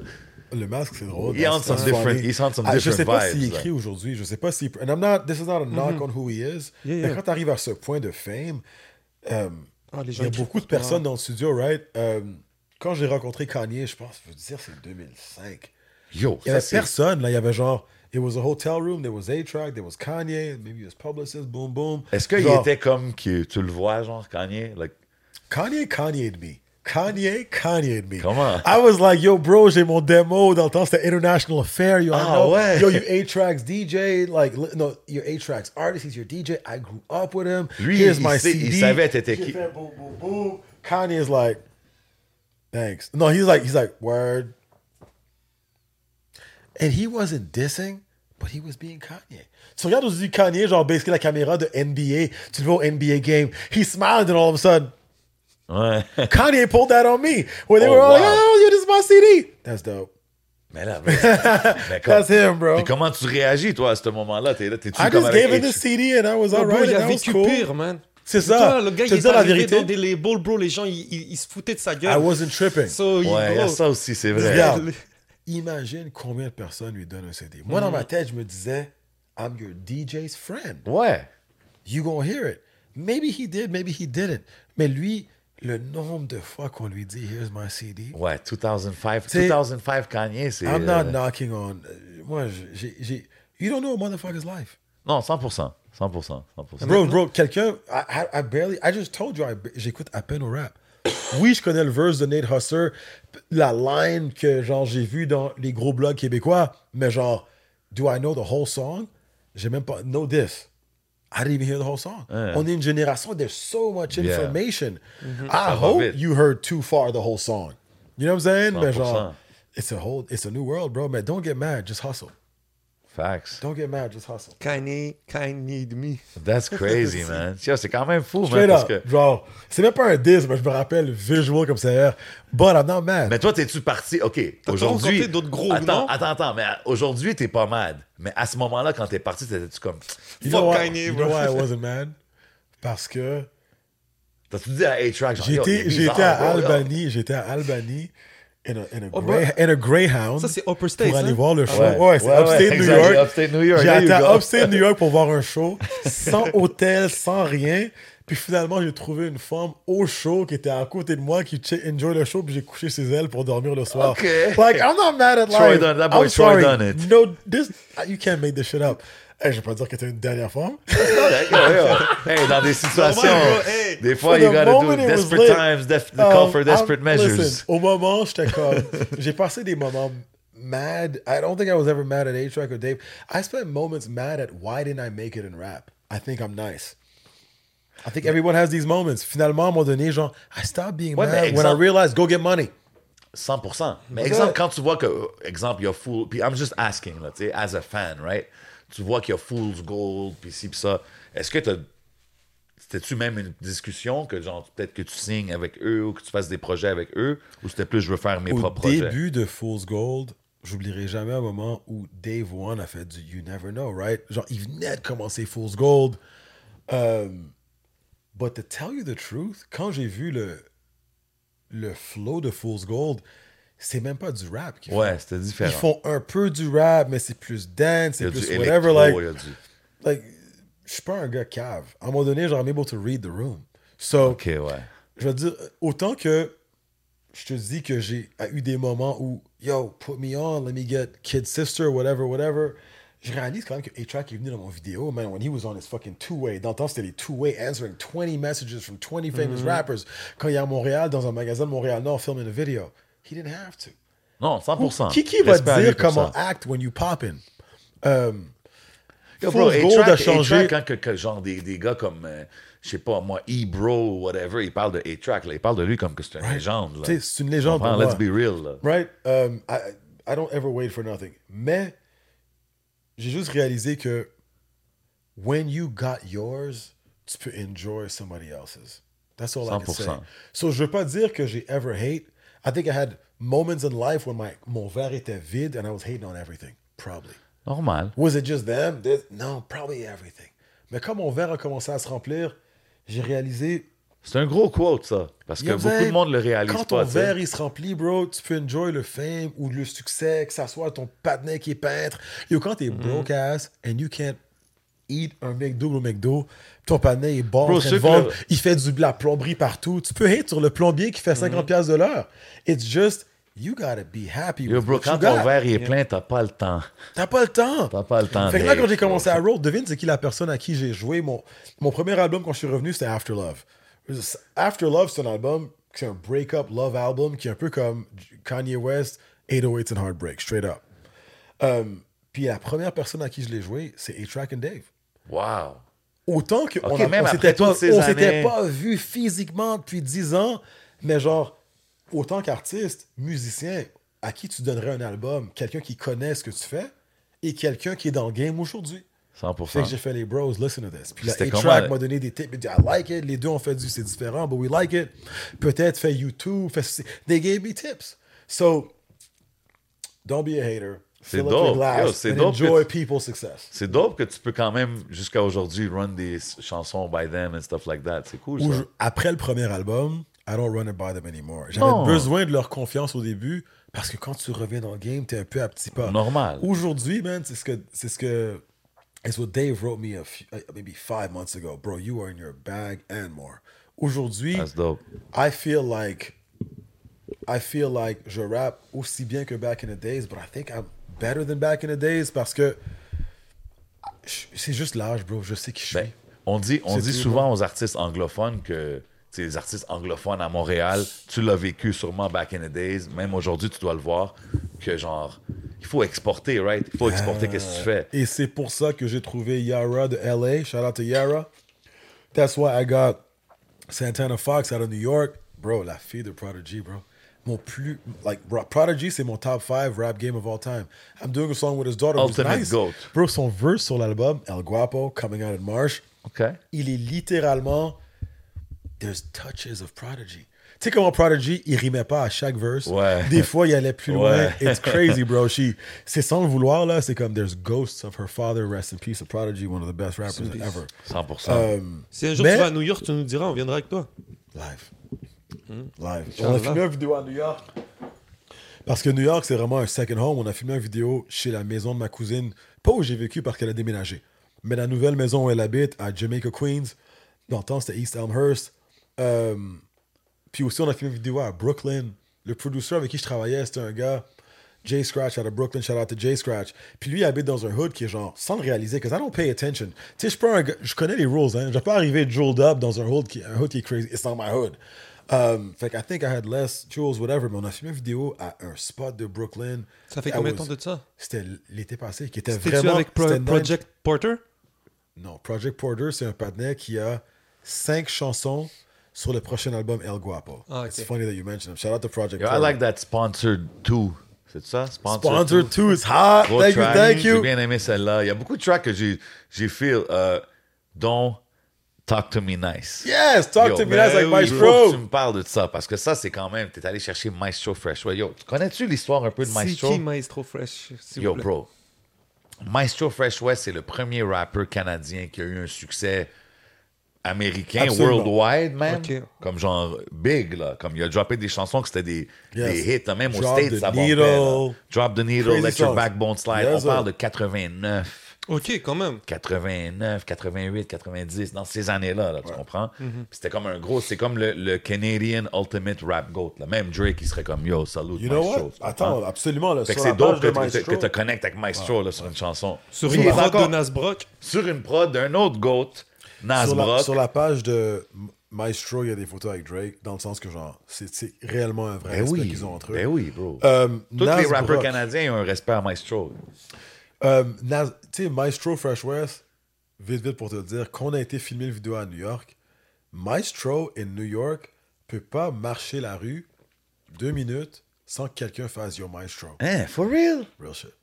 le masque, c'est drôle. He That's- on some different- he's on some Ah, Je sais different pas s'il écrit aujourd'hui. Je sais pas s'il. And I'm not, this is not a knock on who he is. Mais quand tu arrives à ce point de fame, euh, Ah, il y a beaucoup de personnes dans le studio, right? Quand j'ai rencontré Kanye, je pense, je veux dire, c'est 2005. Yo, Il y avait personne, là. Il y avait genre, it was a hotel room, there was A-Track, there was Kanye, maybe his publicist, boom, boom. Est-ce qu'il était comme que tu le vois, genre, Kanye? Like, Kanye, Kanye me. Kanye, Kanye me. Comment? I was like, yo, bro, j'ai mon démo. Dans le temps, c'était International Affair. Yo, Ah, know? ouais. Yo, you A-Tracks DJ. Like, li- no, you're A-Tracks artist. He's your DJ. I grew up with him. Lui, Here's il my sait- CD. il savait t'étais qui? fait boom, boom, boom. Kanye is like, thanks. No, he's like, he's like, word. And he wasn't dissing, but he was being Kanye. Tu regardes aujourd'hui Kanye, genre, basically la caméra de NBA. Tu le vois au NBA game. He smiled and all of a sudden, ouais. Kanye pulled that on me. Where they Oh, were all like, oh, yo, this is my CD. That's dope. Mais là, mais, mais comme- That's him, bro. Puis comment tu réagis, toi, à ce moment-là? T'es là, t'es-tu I comme just gave him the CD and I was Oh, bro, alright. il and a that was vécu cool. pire, man. C'est Toi, ça. le gars, il est la vérité. dans des labels, bro. Les gens, ils, ils- ils se foutaient de sa gueule. I wasn't tripping. So, Ouais, il y a bro, ça aussi, c'est vrai. Regarde. Imagine combien de personnes lui donnent un CD. Moi, dans ma tête, je me disais, I'm your DJ's friend. Ouais. You gonna hear it. Maybe he did, maybe he didn't. Mais lui, le nombre de fois qu'on lui dit, here's my CD. Ouais, 2005. C'est- 2005 Kanye, c'est... I'm not euh, knocking on. euh, Moi, j'ai. j'ai- You don't know a motherfucker's life. Non, 100%. 100%. 100%. Bro, bro, quelqu'un, I, I, I barely, I just told you, I- j'écoute à peine au rap. Oui, je connais le verse de Nate Husser, la line que genre j'ai vu dans les gros blogs québécois, mais genre, do I know the whole song? J'ai même pas, know this. I didn't even hear the whole song. On est une génération, there's so much Yeah. information. I va hope vite. you heard too far the whole song. You know what I'm saying? Mais 100%. genre, it's a whole, it's a new world, bro. Mais don't get mad, just hustle. Facts. Don't get mad, just hustle. Kanye, Kanye de me. That's crazy, man. Tiens, C'est quand même fou, man, Straight parce up. que... Genre, c'est même pas un diss, mais je me rappelle visual comme ça. hier. But I'm not mad. Mais toi, t'es-tu parti... OK, T'as aujourd'hui... d'autres gros, Attends, non? attends, attends. Mais aujourd'hui, t'es pas mad. Mais à ce moment-là, quand t'es parti, t'étais-tu comme... you fuck Kanye, you bro. know why I wasn't mad? Parce que T'as-tu dit à A-Track, j'étais à. Albany, j'étais à Albany in a, in a, Oh, Grey- in a Greyhound Ça, c'est Upper States, pour aller hein? voir le show. Ouais, Ouais, c'est ouais, Upstate ouais, New York. Upstate New York, go. Upstate New York pour voir un show sans hôtel, sans rien. Puis finalement, j'ai trouvé une femme au show qui était à côté de moi, qui enjoy le show, puis j'ai couché chez elle pour dormir le soir. Ok. Like, I'm not mad at Troy life. done- that boy I'm Troy sorry. done it. No, this, you can't make this shit up. Hey, je vais pas dire que t'es une dernière yo. Hey, dans des situations, Normal, bro. Hey. des fois, you gotta do desperate times, def- call Um, for desperate I'm- measures. listen, au moment, j'étais comme. J'ai passé des moments mad. I don't think I was ever mad at A-Track or Dave. I spent moments mad at why didn't I make it in rap? I think I'm nice. I think everyone has these moments. Finalement, à un moment donné, genre, I stopped being Ouais, mad when I exemple- realized go get money. 100%. Mais exemple, quand tu vois que, exemple, il y a Fool, puis I'm just asking, là, as a fan, right? Tu vois qu'il y a Fool's Gold, puis ci, puis ça. Est-ce que t'as. C'était-tu même une discussion que, genre, peut-être que tu signes avec eux ou que tu fasses des projets avec eux, ou c'était plus je veux faire mes Au propres projets? début de Fool's Gold, j'oublierai jamais un moment où Dave One a fait du You Never Know, right? Genre, il venait de commencer Fool's Gold. Um, but to tell you the truth, quand j'ai vu le, le flow de Fool's Gold, c'est même pas du rap qu'ils font. Ouais, c'était différent. Ils font un peu du rap, mais c'est plus dance, c'est plus électro, whatever. Like, du... like, je suis pas un gars cave. À un moment donné, genre, I'm able to read the room. So, Ok, ouais. je veux dire, autant que je te dis que j'ai eu des moments où, yo, put me on, let me get Kid Sister, whatever, whatever. Je réalise quand même que A-Track est venu dans mon vidéo, man, when he was on his fucking two-way. Dans le temps, c'était les two-way answering 20 messages from 20 famous rappers. Quand il est à Montréal, dans un magasin de Montréal-Nord, filming a video. He didn't have to. Non, 100%. Qui, qui va dire comment act when you poppin? Um, Yo, bro, Gold a changé. Quand que, que genre des, des gars comme, euh, je sais pas, moi, E-Bro ou whatever, ils parlent de A-Track. Ils parlent de lui comme que c'est une légende. Tu sais, c'est une légende pour Let's moi. be real, là. Right? Um, I, I don't ever wait for nothing. Mais j'ai juste réalisé que when you got yours, tu peux enjoy somebody else's. That's all I can say. 100%. So je veux pas dire que j'ai ever hate. I think I had moments in life when my, mon verre était vide and I was hating on everything. Probably. Normal. Was it just them? This- No, probably everything. Mais quand mon verre a commencé à se remplir, j'ai réalisé C'est un gros quote, ça. Parce que beaucoup de monde le réalise Quand pas, ton tu sais. verre il se remplit, bro, tu peux enjoy le fame ou le succès, que ça soit ton patinet qui est peintre. Yo, quand t'es broke ass and you can't eat un McDo au McDo, ton patinet est bon, Bro, vendre, il fait du, de la plomberie partout. Tu peux hate sur le plombier qui fait Mm-hmm. 50$ piastres de l'heure. It's just, you gotta be happy Yo, with bro, what you quand ton got. verre est plein, t'as pas le temps. T'as pas le temps. T'as pas le temps. Fait que là, quand j'ai commencé à roll, devine c'est qui la personne à qui j'ai joué. Mon, mon premier album quand je suis revenu, c'était After Love. After Love, c'est un album, c'est un break-up love album qui est un peu comme Kanye West, 808s and Heartbreak, straight up. Um, puis la première personne à qui je l'ai joué, c'est A-Track and Dave. Wow. Autant qu'on Ok, on, on s'était pas, années. vu physiquement depuis 10 ans, mais genre, autant qu'artiste, musicien, à qui tu donnerais un album, quelqu'un qui connaît ce que tu fais et quelqu'un qui est dans le game aujourd'hui. Fait 100%. que j'ai fait les bros, listen to this. Puis C'était A-Track m'a donné des tips. Il dit, I like it. Les deux ont fait du, c'est différent, but we like it. Peut-être fait YouTube. Fait, they gave me tips. So, don't be a hater. C'est dope. c'est dope tu- dope que tu peux quand même, jusqu'à aujourd'hui, run des chansons by them and stuff like that. C'est cool, Ou ça. je- après le premier album, I don't run it by them anymore. J'avais besoin de leur confiance au début parce que quand tu reviens dans le game, t'es un peu à petit pas. Normal. Aujourd'hui, man, c'est ce que c'est ce que it's what Dave wrote me a few, uh, maybe five months ago. Bro, you are in your bag and more. Aujourd'hui, That's dope. I feel like I feel like je rappe aussi bien que back in the days, but I think I'm better than back in the days parce que c'est juste l'âge, bro. Je sais qui je suis. Ben, on dit, on dit souvent aux artistes anglophones que les artistes anglophones à Montréal, tu l'as vécu sûrement back in the days, même aujourd'hui tu dois le voir, que genre, il faut exporter, right? Il faut exporter qu'est-ce que tu fais. Et c'est pour ça que j'ai trouvé Yara de LA. Shout out to Yara. That's why I got Santana Fox out of New York. Bro, la fille de Prodigy, bro. Mon plus. Like, Prodigy, c'est mon top 5 rap game of all time. I'm doing a song with his daughter. Ultimate nice. GOAT. Bro, son verse sur l'album, El Guapo, Coming Out in March, OK. il est littéralement. There's touches of Prodigy. Tu sais comment Prodigy, il rimait pas à chaque verse? Ouais. Des fois, il allait plus loin. Ouais. It's crazy, bro. She, c'est sans le vouloir, là. C'est comme there's ghosts of her father. Rest in peace of Prodigy, one of the best rappers ever. 100%. Um, Si un jour Mais- tu vas à New York, tu nous diras, on viendra avec toi. live. Live. Inch'Allah. On a filmé une vidéo à New York. Parce que New York, c'est vraiment un second home. On a filmé une vidéo chez la maison de ma cousine. Pas où j'ai vécu parce qu'elle a déménagé. Mais la nouvelle maison où elle habite, à Jamaica, Queens, Dans le temps, c'était East Elmhurst. Euh, puis aussi, on a filmé une vidéo à Brooklyn. Le producer avec qui je travaillais, c'était un gars, Jay Scratch, out of Brooklyn. Shout out to Jay Scratch. Puis lui, il habite dans un hood qui est genre, sans le réaliser, because I don't pay attention. Tu sais, je je connais les rules, hein. Je vais pas arriver jeweled up dans un hood qui, un hood qui est crazy. It's not my hood. Um, fait que I think I had less jewels, whatever. Mais on a filmé une vidéo à un spot de Brooklyn. Ça fait I combien de was- temps de ça? C'était l'été passé, qui était vraiment. avec Pro-. Project Porter? Non, Project Porter, c'est un partenaire qui a cinq chansons sur le prochain album El Guapo. Ah, ok. It's funny that you mentioned him. Shout out to Project Yo, I Porter. like that sponsored too. C'est ça? Sponsored, Sponsor Two? 2 is hot. Gros Thank you, thank J'ai you. bien aimé celle-là. Il y a beaucoup de tracks que j'ai, j'ai feel, euh, dont Talk to Me Nice. Yes, talk Yo, to me. That's like Maestro. tu me parles de ça parce que ça, c'est quand même. T'es allé chercher Maestro Fresh. Ouais, yo, connais-tu l'histoire un peu de C'est Maestro? qui Maestro Fresh? Yo, vous plaît? bro. Maestro Fresh West, c'est le premier rappeur canadien qui a eu un succès américain, Absolument. worldwide, même. Ok. Comme genre big, là. Comme il a droppé des chansons que c'était des, Yes. des hits, là. même aux Drop States, the ça bombait. Drop the needle, Crazy let your backbone slide. Yes, On parle de 89. Ok, quand même. 89, 88, 90, dans ces années-là, là, tu comprends? Puis C'était comme un gros, c'est comme le, le Canadian Ultimate Rap Goat. Là. Même Drake, il serait comme Yo, salut, You know Maestro. what? Attends, absolument. Là, Fait que sur c'est dope que, tu- connectes avec Maestro là, sur une chanson. Sur une prod encore de Nasbrock? sur une prod d'un autre GOAT, Nas sur, la, sur la page de Maestro, il y a des photos avec Drake, dans le sens que, genre, c'est c'est réellement un vrai Ben respect oui, qu'ils ont entre eux. ben oui, bro. Euh, Tous les rappeurs canadiens ont un respect à Maestro. Euh, tu sais, Maestro Fresh West, vite, vite pour te dire, qu'on a été filmer une vidéo à New York, Maestro in New York peut pas marcher la rue deux minutes sans que quelqu'un fasse Yo Maestro. Hein, for real? Real shit.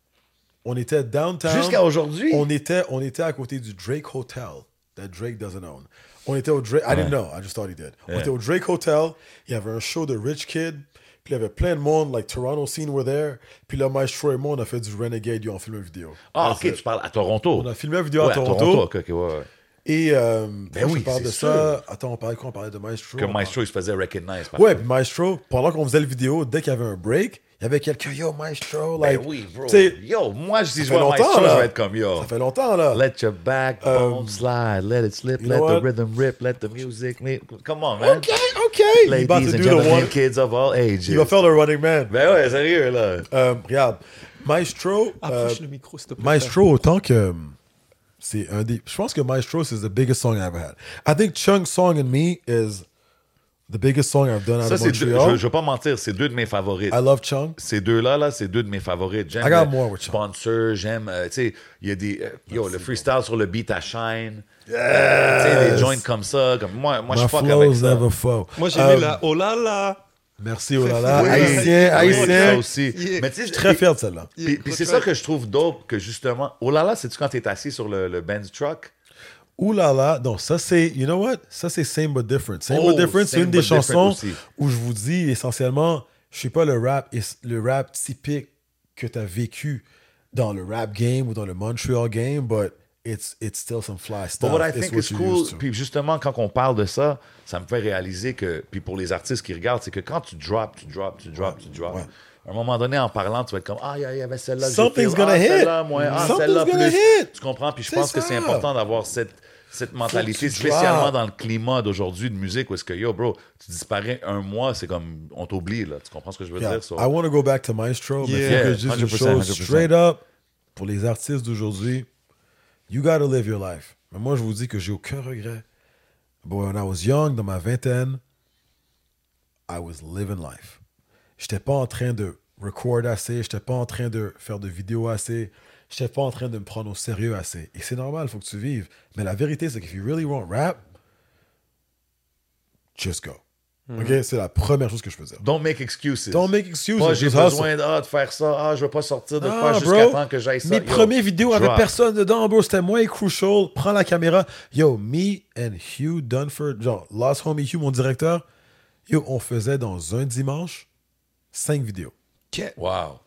On était downtown. Jusqu'à aujourd'hui? On était, on était à côté du Drake Hotel that Drake doesn't own. On était au Drake. I didn't know. I just thought he did. On était au Drake Hotel. Il y avait un show de Rich Kid. Puis il y avait plein de monde, like Toronto scene were there. Puis là, Maestro et moi, on a fait du Renegade. Ils ont filmé une vidéo. Ah, That's ok, it. tu parles à Toronto. On a filmé une vidéo Ouais, à Toronto. ouais, ouais. Et euh, Ben oui, je parle de sûr. ça. Attends, on parlait quoi On parlait de Maestro. Que On Maestro, il se faisait recognize. Ouais, puis Maestro, pendant qu'on faisait la vidéo, dès qu'il y avait un break, il y avait quelqu'un, yo, Maestro, like. Ben oui, bro. tu sais, Yo, moi, si ça je fait vois longtemps, Maestro, là. je vais être comme yo. Ça fait longtemps, là. Let your backbone slide, let it slip, let the rhythm rip, let the music. me- Come on, man. OK, OK. Ladies to and gentlemen, one. kids of all ages. Il va faire le running man. Ben ouais, sérieux, là. Euh, regarde, Maestro. Approche euh, le micro, s'il te plaît. Maestro, autant que. C'est un des. Je pense que Maestro, c'est the biggest song I ever had. I think Chung's Song and Me is the biggest song I've done out Ça, of c'est deux, Montreal. je, je vais pas mentir, c'est deux de mes favorites. I love Chung. Ces deux-là, là, c'est deux de mes favorites. J'aime I got le more with Chung. Sponsor, j'aime, euh, tu sais, il y a des, euh, yo, le freestyle sur le beat à Shine. Euh, tu sais, des joints comme ça, comme moi, moi, je My fuck avec flow's ça. never faux. Moi, j'ai Euh, mis la oh là là. Merci, oh là là. Oui, haïtien, Oui, ça haïtien. aussi. Yeah. Mais tu sais, Je suis très fier de celle-là. Puis, puis c'est ça que je trouve dope, que justement, oh là là, c'est-tu quand t'es assis sur le, le Benz truck? Ouh là là, non, ça c'est, you know what? Ça c'est Same But Different. Same Oh, But Different, c'est une des chansons aussi. où je vous dis essentiellement, je sais pas le rap, le rap typique que tu as vécu dans le rap game ou dans le Montreal game, but it's, it's still some fly stuff. But what I think is cool, puis justement, quand on parle de ça, ça me fait réaliser que, puis pour les artistes qui regardent, c'est que quand tu drops, tu drops, tu drops, tu drops, ouais. à un moment donné, en parlant, tu vas être comme, ah, il y a- il y avait celle-là. Something's gonna ah, hit. Celle-là, moins, ah, celle-là plus. hit. Tu comprends? Puis je pense que c'est ça. important d'avoir cette, cette mentalité, spécialement dans le climat d'aujourd'hui de musique, où est-ce que, yo, bro, tu disparais un mois, c'est comme, on t'oublie, là. Tu comprends ce que je veux Yeah, dire? so- I want to go back to Maestro, mais Yeah. que je dise une 100%, chose 100%. straight up pour les artistes d'aujourd'hui. You gotta live your life. Mais moi, je vous dis que j'ai aucun regret. Boy, when I was young, dans ma vingtaine, I was living life. J'étais pas en train de record assez, j'étais pas en train de faire de vidéos assez, j'étais pas en train de me prendre au sérieux assez. Et c'est normal, il faut que tu vives. Mais la vérité, c'est que if you really want rap, just go. OK? C'est la première chose que je peux dire. Don't make excuses. Don't make excuses. Pas, j'ai besoin de, ah, de faire ça, ah, je veux pas sortir de Ah, quoi jusqu'à temps que j'aille ça. Mes Yo, premières vidéos avec personne dedans, bro, c'était moi et Crucial. Prends la caméra. Yo, me and Hugh Dunford, genre, Last Homie Hugh, mon directeur, yo, on faisait dans un dimanche cinq vidéos. Wow.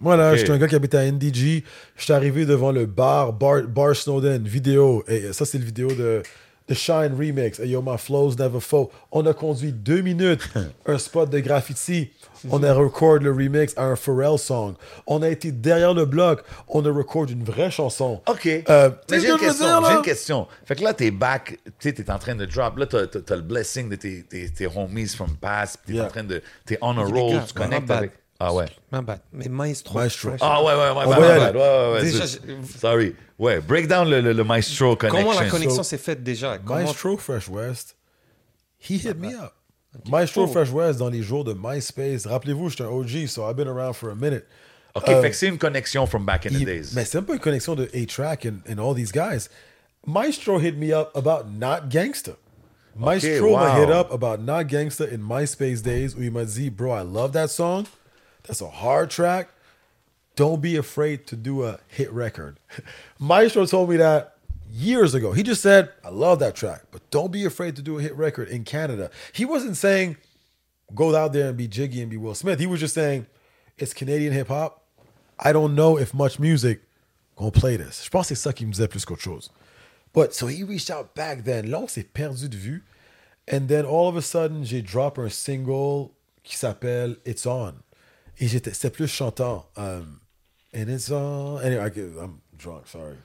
Moi, là, Ok. j'étais un gars qui habitait à NDG. J'étais arrivé devant le bar, bar, bar Snowden, vidéo. Et ça, c'est le vidéo de The Shine remix. Hey, yo, my flows never fall. On a conduit deux minutes un spot de graffiti. On a record le remix à un Pharrell song. On a été derrière le bloc. On a record une vraie chanson. OK. Euh, j'ai une je question. J'ai une question. Fait que là, t'es back, tu sais, t'es en train de drop. Là, t'as, t'as le blessing de tes, tes, tes homies from past. T'es Yeah. en train de. T'es on a roll. gars, tu connectes avec. Ah ouais. Ma bad. Mais Maestro. Maestro. Ah ouais, ouais, ouais. On my va y bad, my. Ouais, ouais, ouais. Déjà, Sorry. Ouais, break down le, le, le Maestro connection. Comment la connexion So- s'est faite déjà? Comment- Maestro Fresh West, he hit me up. Maestro Oh. Fresh West, dans les jours de MySpace, rappelez-vous, j'étais un OG, so I've been around for a minute. OK, Euh, fait que c'est une connexion from back in the Il- days. Mais c'est même pas une connexion de A-Track and, and all these guys. Maestro hit me up about not gangster. Maestro wow. m'a hit up about not gangster in MySpace days où il m'a dit, bro, I love that song. That's a hard track. Don't be afraid to do a hit record. Maestro told me that years ago. He just said, I love that track, but don't be afraid to do a hit record in Canada. He wasn't saying, go out there and be Jiggy and be Will Smith. He was just saying, it's Canadian hip hop. I don't know if much music gonna play this. Je pense que ça qu'il me disait plus qu'autre chose. But so he reached out back then. Là, on s'est perdu de vue. And then all of a sudden, j'ai drop un single qui s'appelle It's On. Et c'était plus chantant. Um, and it's on. Anyway, I drunk, sorry.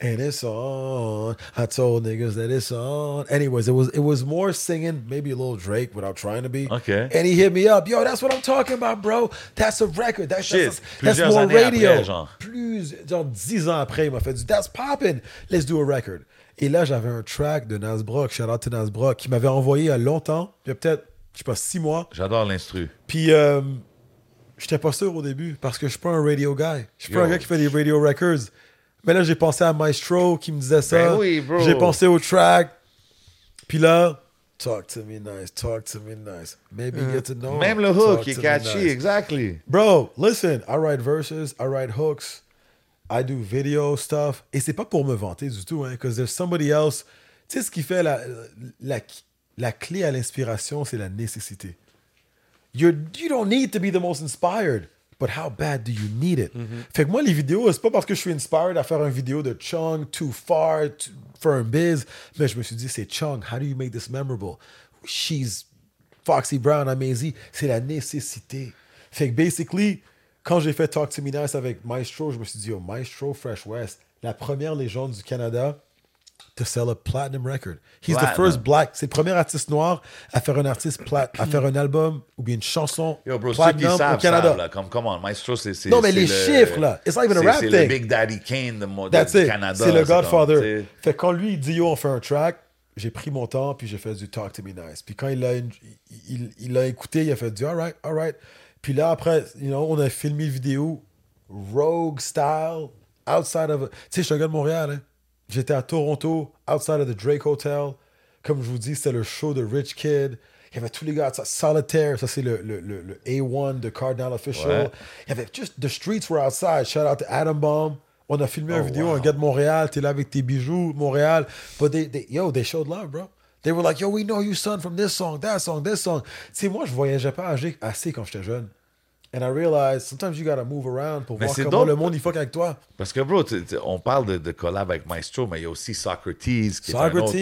And it's on. I told niggas that it's on. Anyways, it was it was more singing, maybe a little Drake without trying to be. Okay. And he hit me up. Yo, that's what I'm talking about, bro. That's a record. That's, Shit. that's, more radio. après, genre. Plus, genre dix ans après, il m'a fait du That's poppin'. Let's do a record. Et là, j'avais un track de Nasbrock, shout out to Nasbrock, qui m'avait envoyé il y a longtemps, il y a peut-être, je sais pas, six mois. J'adore l'instru. Puis, euh, j'étais pas sûr au début parce que je suis pas un radio guy. Je suis pas un gars qui fait des radio records. Mais là, j'ai pensé à Maestro qui me disait ça. Ben oui, bro. J'ai pensé au track. Puis là, talk to me nice, talk to me nice. Maybe get to know. Même le hook, il est catchy, nice. exactly. Bro, listen, I write verses, I write hooks, I do video stuff. Et c'est pas pour me vanter du tout, hein, because there's somebody else. Tu sais, ce qui fait la, la, la clé à l'inspiration, c'est la nécessité. You're, you don't need to be the most inspired, but how bad do you need it? Fait que moi, les vidéos, c'est pas parce que je suis inspired à faire une vidéo de Chung, Too Far, to- for un biz, mais je me suis dit, c'est Chung, how do you make this memorable? She's Foxy Brown, Amazy, c'est la nécessité. Fait que basically, quand j'ai fait Talk to Me Nice avec Maestro, je me suis dit, oh, Maestro Fresh West, la première légende du Canada to sell a platinum record. He's the first black, c'est le premier artiste noir à faire un artiste plat, à faire un album ou bien une chanson Yo, bro, platinum savent, au Canada. savent, là, comme, come on, Maestro, c'est... c'est- Non, mais c'est les le- chiffres, là, it's not even a c'est- rap C'est thing. le Big Daddy Kane de, That's du it. Canada. C'est le comme, Godfather. sais. Fait quand lui, il dit Yo, on fait un track, j'ai pris mon temps, puis j'ai fait du Talk to Me Nice. Puis quand il l'a il, il, il l'a écouté, il a fait du Alright, alright. Puis là, après, you know, on a filmé une vidéo Rogue style, outside of. a- Tu sais, je suis un gars de Montréal, hein. J'étais à Toronto, outside of the Drake Hotel. Comme je vous dis, c'était le show de Rich Kid. Il y avait tous les gars, ça, Solitaire, ça c'est le, le, le, le A1 de Cardinal Official. Ouais. Il y avait juste, the streets were outside. Shout out to Adam Bomb. On a filmé Oh, une vidéo, wow. un gars de Montréal, t'es là avec tes bijoux, Montréal. But they, they, yo, they showed love, bro. They were like, yo, we know you, son, from this song, that song, this song. Tu sais, moi, je voyageais pas assez quand j'étais jeune. And I realized sometimes you gotta move around pour Mais voir c'est comment le monde il fuck avec toi. Parce que, bro, on parle de, de collab avec Maestro, mais il y a aussi Socrates, qui est un autre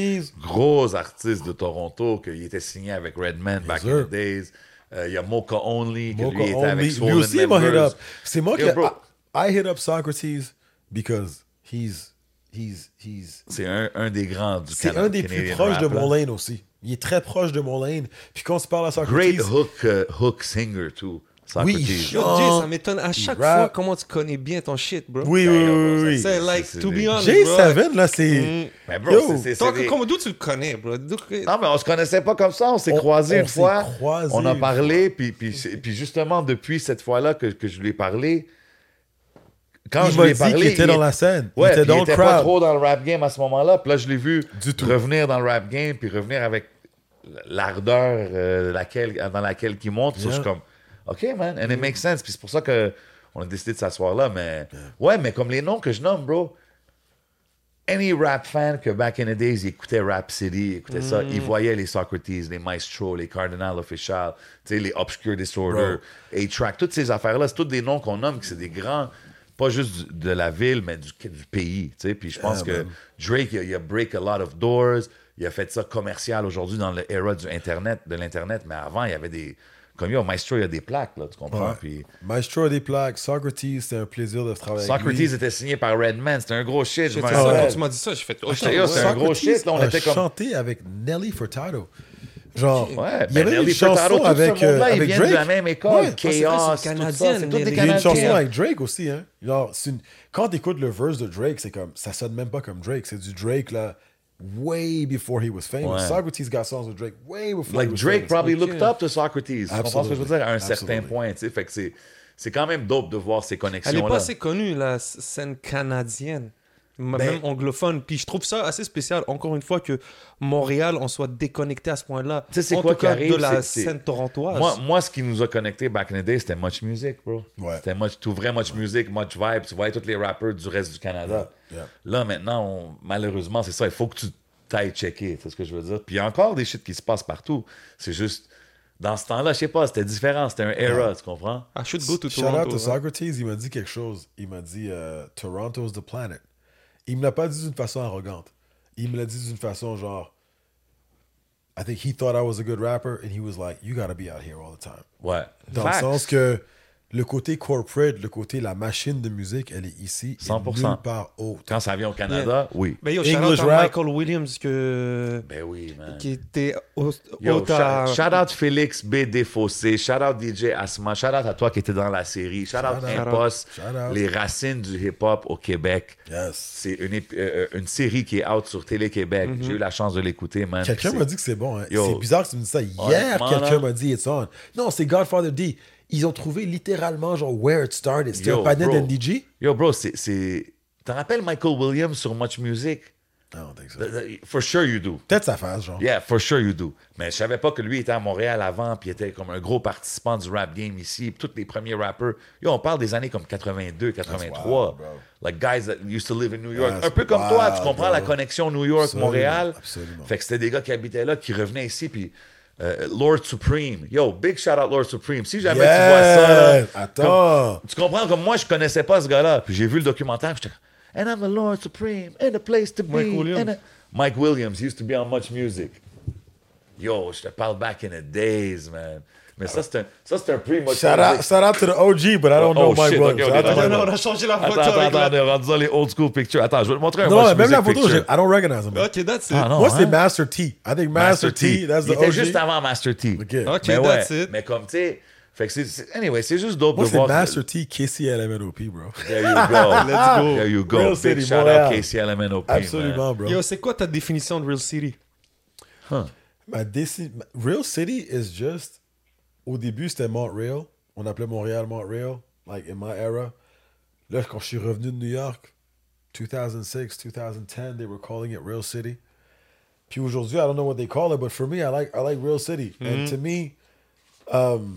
gros artiste de Toronto, qui était signé avec Redman back in the days. Euh, Il y a Mocha Only, que Mocha lui était Only. avec Lui Swollen aussi, il m'a hit up. C'est moi Yo, qui. bro. I, I hit up Socrates because he's. He's. He's. C'est un, un des grands du C'est Cana- un des plus proches de mon lane aussi. Il est très proche de mon lane. Puis quand on se parle à Socrates. Great hook, euh, hook singer, too. Socrates. Oui, Yo, Jay, ça m'étonne à chaque rap. fois comment tu connais bien ton shit, bro. Oui, oui, oui, oui. C'est like, to be honest, bro. J7, là, c'est. Mm. Mais bro, Yo, c'est- comment d'où tu le connais, bro? Non, mais on se connaissait pas comme ça. On s'est croisés on une s'est fois. croisés on a parlé. Puis, puis, puis justement, depuis cette fois-là que, que je lui ai parlé, quand Il je lui ai dit parlé. qu'il était il- dans la scène. Il Ouais, était puis dans il était pas trop dans le rap game à ce moment-là. Puis là, je l'ai vu Du tout. revenir dans le rap game, puis revenir avec l'ardeur euh, laquelle, dans laquelle il monte. So, Yeah. je suis comme, OK, man, and it makes sense. Puis c'est pour ça que on a décidé de s'asseoir là. Mais ouais, mais comme les noms que je nomme, bro, any rap fan que back in the days, il écoutait Rap City, il écoutait ça, il voyait les Socrates, les Maestro, les Cardinal Official, tu sais, les Obscure Disorder, A-Track, toutes ces affaires-là, c'est tous des noms qu'on nomme, que c'est des grands. pas juste du- de la ville, mais du, du pays. tu sais. Puis je pense Ah, que man. Drake, il a, a break a lot of doors. Il a fait ça commercial aujourd'hui dans l'era du Internet, de l'Internet. Mais avant, il y avait des. Comme yo, Maestro, il y a des plaques, là, tu comprends? Ouais. Puis Maestro a des plaques. Socrates, c'était un plaisir de travailler avec Socrates lui. était signé par Redman. C'était un gros shit. je ça, quand tu m'as dit ça, j'ai fait. Oh, c'est un gros shit, là, on a était comme- chanté avec Nelly Furtado. Genre, Ouais, il y ben, avait Nelly une chanson Furtado, tout ce avec, euh, avec Drake. de la même école. Ouais. Chaos, c'est tout canadien, ça. C'est tous Nelly. des Il y a une chanson avec Drake aussi, hein. Genre, une- Quand tu écoutes le verse de Drake, c'est comme. Ça sonne même pas comme Drake. C'est du Drake, là, way before he was famous. Ouais. Socrates got songs with Drake way before Like he was Drake famous. probably Ok. looked up to Socrates. Tu comprends ce je veux dire? À un certain Absolutely. point, tu sais. Fait que c'est, c'est quand même dope de voir ces Elle est connexions-là. pas assez connue, la scène canadienne. Ben- Même anglophone. Puis je trouve ça assez spécial, encore une fois, que Montréal en soit déconnecté à ce point-là. Tu sais, c'est quoi tout qui cas, arrive, de la c'est- c'est- scène torontoise. Moi, moi, ce qui nous a connectés back in the day, c'était Much Music, bro. Ouais. C'était much, tout vrai Much Music, Much Vibe. Tu voyais tous les rappers du reste du Canada. Yeah, yeah. Là, maintenant, on- malheureusement, c'est ça. Il faut que tu t'ailles checker. C'est ce que je veux dire. Puis il y a encore des shit qui se passent partout. C'est juste, dans ce temps-là, je sais pas, c'était différent. C'était un era, tu comprends? I should go to Shout out Toronto. to hein. Socrates, il m'a dit quelque chose. Il m'a dit euh, Toronto's the planet. Il me l'a pas dit d'une façon arrogante. Il me l'a dit d'une façon genre. I think he thought I was a good rapper and he was like, you gotta be out here all the time. Ouais. Dans Facts. le sens que le côté corporate, le côté la machine de musique, elle est ici. et 100%. nulle part autre. Quand ça vient au Canada, oui. Mais yo, shout English rap. Michael Williams que... Ben oui, man. qui était au, Yo, à- shout, shout out Félix B. Défaussé, shout out DJ Asma, shout out à toi qui étais dans la série, shout out Shout out. Impost, out. les racines du hip-hop au Québec. Yes. C'est une, ép- euh, une série qui est out sur Télé-Québec. J'ai eu la chance de l'écouter, man. Quelqu'un m'a c'est- dit que c'est bon. hein. C'est bizarre que tu me dises ça. Hier, quelqu'un m'a dit it's on. Non, c'est Godfather D. Ils ont trouvé littéralement genre where it started. C'était un panel d'NDG? Yo, bro, c'est... T'en rappelles Michael Williams sur Much Music? I don't think so. For sure you do. Peut-être sa face, genre. Yeah, for sure you do. Mais je savais pas que lui était à Montréal avant, puis était comme un gros participant du rap game ici. Tous les premiers rappers. Yo, on parle des années comme 82, 83. wild, bro. like guys that used to live in New York. That's un peu comme toi, tu comprends bro. la connexion New York-Montréal. Fait que c'était des gars qui habitaient là, qui revenaient ici, puis. Euh, Lord Supreme. Yo, big shout out Lord Supreme. Si jamais tu vois ça, là, Attends! comme- tu comprends comme moi, je connaissais pas ce gars-là. Puis j'ai vu le documentaire, puis j'étais comme, And I'm the Lord Supreme, and a place to be. Mike Williams. and a- Mike Williams used to be on Much Music. Yo, je te parle back in the days, man. Mais ça, c'est un, ça, c'est un Shout out, Music. shout out to the OG, but I don't Oh, know Mike ok. Mike on Williams. a changé la photo attends, avec la- attends, on est rendu dans les old school pictures. Attends, je vais te montrer un Non, Much même la photo. I don't recognize him. Ok, that's it. Ah, non, Moi, c'est hein? Master T. I think Master, T, that's Il the était OG. juste avant Master T. Ok. That's it. mais comme, tu sais, fait que c'est- anyway, c'est juste dope Moi, de c'est voir. Master T, KCLMNOP, bro. There you go. Let's go. There you go. Real Big City, shout Montréal. out KCLMNOP. Absolument, bro. Yo, c'est quoi ta définition de Real City? Déci- ma- Real City is just. Au début, c'était Montreal. On appelait Montréal Montreal, like in my era. Là, quand je suis revenu de New York, 2006, 2010, they were calling it Real City. Puis aujourd'hui, I don't know what they call it, but for me, I like I like Real City. And to me,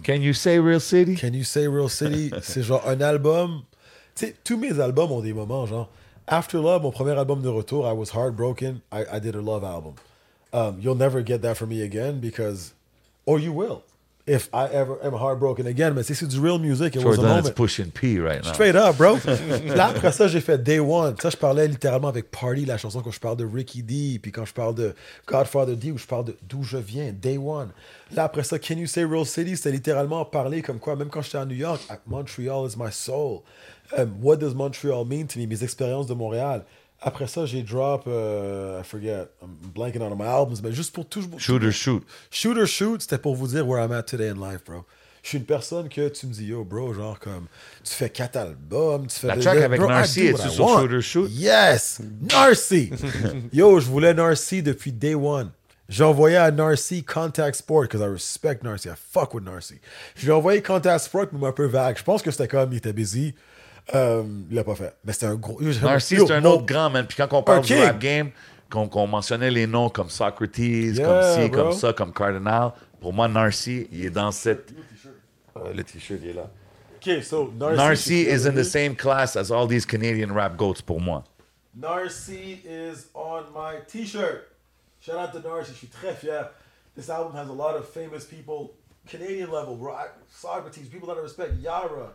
Can you say Real City? Can you say Real City? c'est genre un album. Tu sais, tous mes albums ont des moments, genre. After Love, mon premier album de retour, I was heartbroken. I, I did a love album. Um, you'll never get that from me again because, or you will, if I ever am heartbroken again. Mais c'est du real music. It was a Jordan, it's moment. pushing P right now. Straight up, bro. Là, après ça, j'ai fait Day One. Ça, je parlais littéralement avec Party, la chanson, quand je parle de Ricky D, puis quand je parle de Godfather D, où je parle de d'où je viens, Day One. Là, après ça, Can You Say Real City, c'était littéralement parler comme quoi, même quand j'étais à New York, Montreal is my soul. Um, what does Montreal mean to me? Mes expériences de Montréal. Après ça, j'ai drop, euh, I forget, I'm blanking on my albums, mais juste pour toujours. Shooter shoot. Shoot or shoot, c'était pour vous dire where I'm at today in life, bro. Je suis une personne que tu me dis, yo, bro, genre comme, tu fais quatre albums, tu fais La des- track avec bro, Narcy, I sur want. Shoot? Yes! Narcy! yo, je voulais Narcy depuis day one. J'ai envoyé à Narcy Contact Sport, because I respect Narcy, I fuck with Narcy. Je lui ai envoyé Contact Sport, mais un peu vague. Je pense que c'était comme, il était busy. Euh, il l'a pas fait. Mais c'était un gros. Narcy, c'est un mon- autre grand, man. Puis quand on parle Un du rap game, qu'on qu'on mentionnait les noms comme Socrates, Yeah, comme ci, bro. comme ça, comme Cardinal, pour moi, Narcy, il est dans cette. Euh, le t-shirt, il est là. Ok, so Narcy. Narcy is in the same class as all these Canadian rap goats pour moi. Narcy is on my t-shirt. Shout out to Narcy. Je suis très fier. This album has a lot of famous people, Canadian level, bro. Socrates, people that I respect. Yara,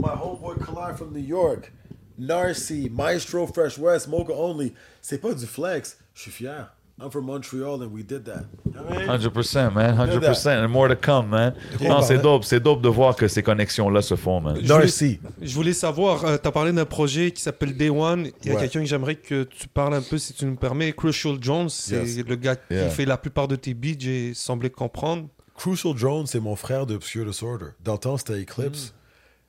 My homeboy Collard from New York. Narcy, Maestro, Fresh West, Mocha Only. C'est pas du flex. Je suis fier. I'm from Montreal and we did that. I mean? 100%, man. 100%. And more to come, man. Non, c'est dope. C'est dope de voir que ces connexions-là se font, man. Je voulais, Narcy. je voulais savoir, tu as parlé d'un projet qui s'appelle Day One. Il y a Ouais. quelqu'un que j'aimerais que tu parles un peu, si tu me permets. Crucial Jones, c'est Yes. le gars Yeah. qui fait la plupart de tes beats, j'ai semblé comprendre. Crucial Drone, c'est mon frère de Obscure Disorder. Dans le temps, c'était Eclipse.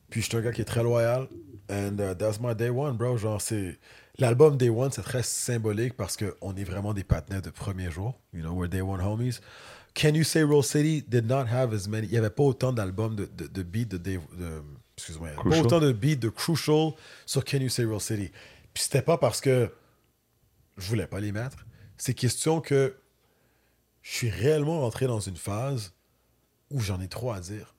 Puis je suis un gars qui est très loyal. And uh, that's my day one, bro. Genre, c'est. L'album Day One, c'est très symbolique parce qu'on est vraiment des partenaires de premier jour. You know, we're Day One homies. Can You Say Roll City did not have as many. Il n'y avait pas autant d'albums de, de, de beats de Day. De, excuse-moi. Pas Crucial. autant de beats de Crucial sur Can You Say Roll City. Puis c'était pas parce que je voulais pas les mettre. C'est question que je suis réellement rentré dans une phase où j'en ai trop à dire.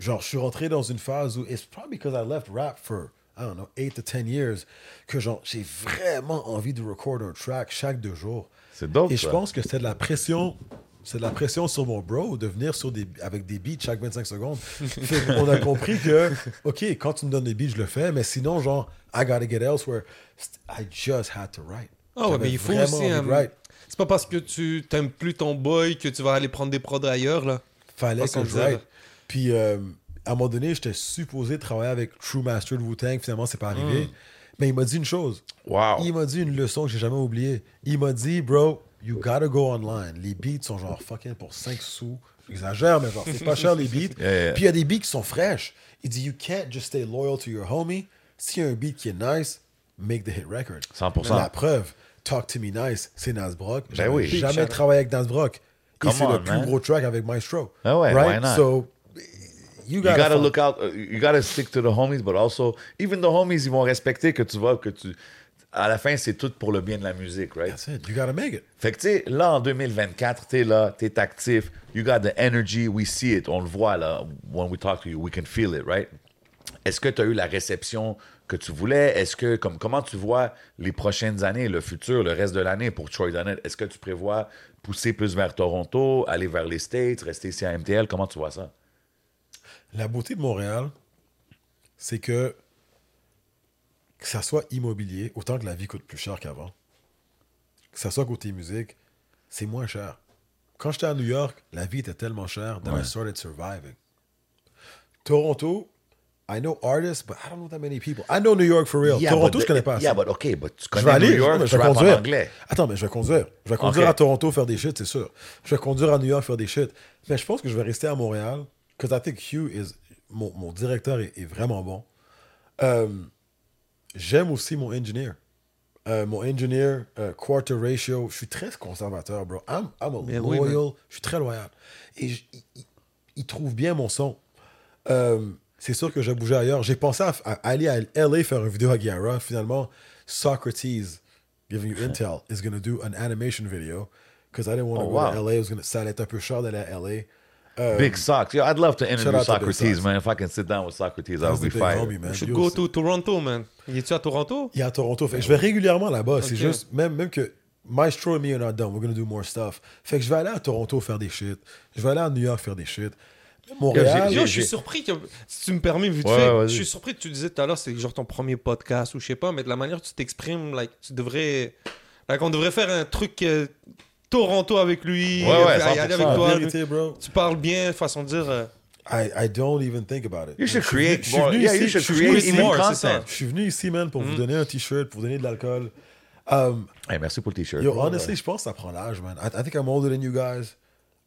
Genre, je suis rentré dans une phase où, it's probably because I left rap for, I don't know, 8 to 10 years, que genre, j'ai vraiment envie de record un track chaque deux jours. C'est dope, Et je pense que c'est de la pression, c'est de la pression sur mon bro de venir sur des, avec des beats chaque 25 secondes. Qu'on a compris que, OK, quand tu me donnes des beats, je le fais, mais sinon, genre, I gotta get elsewhere. I just had to write. Ah ouais, J'avais mais il faut aussi. hein, write. c'est pas parce que tu t'aimes plus ton boy que tu vas aller prendre des prods ailleurs, là. fallait que je write. Puis, euh, à un moment donné, j'étais supposé travailler avec True Master de Wu-Tang. Finalement, c'est pas arrivé. Mais il m'a dit une chose. Wow. Il m'a dit une leçon que j'ai jamais oubliée. Il m'a dit, bro, you gotta go online. Les beats sont genre fucking pour 5 sous. J'exagère, mais genre, c'est pas cher les beats. Yeah, yeah. Puis il y a des beats qui sont fraîches. Il dit, you can't just stay loyal to your homie. S'il y a un beat qui est nice, make the hit record. 100%. La preuve, Talk to Me Nice, c'est Nasbrock. J'avais oui. jamais travaillé avec Nasbrock. Et c'est le plus gros track avec Maestro. Ah ouais, right? why not? So, you You gotta, gotta find- look out. uh, You gotta stick to the homies, but also, even the homies, ils vont respecter que tu vois que tu. À la fin, c'est tout pour le bien de la musique, right? That's it. You gotta make it. Fait que, tu sais, là, en 2024, t'es là, t'es actif, you got the energy, we see it, on le voit, là, when we talk to you, we can feel it, right? Est-ce que tu as eu la réception que tu voulais? Est-ce que, comme, comment tu vois les prochaines années, le futur, le reste de l'année pour Troy Dunnett? Est-ce que tu prévois pousser plus vers Toronto, aller vers les States, rester ici à MTL? Comment tu vois ça? La beauté de Montréal, c'est que que ça soit immobilier, autant que la vie coûte plus cher qu'avant, que ça soit côté musique, c'est moins cher. Quand j'étais à New York, la vie était tellement chère that I started surviving. Toronto, I know artists, but I don't know that many people. I know New York for real. Toronto, but je connais pas. Yeah, but OK, but tu Je vais aller, New York, je vais en conduire. anglais. Attends, mais je vais conduire. Je vais conduire à Toronto faire des shit, c'est sûr. Je vais conduire à New York faire des shit. Mais je pense que je vais rester à Montréal. Because I think Hugh is. Mon, mon directeur est, est vraiment bon. Euh, J'aime aussi mon engineer. Euh, mon engineer, euh, quarter ratio. Je suis très conservateur, bro. I'm, I'm a Mais oui, loyal. Je suis très loyal. Et il, trouve bien mon son. Euh, c'est sûr que j'ai bougé ailleurs. J'ai pensé à, à aller à LA faire une vidéo à Guerra. Finalement, Socrates, giving you intel, is going to do an animation video. Because I didn't want to Oh, go wow. to LA. It was gonna, ça allait être un peu cher d'aller à LA. Euh, Big Socks. Yo, I'd love to interview Socrates, man. If I can sit down with Socrates, that that's would be big fire. homie, man. You should Yo, go to Toronto, man. Y es-tu à Toronto? Il est à Toronto. Fait que je vais régulièrement là-bas. C'est juste, même, même que Maestro and me are not done. We're going to do more stuff. Fait que je vais aller à Toronto faire des shit. Je vais aller à New York faire des shit. Montréal. Yo, je suis surpris que, si tu me permets vite Ouais, fait, je suis surpris que tu disais tout à l'heure, c'est genre ton premier podcast ou je sais pas, mais de la manière que tu t'exprimes, like, tu devrais, like, on devrait faire un truc euh, Toronto avec lui, Ouais, ouais, y aller 100%. avec toi. vérité, bro, Tu parles bien, façon de dire. euh, I, I don't even think about it. You should Je suis venu- create je suis more. venu Yeah, ici- you should create more, c'est ça. Je suis venu ici, man, pour Mm. vous donner un t-shirt, pour vous donner de l'alcool. Um, Hey, merci pour le t-shirt. yo, honestly, je pense que ça prend l'âge, man. I, I think I'm older than you guys.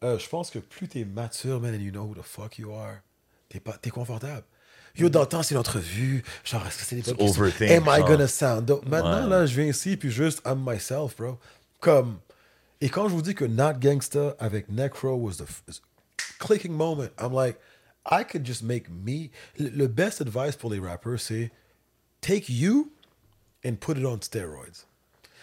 Euh, je pense que plus t'es mature, man, and you know who the fuck you are, t'es pas, t'es confortable. Yo, dans le temps, c'est une entrevue. Genre, est-ce que c'est des bonnes questions? overthink, Am I gonna sound dope? Maintenant, Ouais. là, je viens ici, puis juste, I'm myself, bro. Comme, et quand je vous dis que Not Gangsta avec Necro was the clicking moment, I'm like, I could just make me. Le, best advice pour les rappers, c'est take you and put it on steroids.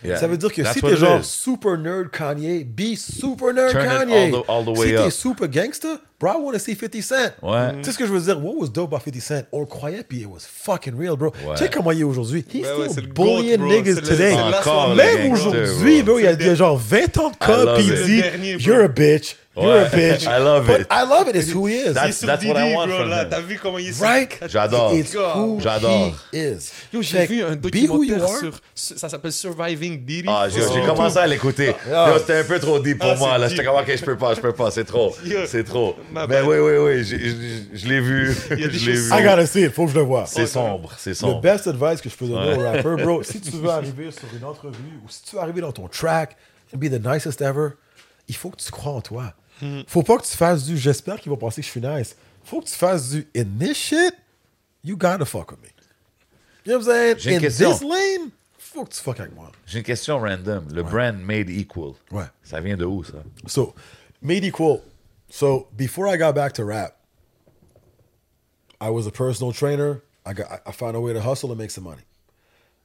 Yeah. Ça veut dire que That's si t'es genre is. super nerd Kanye, be super nerd Turn it Kanye. all the- all the way si t'es up. super gangster, bro, I want to see 50 Cent. Ouais. Tu sais ce que je veux dire? What was dope about 50 Cent? On le croyait, puis it was fucking real, bro. Ouais. Tu sais comment il est aujourd'hui? He's ouais, still bullying GOAT, bro. niggas today. le Même aujourd'hui, bro, il y a, C'est il y a genre 20 ans de love puis it. il dit dernier, bro. You're a bitch, You're a bitch. I love But it. I love it. It's who he is. That's- that's what I want from him. T'as vu comment il est right? J'adore. It's who J'adore. he is. Yo, j'ai vu un documentaire sur, ça s'appelle Surviving Diddy. Ah, j'ai YouTube. commencé à l'écouter. Yo, C'était un peu trop deep pour Ah, moi. Là, j'étais comme, ok, je peux pas, je peux pas, c'est trop. C'est trop. Ma bad. oui, oui, oui, j'ai- j'ai- je l'ai vu. Il y a des Je l'ai choses- vu. I gotta see it. Faut que je le vois. C'est sombre, c'est Le sombre. best advice que je peux donner au rapper, bro, si tu veux arriver sur une entrevue ou si tu veux arriver dans ton track and be the nicest ever, il faut que tu crois en toi. Faut pas que tu fasses du j'espère qu'ils vont penser que je suis nice. Faut que tu fasses du in this shit, you gotta fuck with me. You know what I'm saying? J'ai une in question. this lane, faut que tu fuck avec moi. J'ai une question random. Le brand Made Equal. Ouais. Ça vient de où, ça? So, made equal. So before I got back to rap, I was a personal trainer. I got I- found a way to hustle and make some money.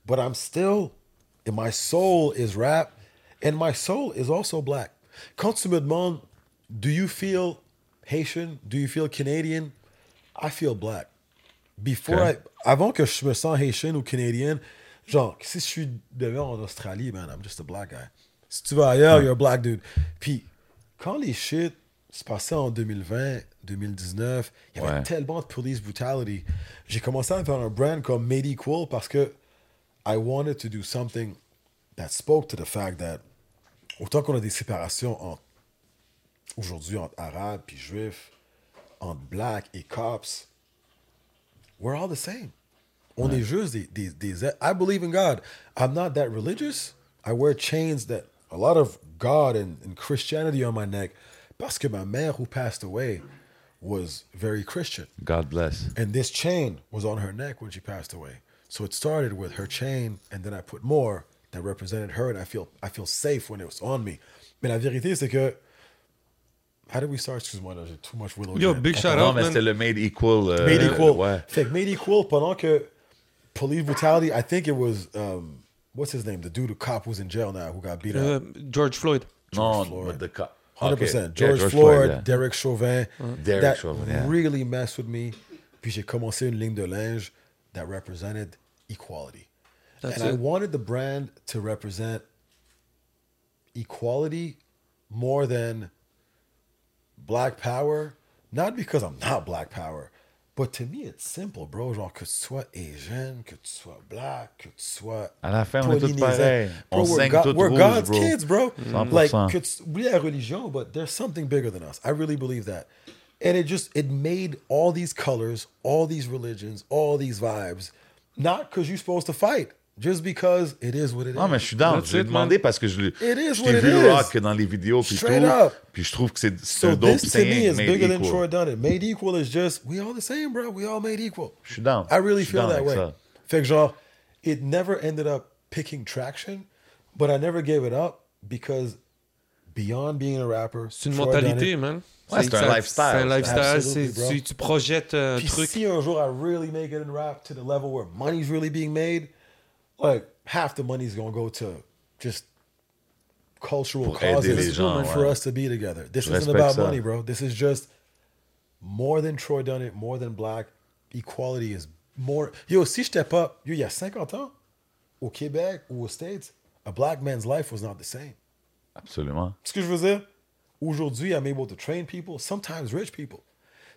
But I'm still, and my soul is rap, and my soul is also black. Quand tu me demandes, do you feel Haitian? Do you feel Canadian? I feel black. Before Okay. I, avant que je me sens Haitian ou Canadien, genre, si je suis demain en Australie, man, I'm just a black guy. Si tu vas ailleurs, you're a black dude. Puis, quand les shit se passaient en 2020, 2019, il y avait Ouais. tellement de police brutality. J'ai commencé à faire un brand comme Made Equal parce que I wanted to do something that spoke to the fact that autant qu'on a des séparations aujourd'hui entre arabes puis juifs, entre black et cops, we're all the same. On est juste des, des, des. I believe in God. I'm not that religious. I wear chains that a lot of God and, and Christianity on my neck parce que ma mère who passed away was very Christian. God bless. And this chain was on her neck when she passed away. So it started with her chain, and then I put more that represented her, and I feel I feel safe when it was on me. Mais la vérité, c'est que. How did we start? Excuse-moi, là, j'ai too much Willow. Yo, Jam. big On shout Non, out, mais man. c'était le Made Equal. euh, Made equal. Ouais. Fait que made equal pendant que police brutality, I think it was um, what's his name? The dude, the cop who's in jail now, who got beat Euh, up. George Floyd. Non, Floyd. but the co- Hundred Okay. percent. Yeah, George, Floyd, yeah. Derek Chauvin. Mm-hmm. Derek that Chauvin, yeah. really messed with me. Puis j'ai commencé une ligne de linge that represented equality. That's and I wanted the brand to represent equality more than black power. Not because I'm not black power, but to me it's simple, bro. Genre que tu sois Asian, que tu sois black, que tu sois À la fin, on est tous pareils. Bro, On we're God- We're rouge, God's bro. kids, bro. 100%. Like, que tu- oui, la religion, but there's something bigger than us. I really believe that. And it just, it made all these colors, all these religions, all these vibes, not because you're supposed to fight, just because it is what it is. Non, mais je suis down. That's Je l'ai it, demandé man. parce que je, je what t'ai it vu is. rock dans les vidéos puis Straight tout. up. Puis je trouve que c'est c'est so un dope this to me is made bigger than equal. Troy done it. Made equal is just, we all the same, bro. We all made equal. Je suis down. I really feel that way. ça. Fait que genre, it never ended up picking traction, but I never gave it up because beyond being a rapper, C'est une Troy mentalité, it. man. Ouais, c'est un lifestyle. C'est un lifestyle. Tu, tu projettes un Puis truc. si un jour I really make it in rap to the level where money's really being made, like half the money's gonna go to just cultural Pour aider causes les gens, for ouais. us to be together. This Je isn't respecte about ça. money, bro. This is just more than Troy done it, more than black. Equality is more. Yo, si j'étais pas, yo, il y a 50 ans, au Québec ou aux States, a black man's life was not the same. Absolument. Ce que je veux dire, aujourd'hui, I'm able to train people, sometimes rich people.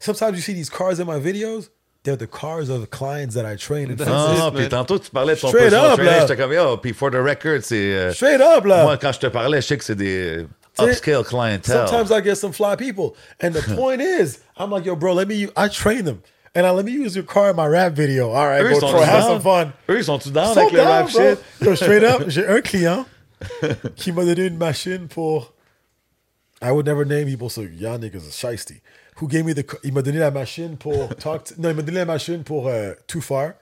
Sometimes you see these cars in my videos, they're the cars of the clients that I train and That's fix. it, Non, man. Ah, puis tantôt, tu parlais de ton Straight personal up, trainer, là. j'étais comme, yo, puis for the record, c'est... euh, Straight up, là. Moi, quand je te parlais, je sais que c'est des euh, C'est- upscale clientele. Sometimes I get some fly people. And the point is, I'm like, yo, bro, let me, I train them. And I let me use your car in my rap video. All right, Eux, go ils sont Troy, have down? some fun. Eux, ils sont-tu down So avec le down, rap bro. shit? Yo, straight up, j'ai un client qui m'a donné une machine pour. I would never name people, so y'all niggas are shiesty. Who gave me the. Il m'a donné la machine pour talk. to- non, il m'a donné la machine pour euh, Too Far.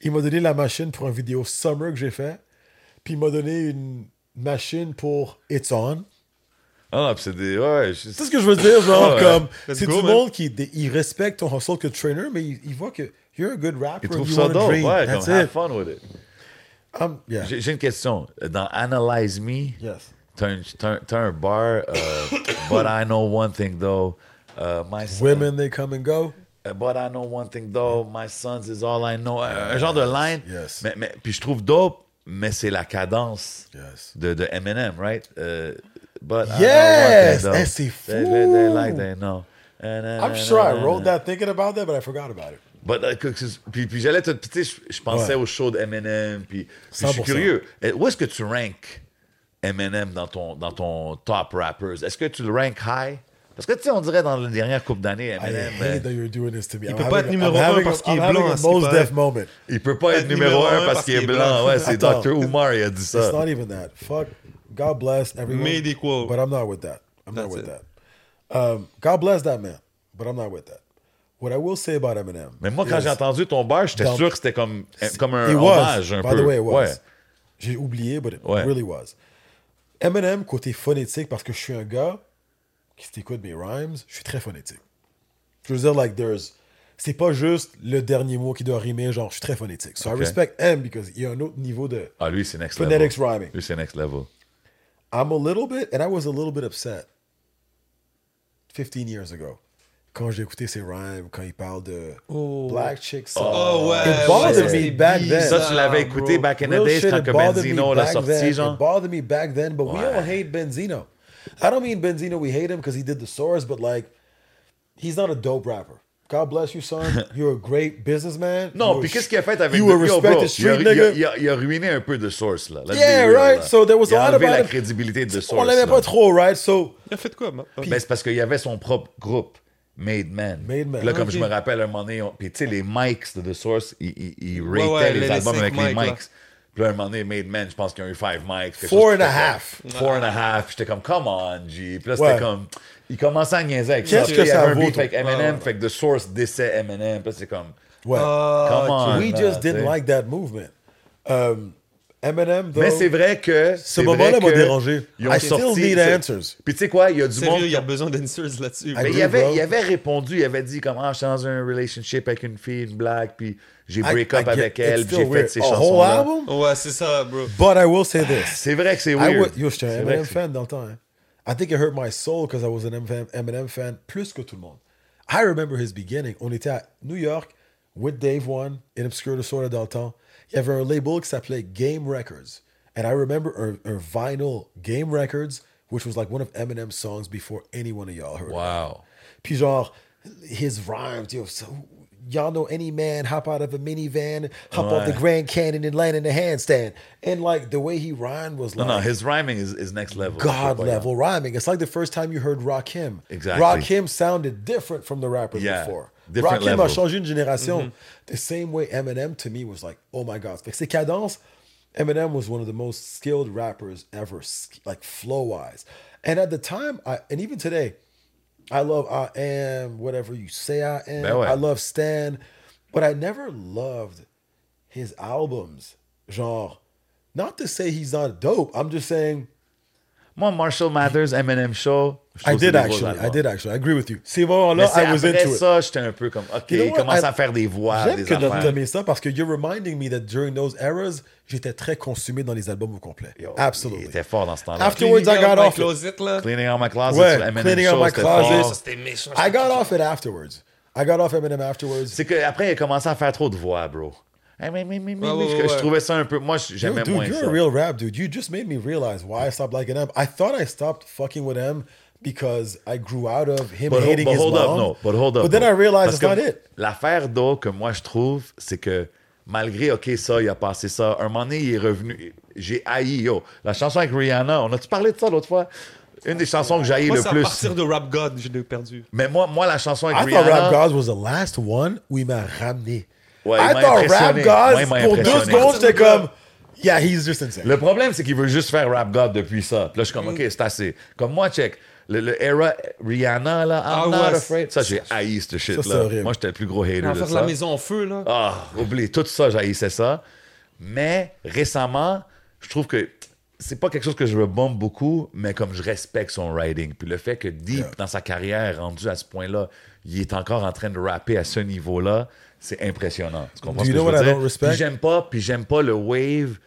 Il m'a donné la machine pour une vidéo Summer que j'ai fait. Puis il m'a donné une machine pour It's On. Ah, c'est des... Ouais, je- C'est ce que je veux dire, genre, Ouais. comme. C'est du man. monde qui des- il respecte ton hustle que trainer, mais il, il voit que you're a good rapper. Ils trouvent you ça dope, ouais, That's comme have it. fun with it. Um, yeah. J'ai une question. Dans Analyze Me, Yes. t'as un, un- bar, euh, but I know one thing though, uh, my son, Women, they come and go? uh, but I know one thing though, my sons is all I know. Un, un genre de line. Yes. Mais, mais- puis je trouve dope, mais c'est la cadence Yes. de, de Eminem, right? Euh, but I Yes! it, Eh, c'est fou! They, they, they like that, no. I'm sure I wrote that thinking about that, but I forgot about it. But, uh, puis, puis j'allais te. puis je, je pensais Ouais. au show de Eminem. Puis, puis je suis 100%. curieux. Où est-ce que tu ranks Eminem dans ton, dans ton top rappers? Est-ce que tu le rank high? Parce que tu sais, on dirait dans la dernière couple d'années, I Eminem, euh. Il I'm peut pas être numéro I'm un having parce a- qu'il est blanc, il peut pas être numéro numéro un un parce qu'il est blanc. Ouais, c'est. Dr. Umar, il a dit ça. It's not even that. Fuck. God bless everyone. Made equal. But I'm not with that. I'm not That's with it. that. Um, God bless that man. But I'm not with that. What I will say about Eminem. Mais moi, quand j'ai entendu ton bar, j'étais sûr que c'était comme, comme un It was. hommage un By peu. the way, it was. Ouais. J'ai oublié, but it Ouais. really was. Eminem, côté phonétique, parce que je suis un gars qui t'écoute mes rhymes, je suis très phonétique. Je veux dire, like, there's. C'est pas juste le dernier mot qui doit rimer, genre, je suis très phonétique. So Ok. I respect M because il y a un autre niveau de. Ah, lui, c'est next Phonetics level. rhyming. Lui, c'est next level. I'm a little bit, and I was a little bit upset 15 years ago. Quand j'ai écouté ses rhymes, quand il parle de Oh. Black Chicks. Oh ouais. It bothered ouais, me back then. Ça, tu l'avais bro. écouté back in the days quand Benzino me l'a back sorti, then. genre. It bothered me back then, but we Ouais. all hate Benzino. I don't mean Benzino, we hate him because he did the source, but like, he's not a dope rapper. God bless you, son. You're a great businessman. Non, puis qu'est-ce qu'il a fait avec You bro, respected il a, street il a- nigga. il a- il a ruiné un peu de Source, là. Let's Yeah, real, right? là. So there was il a a lot about la crédibilité de Source. On l'aimait pas trop, right? So, Il a fait quoi, ma- Ben, c'est parce qu'il y avait son propre groupe, Made Man. Made Man. Puis Là, comme Ok. je me rappelle, un moment donné, on- puis tu sais, les mics de The Source, ils, ils, ils Ouais, rataient ouais, les, les- les albums avec les mics, là. Puis là, un moment donné, Made Man, je pense qu'ils ont eu five mics. quelque Four chose and a half. Four and a half. J'étais comme, come on, G. Puis là, Ouais. c'était comme, il commençait à niaiser avec ça. Qu'est-ce que il y ça avait un vaut, ton- avec Eminem, fait que The Source décès Eminem. Puis là, c'est comme, ouais. come on. we just didn't like that movement. Um, Eminem, though, Mais c'est vrai que. ce moment-là m'a que dérangé. Ils ont I still sorti. need c'est- answers. Puis tu sais quoi, il y a du monde. Sérieux, il y a besoin d'answers là-dessus. Mais il avait, il avait répondu, il avait dit comment je suis dans un relationship avec une fille, une blague, puis j'ai break I up avec elle, j'ai fait ces chansons-là. album? Ouais, c'est ça, bro. But I will say this. C'est vrai que c'est I weird. yo, j'étais un Eminem fan dans le temps. hein. I think it hurt my soul because I was an Eminem, Eminem fan plus que tout le monde. I remember his beginning. On était à New York with Dave One in Obscure Disorder dans le temps. Il y avait un label qui s'appelait Game Records. And I remember a, a vinyl Game Records, which was like one of Eminem's songs before any one of y'all heard it. Wow. Puis genre, his rhymes, yo, so, y'all know any man hop out of a minivan, hop off the Grand Canyon and land in a handstand. And like the way he rhymed was like no, his rhyming is, is next level. God Je sais pas, level rhyming. It's like the first time you heard Rakim. Exactly. Rakim sounded different from the rappers Yeah, before. different Rakim level. a changé une génération. Mm-hmm. The same way Eminem to me was like, oh my God. Fait que ses cadences, Eminem was one of the most skilled rappers ever, like flow wise. And at the time, I, and even today, I love I am whatever you say I am. I love Stan, but I never loved his albums. Genre, not to say he's not dope. I'm just saying Moi, Marshall Mathers, Eminem Show. Je I que did actually. I did actually. I agree with you. Ces moments-là, I was into it. ça, j'étais un peu comme, OK, You know what? commence I- à faire des voix, J'aime des que affaires. tu aimé ça parce que you're reminding me that during those eras, j'étais très consumé dans les albums au complet. Yo, Absolutely. Il était fort dans ce temps-là. After- Afterwards, I got off it. closet, là. Cleaning out my closet Ouais, Cleaning out my closet. c'était méchant. I got off it afterwards. I got off Eminem afterwards. C'est qu'après, il a commencé à faire trop de voix, bro. Hey, mais, mais, mais, mais, ouais, je, je trouvais ça un peu. Moi, j'aimais dude, moins you're ça. a real rap dude. You just made me realize why I stopped liking him. I thought I stopped fucking with him because I grew out of him But, hating but his hold mom. up, no. But hold up. But then no. I realized Parce it's not que it. L'affaire d'O que moi je trouve, c'est que malgré, OK, ça, il a passé ça, un moment donné, il est revenu. J'ai haï, yo. La chanson avec Rihanna, on a-tu parlé de ça l'autre fois? Une des chansons que j'ai haï Moi, le c'est à plus. partir de Rap God, je l'ai perdu. Mais moi, moi, la chanson avec I thought Rihanna. Rap Gods was the last one où il m'a ramené. Ouais, I il m'a thought Rap. Gods, Moi, il m'a pour deux secondes, j'étais comme, yeah, he's just insane. Le problème, c'est qu'il veut juste faire Rap God depuis ça. Puis là, je suis comme, OK, c'est assez. Comme moi, check. Le, le era Rihanna, là, I'm Ah not ouais, afraid. Ça, j'ai haï ce shit-là. Moi, j'étais le plus gros hater On de faire ça. la maison en feu, là. Ah, oublie, tout ça, j'haïssais ça. Mais récemment, je trouve que c'est pas quelque chose que je rebombe beaucoup, mais comme je respecte son writing. Puis le fait que Deep, dans sa carrière, rendu à ce point-là, il est encore en train de rapper à ce niveau-là, c'est impressionnant. Tu comprends Do ce you que know je veux dire? don't respect? Puis j'aime pas, puis j'aime pas le wave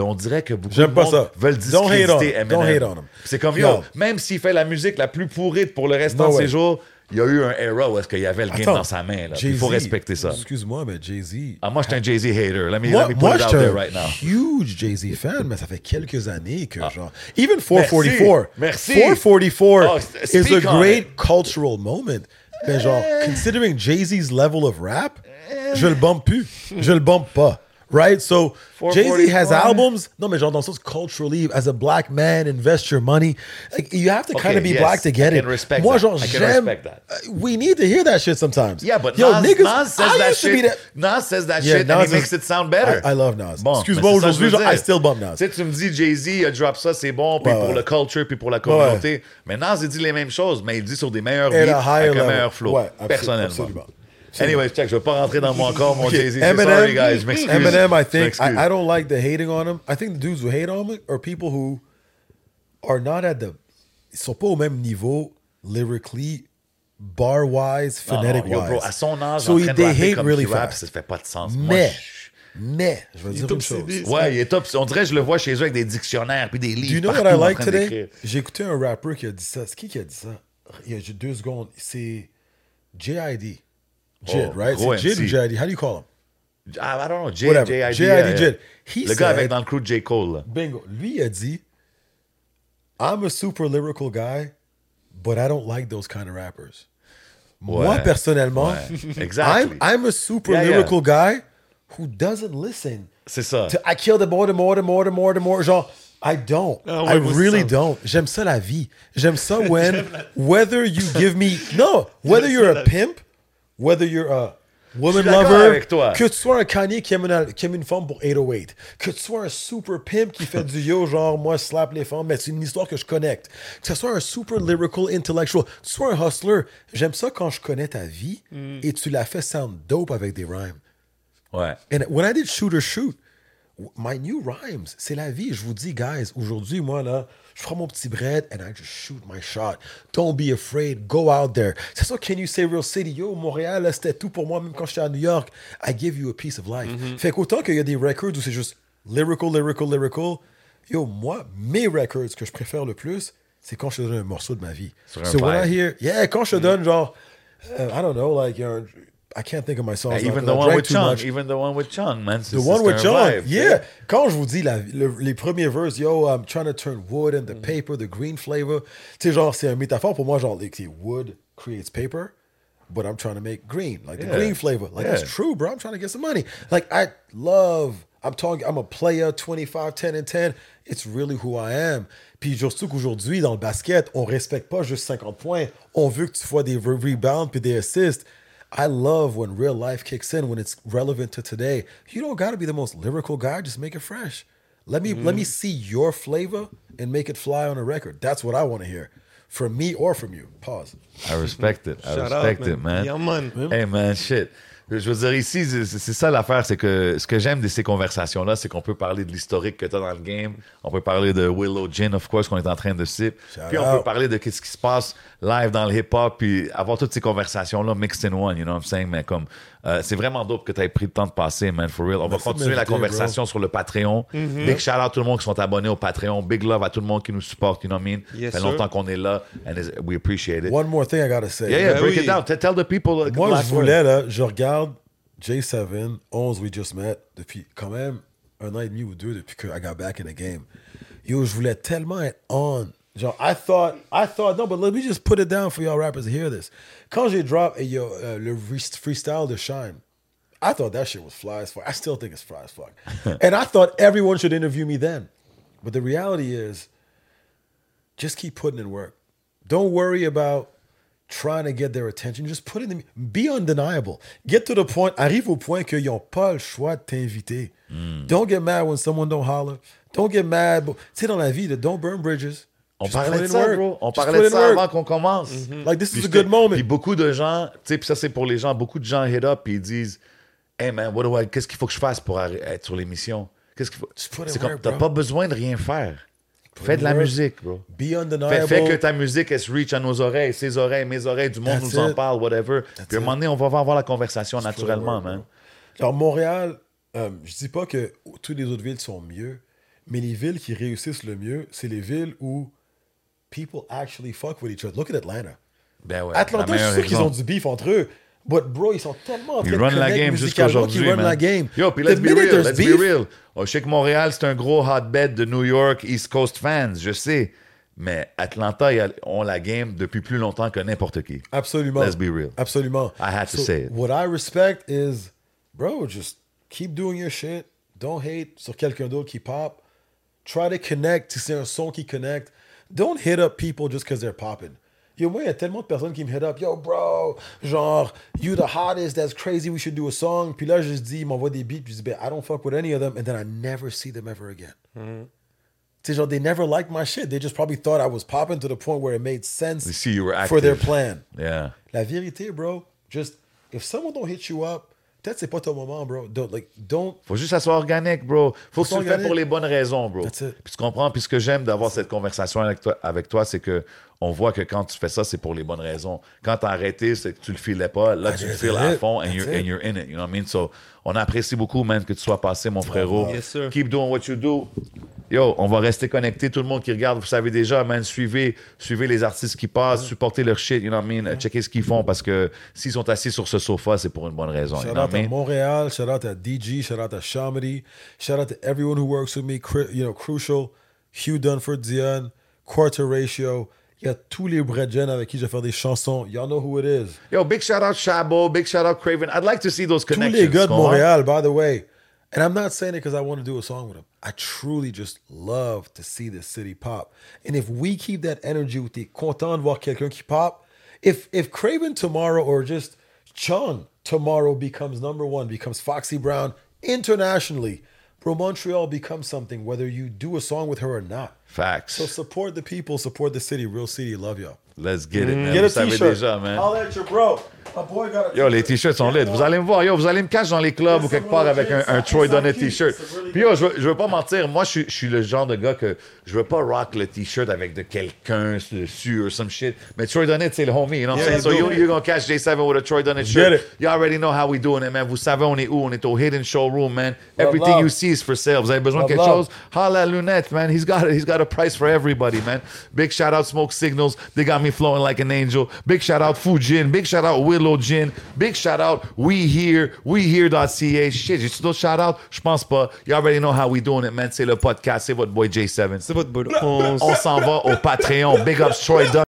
on dirait que beaucoup de pas monde ça. veulent discréditer. Eminem. Don't hate on him. Puis C'est comme, yo, même s'il fait la musique la plus pourrite pour le restant No de ses jours, il y a eu un era où est-ce qu'il y avait le game dans sa main. là. Il faut respecter ça. Excuse-moi, mais Jay-Z. Ah, moi, je suis un Jay-Z hater. Let me, Moi, let me put moi it je out suis there un right now. huge Jay-Z fan, mais ça fait quelques années que, genre. Even 444. Merci. 444 Oh, is a great cultural moment. Mais genre, considering Jay-Z's level of rap, je le bump plus. Je le bump pas. Right? So, Jay-Z has albums. Non, mais genre, dans sens culturally, as a black man, invest your money. Like, you have to kind of be yes, black to get I it. respect Moi, that. genre, I can respect that. Uh, We need to hear that shit sometimes. Yeah, but Yo, Nas, niggas, Nas says I that used to be shit. that- Nas says that Yeah, shit and Nas he makes it sound better. I- I love Nas. Bon, Excuse-moi, aujourd'hui, I still bump Nas. Tu sais, tu me dis Jay-Z a drop ça, c'est bon, puis Ouais, pour ouais. le culture, puis pour la communauté. Mais Nas, il dit les mêmes choses, mais il dit sur des meilleurs beats, avec un meilleur flow. Personnellement. absolument. Anyway, check, je vais pas rentrer dans mon corps, mon Jay-Z. Sorry, guys, je m'excuse. Eminem, I Je think. I, I don't like the hating on him. I think the dudes who hate on him are people who are not at the ils sont pas au même niveau lyrically, bar wise, Non, non, phonetic yo, wise. bro, à son âge, so en train de they rapper hate comme really fast. ça fait pas de sens. Moi, Mais, je- mais, je vais dire une chose. obsédé. Ouais, il est top. On dirait que je le vois chez eux avec des dictionnaires puis des livres. Do you know partout what I like today? J'ai écouté un rapper qui a dit ça. C'est qui qui a dit ça? Il y a juste deux secondes. C'est J.I.D. Jid, Oh, right? gros C'est Jid MC. ou J.I.D.? How do you call him? Ah, I don't know. J, Whatever. J.I.D. J.I.D. yeah, yeah. Jid. He Le gars avec said- dans le crew de J. Cole. Bingo. Lui il a dit, I'm a super lyrical guy, but I don't like those kind of rappers. Moi, Ouais. personnellement, Ouais. Exactly. I'm, I'm a super Yeah, yeah. lyrical guy who doesn't listen. C'est ça. To, I kill the more, the more, the more, the more, the more. Genre, I don't. Ouais, I really ça. don't. J'aime ça la vie. J'aime ça when, whether you give me, no, whether you're a la vie. pimp, whether you're a woman lover, avec toi. que tu sois un Kanye qui aime, une, qui aime une femme pour 808, que tu sois un super pimp qui fait du yo, genre moi je slap les femmes, mais c'est une histoire que je connecte, que ce soit un super lyrical intellectual, que tu sois un hustler, j'aime ça quand je connais ta vie Mm. et tu la fais sound dope avec des rhymes. Ouais. And when I did shoot or shoot, my new rhymes, c'est la vie. Je vous dis, guys, aujourd'hui, moi, là, je prends mon petit bread and I just shoot my shot. Don't be afraid. Go out there. C'est ça, Can You Say Real City? Yo, Montréal, là, c'était tout pour moi, même quand j'étais à New York. I give you a piece of life. Fait qu'autant qu'il y a des records où c'est juste lyrical, lyrical, lyrical, yo, moi, mes records que je préfère le plus, c'est quand je te donne un morceau de ma vie. Sur so when I hear, yeah, quand je te donne, genre, uh, I don't know, like, un- I can't think of my songs. now Even the I one with Chung. much. Even the one with Chung, man. C'est- The one with vibe, Yeah. Quand je vous dis la- le- les premiers verses, yo, I'm trying to turn wood Mm. into paper, the green flavor. Tu sais, genre, c'est une métaphore pour moi, genre, like, wood creates paper, but I'm trying to make green, like the Yeah. green flavor. Like, Yeah. that's true, bro. I'm trying to get some money. Like, I love, I'm talking, I'm a player, 25, 10 and 10. It's really who I am. Puis, surtout qu'aujourd'hui, dans le basket, on respecte pas juste 50 points. On veut que tu fasses des re- rebounds puis des assists. I love when real life kicks in when it's relevant to today. You don't got to be the most lyrical guy. Just make it fresh. Let me let me see your flavor and make it fly on a record. That's what I want to hear from me or from you. Pause. I respect it. I Shout out, respect it, man. man. Yeah, man. Hey, man, shit. Je veux dire, ici, c'est ça l'affaire, c'est que ce que j'aime de ces conversations-là, c'est qu'on peut parler de l'historique que tu as dans le game. On peut parler de Willow Gin, of course, qu'on est en train de sip. Shout Puis on out. peut parler de qu'est-ce qui se passe live dans le hip-hop, puis avoir toutes ces conversations-là mixed in one, you know what I'm saying? Mais comme, euh, c'est vraiment dope que tu aies pris le temps de passer, man, for real. On Merci va continuer la conversation sur le Patreon. Big shout out à tout le monde qui sont abonnés au Patreon. Big love à tout le monde qui nous supporte, you know what I mean? Yes, Ça fait sir. longtemps qu'on est là, and it's- we appreciate it. One more thing I gotta say. Yeah, yeah, Ben break oui. it down. Tell tell the people. uh, Moi, je voulais, là, je regarde J7, 11 We Just Met, depuis quand même un an et demi ou deux depuis que I got back in the game. Yo, je voulais tellement être on. Genre, I thought, I thought, no, but let me just put it down for y'all rappers to hear this. Quand j'ai drop eh, yo, le freestyle de Shine, I thought that shit was fly as fuck. I still think it's fly as fuck. and I thought everyone should interview me then. But the reality is, just keep putting in work. Don't worry about trying to get their attention. Just put it in. Be undeniable. Get to the point. Arrive au point qu'ils n'ont pas le choix de t'inviter. Hmm. Don't get mad when someone don't holler. Don't get mad. Tu sais, dans la vie, don't burn bridges. On parlait de ça, bro. On parlait de ça avant qu'on commence. Like, this is Puis a good moment. Puis beaucoup de gens, tu sais, puis ça c'est pour les gens, beaucoup de gens hit up puis ils disent Hey man, what do I- qu'est-ce qu'il faut que je fasse pour être sur l'émission? Qu'est-ce qu'il faut C'est comme t'as pas besoin de rien faire. Fais de la musique, bro. Be Fais, undeniable. fais que ta musique, elle se reach à nos oreilles, ses oreilles, mes oreilles, du monde That's nous en parle, whatever. Puis à un moment donné, on va avoir la conversation naturellement, man. Alors, Montréal, euh, je dis pas que toutes les autres villes sont mieux, mais les villes qui réussissent le mieux, c'est les villes où people actually fuck with each other. Look at Atlanta. Ben ouais, Atlanta, je suis sûr qu'ils ont du beef entre eux. But bro, ils sont tellement en train Ils de run la game jusqu'à musicalement aujourd'hui. qu'ils run man. la game. Yo, puis The let's be real. Let's be real. Oh, je sais que Montréal, c'est un gros hotbed de New York, East Coast fans, je sais. Mais Atlanta, ils ont la game depuis plus longtemps que n'importe qui. Absolument. Let's be real. Absolument. I had to say it. What I respect is, bro, just keep doing your shit. Don't hate sur quelqu'un d'autre qui pop. Try to connect si c'est un son qui connecte. Don't hit up people just because they're popping. Yo, moi, il y a tellement de personnes qui me hit up. Yo, bro, genre, you the hottest, that's crazy, we should do a song. Puis là, je dis, ils m'envoient des beats, puis je dis, ben, I don't fuck with any of them. And then I never see them ever again. Mm-hmm. Tu sais, genre, they never liked my shit. They just probably thought I was popping to the point where it made sense They see you were for their plan. Yeah. La vérité, bro, just if someone don't hit you up, peut-être c'est pas ton moment, bro. Don't like don't Faut juste que ça soit organique, bro. Faut que tu le fasses pour les bonnes raisons, bro. Puis tu comprends? Puis ce que j'aime d'avoir cette conversation avec toi, avec toi c'est que on voit que quand tu fais ça, c'est pour les bonnes raisons. Quand t'as arrêté, c'est que tu le filais pas. Là, Ah, tu le files à fond and you're, and you're in it. You know what I mean? So, on apprécie beaucoup, man, que tu sois passé, mon frérot. Yes, sir. Keep doing what you do. Yo, on va rester connecté. Tout le monde qui regarde, vous savez déjà, man, suivez, suivez les artistes qui passent, supportez leur shit, you know what I mean? Checkez ce qu'ils font parce que s'ils sont assis sur ce sofa, c'est pour une bonne raison. you shout know what out à mean? Montréal, shout out à DG, shout out à Shamedy, shout out to everyone who works with me, you know, Crucial, Hugh Dunford, Dion, Quarter Ratio. Il y a tous les Bredgen avec qui je vais faire des chansons. Y'all know who it is. Yo, big shout out Shabo, big shout out Craven. I'd like to see those Tous connections. les gars de? Montréal, by the way. And I'm not saying it because I want to do a song with them. I truly just love to see this city pop. And if we keep that energy où t'es content de voir quelqu'un qui pop, if if Craven tomorrow or just Chung tomorrow becomes number one, becomes Foxy Brown internationally, bro, Montreal becomes something whether you do a song with her or not. Facts. So support the people, support the city, real city, love y'all. Let's get it, man. Mm. Get Vous a savez t-shirt. déjà, man. Holla at your bro. Yo, les t-shirts sont lit. Vous allez me voir. Yo, vous allez me cacher dans les clubs ou quelque part avec un, un Troy Donnet t-shirt. Puis yo, je veux, je veux pas mentir. Moi, je suis, je suis le genre de gars que je veux pas rock le t-shirt avec de quelqu'un dessus or some shit. Mais Troy Donnet, c'est le homie. You know what I'm saying? So you, you're gonna catch J7 with a Troy Donnet shirt. You already know how we doing it, man. Vous savez, on est où? On est au Hidden Showroom, man. Everything you see is for sale. Vous avez besoin de quelque chose? Holla Lunette, man. He's got, a, he's got a price for everybody, man. Big shout out Smoke Signals. They got me flowing like an angel. Big shout out Fujin. Big shout out Willow Gin. Big shout out We Here. WeHere.ca. Shit, j'ai d'autres shout out? Je pense pas. You already know how we doing it, man. C'est le podcast. C'est votre boy J7. C'est votre bonne réponse. On s'en va au Patreon. Big ups Troy Dunn.